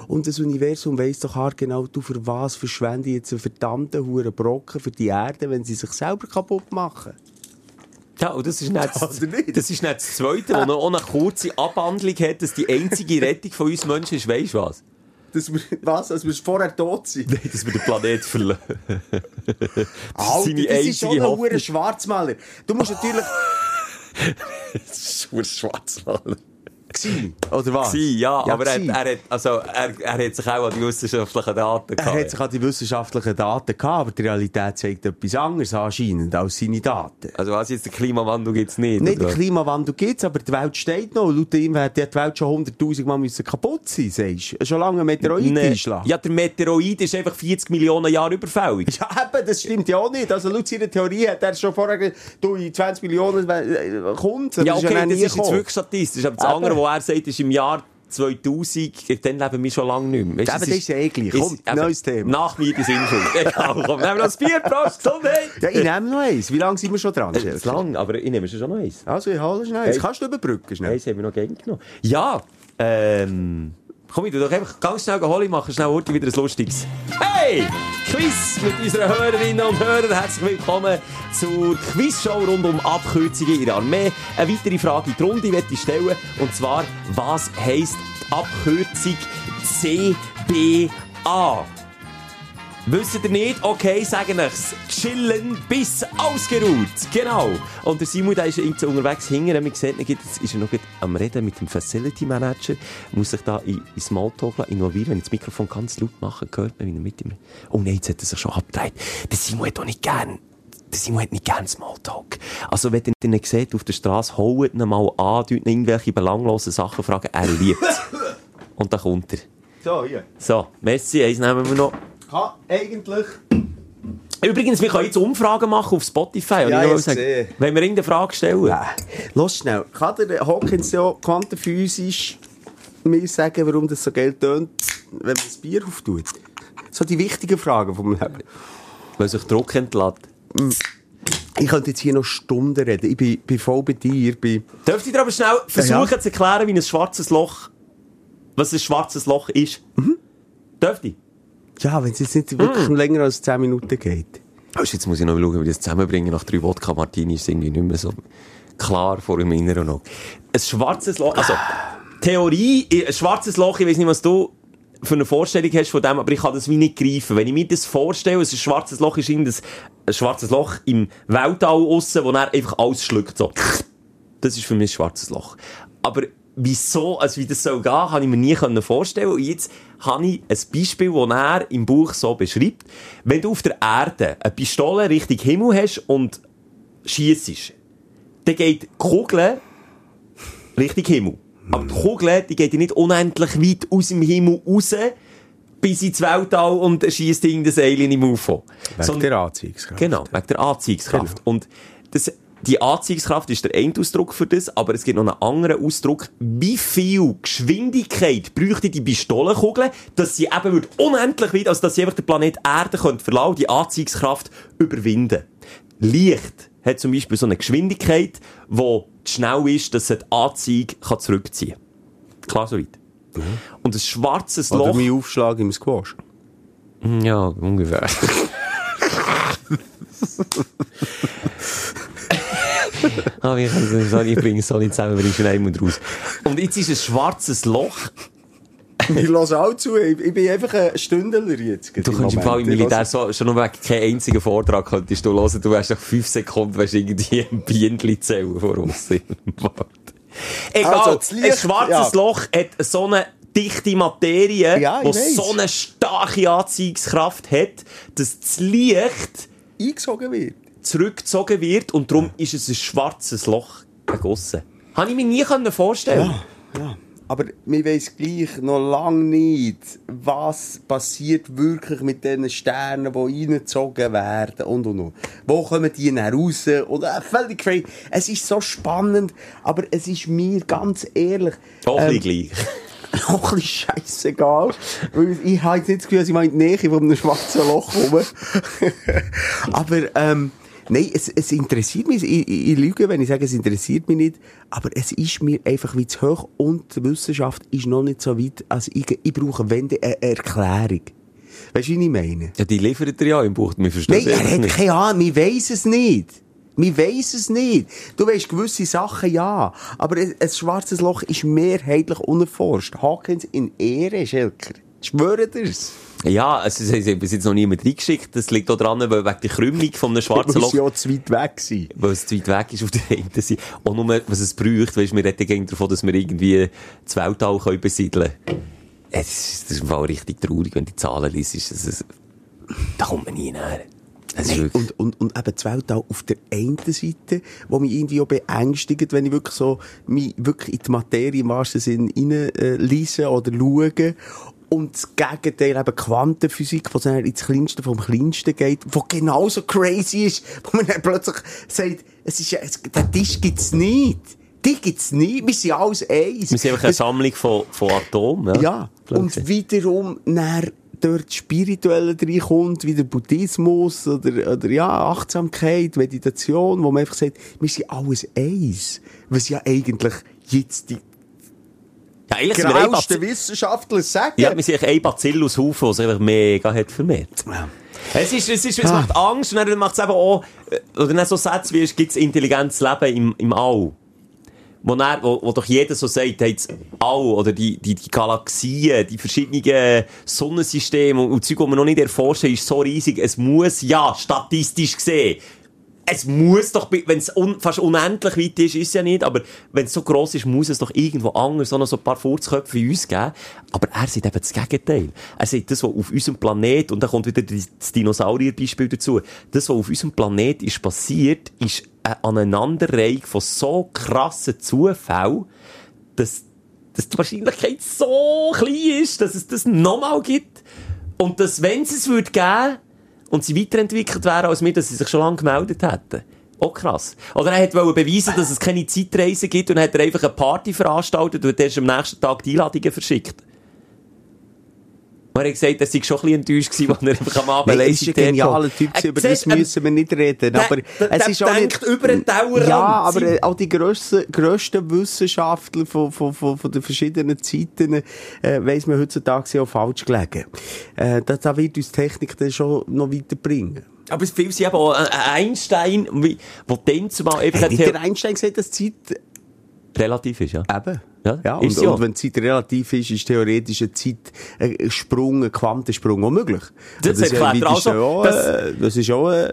Und das Universum weiss doch hart genau, du für was verschwende jetzt einen verdammten Huren Brocken für die Erde, wenn sie sich selber kaputt machen. Ja, und das ist nicht das, [LAUGHS] nicht? das, ist nicht das Zweite, wo noch eine kurze Abhandlung hat, dass die einzige [LAUGHS] Rettung von uns Menschen ist, weisst du was? Dass [LAUGHS] wir, was? Dass wir vorher tot sind? Nein, dass wir den Planet verlassen. das [LAUGHS] Alter, ist das ist schon ein Schwarzmaler. Du musst natürlich... [LAUGHS] Das ist ein Schwarzmaler. Gsi. Oder was? Gewesen, ja, aber er, gsi. er, hat, also, er, er hat sich auch an die wissenschaftlichen Daten Er gehabt. hat sich an die wissenschaftlichen Daten gehabt, aber die Realität zeigt etwas anderes anscheinend als seine Daten. Also was jetzt, den Klimawandel gibt's nicht? Nicht den was? Klimawandel gibt's, aber die Welt steht noch. Laut ihm hat die Welt schon 100'000 Mal müssen kaputt sein, sagst du. Schon lange ein Meteorit Nee. Ja, der Meteoroid ist einfach 40 Millionen Jahre überfällig. Ja, eben, das stimmt ja auch nicht. Also, laut seiner Theorie hat er schon vorher du, in 20 Millionen äh, kommt. Ja, okay, das ist jetzt wirklich statistisch. Aber das andere, er sagt, ist im Jahr 2000, dann leben wir schon lange nicht mehr. Es das ist ja eh gleich. Komm, neues Thema. Nach mir die Sinnschuld. Egal, komm, nehmen wir noch Bier, Prost, Gesundheit! Ja, ich nehme noch eins. Wie lange sind wir schon dran? Das ist lang, aber ich nehme schon noch eins. Also, ich hole schnell. Hey. kannst du überbrücken, schnell. Eins haben wir noch gern genommen. Ja, ähm... Komm, ich tu doch einfach ganz schnell holen, ich mache schnell heute wieder ein lustiges. Hey! Quiz mit unseren Hörerinnen und Hörern. Herzlich willkommen zur Quizshow rund um Abkürzungen in der Armee. Eine weitere Frage in die Runde möchte ich stellen. Und zwar, was heisst die Abkürzung CBA? Wisst ihr nicht? Okay, sagen ich's. Chillen bis ausgeruht. Genau. Und der Simon, der ist irgendwie unterwegs hinten. Wir sehen, jetzt ist er noch am Reden mit dem Facility Manager. Muss sich da in, in Smalltalk involvieren. Wenn ich das Mikrofon ganz laut mache, hört man, wie er mit ihm... Oh nein, jetzt hat er sich schon abgedreht. Der Simon hat doch nicht gern... Der Simon hat nicht gern Smalltalk. Also, wenn ihr ihn seht auf der Straße, holt ihn mal an, ihn irgendwelche belanglosen Sachen fragen. Er liebt's. [LAUGHS] Und dann kommt er. So, hier. So, Messi, eins nehmen wir noch. Kann eigentlich... Übrigens, wir können jetzt Umfragen machen auf Spotify. Ja, ich sagen. Wenn wir irgendeine Frage stellen. Ja. Los schnell. Kann der Hawkins ja quantenphysisch mir sagen, warum das so Geld tönt, wenn man das Bier auftut? So die wichtigen Fragen vom Leben. Weil sich Druck entlädt. Ich könnte jetzt hier noch Stunden reden. Ich bin, bin voll bei dir. Bin... Dürft ihr dir aber schnell versuchen ja. zu erklären, wie ein schwarzes Loch, was ein schwarzes Loch ist? Mhm. Dürft ihr? Ja, wenn es jetzt nicht wirklich länger als 10 Minuten geht. Also jetzt muss ich noch schauen, wie ich das zusammenbringe. Nach drei Wodka Martini ist irgendwie nicht mehr so klar vor dem Inneren noch. Ein schwarzes Loch, also, Theorie, ein schwarzes Loch, ich weiß nicht, was du für eine Vorstellung hast von dem, aber ich kann das wie nicht greifen. Wenn ich mir das vorstelle, ein schwarzes Loch ist irgendein ein schwarzes Loch im Weltall aussen, wo er einfach alles schluckt, so. Das ist für mich ein schwarzes Loch. Aber wieso, also wie das soll gehen, kann ich mir nie vorstellen. Und jetzt habe ich ein Beispiel, das er im Buch so beschreibt. Wenn du auf der Erde eine Pistole Richtung Himmel hast und schiessest, dann geht die Kugel Richtung Himmel. Aber die Kugel, die geht ja nicht unendlich weit aus dem Himmel raus, bis ins Weltall und schießt irgendein Alien im UFO. Wegen Sondern- der Anziehungskraft. Genau, wegen der Anziehungskraft. Genau. Und das, die Anziehungskraft ist der eine Ausdruck für das, aber es gibt noch einen anderen Ausdruck. Wie viel Geschwindigkeit bräuchte die Pistolenkugel, dass sie eben unendlich weit, also dass sie einfach den Planet Erde könnte verlassen, die Anziehungskraft überwinden. Licht hat zum Beispiel so eine Geschwindigkeit, die schnell ist, dass es die Anziehung kann zurückziehen kann. Klar so weit. Und ein schwarzes Oder Loch... mein Aufschlag im Squash. Ja, ungefähr. [LAUGHS] [LAUGHS] [LAUGHS] Ah, ich, nicht- ich bringe es so nicht zusammen, weil ich schon einmal raus. Und jetzt ist ein schwarzes Loch. [LAUGHS] Ich lasse auch zu. Ich, ich bin einfach ein Stündler jetzt. Du kannst im Fall im Militär so, schon nur wegen keinen einzigen Vortrag könntest du hören. Du wärst nach fünf Sekunden wärst irgendwie [LAUGHS] ein Bienenli zählen vor uns. Egal, Also, Licht, ein schwarzes ja. Loch hat so eine dichte Materie, Ja, die so eine starke Anziehungskraft hat, dass das Licht eingesogen wird. Zurückgezogen wird und darum ist es ein schwarzes Loch gegossen. Habe ich mir nie können vorstellen Ja. Aber wir wissen gleich noch lange nicht, was passiert wirklich mit diesen Sternen, die reingezogen werden und und und. Wo kommen die dann raus? Oder äh, völlig crazy. Es ist so spannend, aber es ist mir ganz ehrlich. Ein ähm, gleich. [LAUGHS] noch ein bisschen scheissegal. Weil ich habe jetzt nicht das Gefühl, dass ich mal in die Nähe von einem schwarzen Loch komme. [LAUGHS] aber, ähm, nein, es, es interessiert mich. Ich, ich, ich lüge, wenn ich sage, es interessiert mich nicht. Aber es ist mir einfach wie zu hoch und die Wissenschaft ist noch nicht so weit. Also ich, ich brauche wenn eine Erklärung. Weißt du, wie ich meine? Ja, die liefert er ja im Buch. Wir verstehen Nein, er hat keine Ahnung, wir weiss es nicht. Wir weiss es nicht. Du weisst gewisse Sachen ja, aber ein ein schwarzes Loch ist mehrheitlich unerforscht. Hawkins in Ehre, Schelker. Ich schwöre dir's. Ja, also, es hat bis jetzt noch niemand reingeschickt. Das liegt auch daran, weil wegen der Krümmung von einem schwarzen Muss Loch, ja zu weit weg sein. weil es zu weit weg ist auf der einen Seite. Und nur, was es braucht, weisst, wir reden gegen davon, dass wir irgendwie das Weltall können besiedeln können. Es ist, das ist im Fall richtig traurig, wenn du die Zahlen liest. Es ist, da kommt man nie näher. Ist Nein, und, und, und eben das Weltall auf der einen Seite, wo mich irgendwie auch beängstigt, wenn ich wirklich so, mich wirklich in die Materie im wahrsten Sinn rein, äh, oder schaue. Und das Gegenteil, eben Quantenphysik, wo es dann ins Kleinste vom Kleinsten geht, wo genauso crazy ist, wo man dann plötzlich sagt, es ist ja, es, den Tisch gibt's nicht. Die gibt's nicht. Wir sind alles eins. wir sind einfach eine Sammlung von, von Atomen. Ja, Blöd und wiederum dann dort Spirituelle reinkommt, wie der Buddhismus oder, oder ja, Achtsamkeit, Meditation, wo man einfach sagt, wir sind alles eins. Was ja eigentlich jetzt die ja, eigentlich sind wir Bazillus- Wissenschaftler sagen. ja, wir sind ein Bacillus-Haufen, der sich mega hat vermehrt. Ja. Es ist, es ist, es Ah. macht Angst und dann macht es eben auch, äh, oder dann so Sätze wie, gibt es intelligentes Leben im, im All? Wo, dann, wo, wo doch jeder so sagt, hey, das All, oder die, die, die Galaxien, die verschiedenen Sonnensysteme und, und Zeug, die wir noch nicht erforscht haben, ist so riesig. Es muss, ja, statistisch gesehen, es muss doch, wenn es un, fast unendlich weit ist, ist es ja nicht, aber wenn es so gross ist, muss es doch irgendwo anders noch so ein paar Furzköpfe wie uns geben. Aber er sagt eben das Gegenteil. Er sagt, das, was auf unserem Planet, und da kommt wieder das Dinosaurier-Beispiel dazu, das, was auf unserem Planet ist passiert, ist eine Aneinanderreihung von so krassen Zufällen, dass, dass die Wahrscheinlichkeit so klein ist, dass es das nochmal gibt. Und dass, wenn es es würde geben, und sie weiterentwickelt wären als wir, dass sie sich schon lange gemeldet hätten. Auch krass. Oder er wollte beweisen, dass es keine Zeitreisen gibt und hat einfach eine Party veranstaltet und hat erst am nächsten Tag die Einladungen verschickt. Und er gesagt, er sei schon ein enttäuscht gewesen, als er einfach am Abend er ist ein genialer. Typ, Er gewesen, über das müssen wir nicht reden. aber es ist denkt über den Tellerrand. Ja, aber Sie- äh, auch die grössten, grössten Wissenschaftler von, von, von, von den verschiedenen Zeiten, äh, weiss man heutzutage auch falsch gelegen. Äh, da, da wird uns Technik dann schon noch weiterbringen. Aber es viel sind eben auch ein Einstein, der dann zumal eben Hat nicht der Einstein gesagt, dass Zeit relativ ist, ja. eben? Ja, ja und, ja. und wenn die Zeit relativ ist, ist theoretisch ein Zeitsprung, ein Quantensprung auch möglich. Das ist ja erklärt er also, ja äh, das ist auch, äh,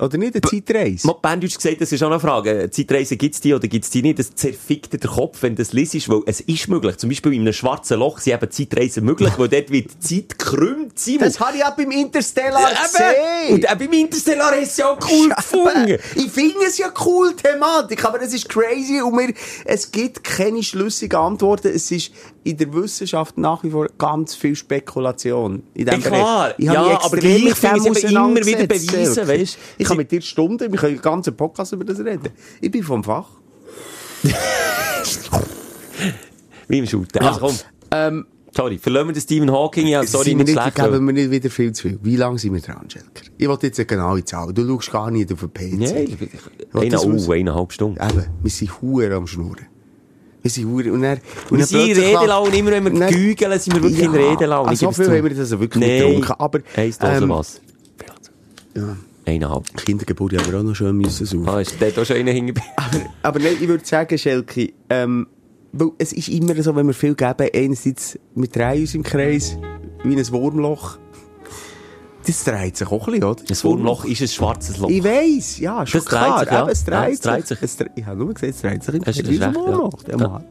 oder nicht eine Zeitreise? Mal Berndeutsch gesagt, das ist auch eine Frage. Zeitreisen gibt's die oder gibt's die nicht? Das zerfickt dir den Kopf, wenn du das liest, weil es ist möglich. Zum Beispiel in einem schwarzen Loch sind eben Zeitreisen möglich, weil dort wird die Zeit gekrümmt sein. Das habe ich auch beim Interstellar Ja, gesehen. Und auch beim Interstellar du es ja auch cool gefunden. Ich finde es ja cool, Thematik, aber es ist crazy und mir, es gibt keine schlüssigen Antworten. Es ist in der Wissenschaft nach wie vor ganz viel Spekulation. In diesem Ja, klar. Ich Ja, aber gleich finde dem ich es immer wieder beweisen, weisst? Ich kann mit dir Stunden, wir können einen ganzen Podcast über das reden. Ich bin vom Fach. [LAUGHS] Wie im Shooten. Also komm. Ähm, Sorry, verlassen wir den Stephen Hawking. Ja, sorry, nicht schlecht. geben wir nicht wieder viel zu viel. Wie lange sind wir dran, Schelker? Ich wollte jetzt eine genaue Zahl. Du schaust gar nicht auf den PC. Nein, eine, oh, eineinhalb Stunden. Eben, wir sind Huren am Schnurren. Wir sind. Und dann, und Wir dann sind in Redelaune, immer wenn wir Nein. gügeln, sind wir wirklich in Redelaune. Also, so viel haben wir das also wirklich Nein. nicht getrunken. Aber, Eins Dose ähm, was. ja, Eineinhalb. Kindergeburt haben wir auch noch schön müssen suchen. Ah, ist dort auch schon einer hingeblieben? [LAUGHS] Aber, aber nein, ich würde sagen, Schelke, ähm, weil es ist immer so, wenn wir viel geben, einerseits, wir drehen uns im Kreis, wie ein Wurmloch. Das dreht sich auch ein bisschen, oder? Das Wurmloch ist ein schwarzes Loch. Ich weiss, ja, schon Das dreht klar. sich, ja. Eben, es dreht Ja, es dreht sich. Es ich habe nur gesagt, es dreht sich Kreis. Wie ein ja. Wurmloch, Ja. Mann.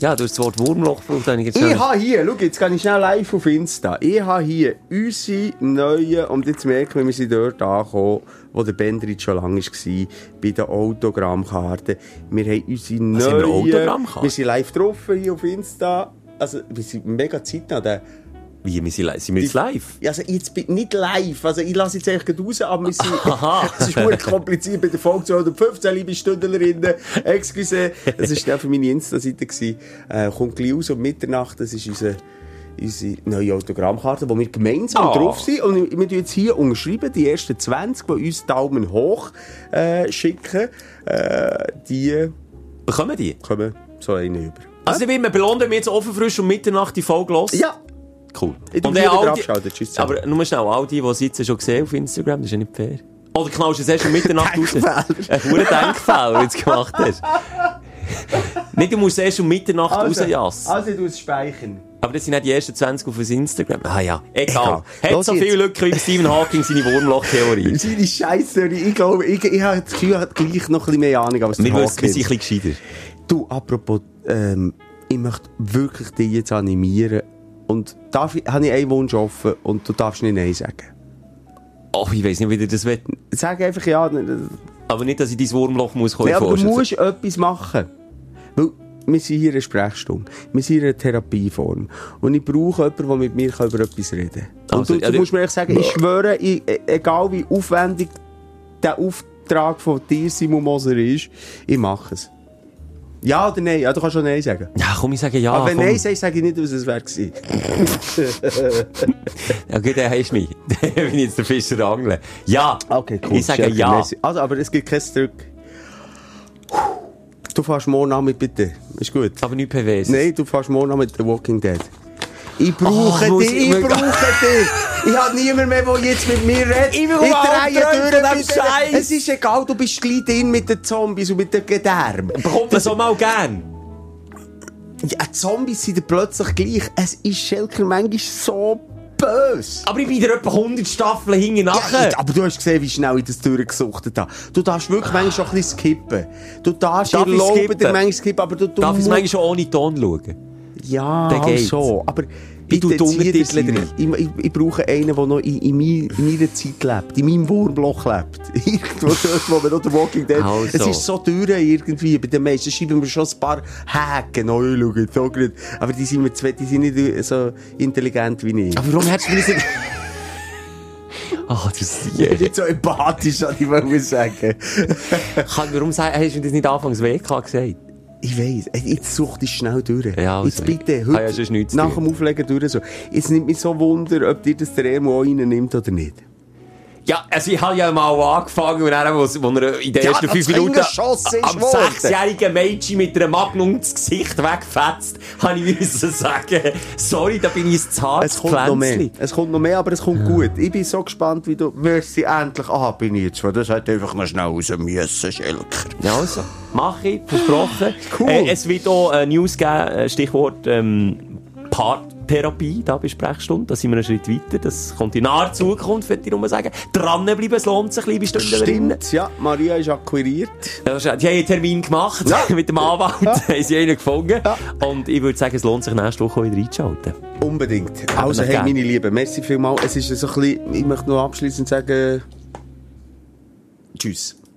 Ja, du hast das Wort Wurmloch gebraucht, ich Ich habe hier, schau, jetzt gehe ich schnell live auf Insta. Ich habe hier unsere neuen, und jetzt merken wir, wir sind dort angekommen, wo der Bendrit schon lange war, bei den Autogrammkarten. Wir haben unsere Was haben wir, neuen... Autogrammkarten? Wir sind live drauf hier auf Insta. Also, wir sind mega zeitnah. Der, Wie, wir sind, li- sind wir jetzt live? Ja, also jetzt bin nicht live, also ich lasse jetzt eigentlich raus, aber wir sind, Aha. [LAUGHS] es ist nur kompliziert bei der Folge 215, liebe Stündlerinnen, excuse, das war für meine Insta-Seite äh, kommt gleich raus um Mitternacht, das ist unsere, unsere neue Autogrammkarte, wo wir gemeinsam Ah. drauf sind und wir jetzt hier unterschreiben, die ersten 20, die uns Daumen hoch äh, schicken, äh, die Bekommen die? kommen so einen über. Also, wie wir belohnen, jetzt offen frisch um Mitternacht die Folge los. Ja, Cool. Ich Und dann all die-. Tschüss zusammen. Aber nur schnell, all die, die es jetzt schon gesehen auf Instagram, das ist ja nicht fair. Oder knallst du es erst um Mitternacht raus? [LAUGHS] Ein hoher Denkfehler, den du jetzt gemacht hast. nicht, du musst es erst um Mitternacht also, rausjassen. also du speichern. Aber das sind nicht die ersten 20 auf Instagram. Ah ja, egal. Egal. Hat so viel Lücken wie Stephen Hawking seine Wurmloch-Theorie. [LAUGHS] Seine Scheiße, ich glaube, ich, ich habe das Gefühl, er hat gleich noch ein bisschen mehr Ahnung als der Wir wissen, wir sind ein bisschen gescheiter. Du, apropos, ähm, ich möchte wirklich dich jetzt animieren. Und ich, habe ich einen Wunsch offen und du darfst nicht Nein sagen. Ach, ich weiss nicht, wie du das willst. Sag einfach ja. Aber nicht, dass ich dein Wurmloch muss Nee, aber du musst etwas machen. Weil wir sind hier in einer Sprechstunde. Wir sind in einer Therapieform. Und ich brauche jemanden, der mit mir über etwas reden kann. Und Also, du, ja, du du- musst mir echt sagen, ich schwöre, ich, e- egal wie aufwendig der Auftrag von dir, Simon Moser, ist, ich mache es. Ja oder nein? Ja, du kannst schon Nein sagen. Ja, komm, ich sage ja. Aber wenn komm. Nein sagst, sage ich nicht, was es wäre gewesen. [LAUGHS] Ja, okay, dann hast du mich. [LAUGHS] Dann bin ich jetzt der Fischer angeln. Ja. Ich sage Stärker, ja. merci. Also, aber es gibt kein Zurück. Du fährst morgen an mit bitte. Ist gut. Aber nicht PWs. Nein, du fährst morgen an mit The Walking Dead. Ich brauche Oh, dich, ich- ich brauche dich. Ich habe niemand mehr, der jetzt mit mir redet. Ich bekomme drehe Albträume durch mit. Scheiß. Es ist egal, du bist gleich drin mit den Zombies und mit den Gedärmen. Bekommt man so mal gern? Ja, Zombies sind plötzlich gleich. Es ist Schelker manchmal so böse. Aber ich bin dir etwa 100 Staffeln hinten Ja, nachher. ich- aber du hast gesehen, wie schnell ich das durchgesuchtet habe. Du darfst wirklich manchmal schon ein bisschen skippen. Du darfst Darf ich skippen? dir manchmal skippen, aber du, du Darf ich es manchmal schon ohne Ton schauen? Ja, geht's. so. Aber Ich bitte das Untertitel rein. Ich, ich, ich brauche einen, der noch in, in, mein, in meiner Zeit lebt, in meinem Wurmloch lebt. [LAUGHS] Irgendwo dort, wo wir noch der Walking Dead... Also. Es ist so teuer irgendwie. Bei den meisten schreiben wir schon ein paar Haken. Oh, so gut. Aber die sind, mir zwei, die sind nicht so intelligent wie ich. Aber warum hättest du mir nicht... [LAUGHS] Ah, das ist Nicht so empathisch, was ich wollte sagen. Kann, warum hast du das nicht anfangs WK gesagt? Ich. Ey, Jetzt such dich schnell durch. Ja, jetzt bitte, ich- heute, Ah ja, nach dem Auflegen durch. So. Jetzt nimmt mich so Wunder, ob dir das der Emo auch reinnimmt oder nicht. Ja, also ich habe ja mal angefangen, und dann, wo, wo er in den Ja, ersten fünf Minuten am sechsjährigen Mädchen mit einer Magnum das Gesicht wegfetzt, habe ich müssen sagen, sorry, da bin ich ein zartes Es kommt noch mehr. Pflänzchen. Es kommt noch mehr, aber es kommt gut. Ich bin so gespannt, wie du wirst sie endlich. Ah, bin ich jetzt. Das hat einfach noch schnell raus müssen, Schelker. Ja, also, mache ich, versprochen. Cool. Äh, es wird auch äh, News geben, äh, Stichwort ähm, Paartherapie, da bei Sprechstunde. Da sind wir einen Schritt weiter. Das kommt in naher Zukunft, würde ich nur sagen. Dranbleiben, es lohnt sich ein bisschen bei Stündlerinnen. Stimmt, ja. Maria ist akquiriert. Ja, Die haben einen Termin gemacht Ja. [LAUGHS] mit dem Anwalt, [LAUGHS] haben sie einen gefunden. Ja. Und ich würde sagen, es lohnt sich nächste Woche wieder einzuschalten. Unbedingt. Also, noch hey, gern. meine Lieben, merci vielmals. Es ist so ein bisschen, ich möchte noch abschließend sagen, tschüss.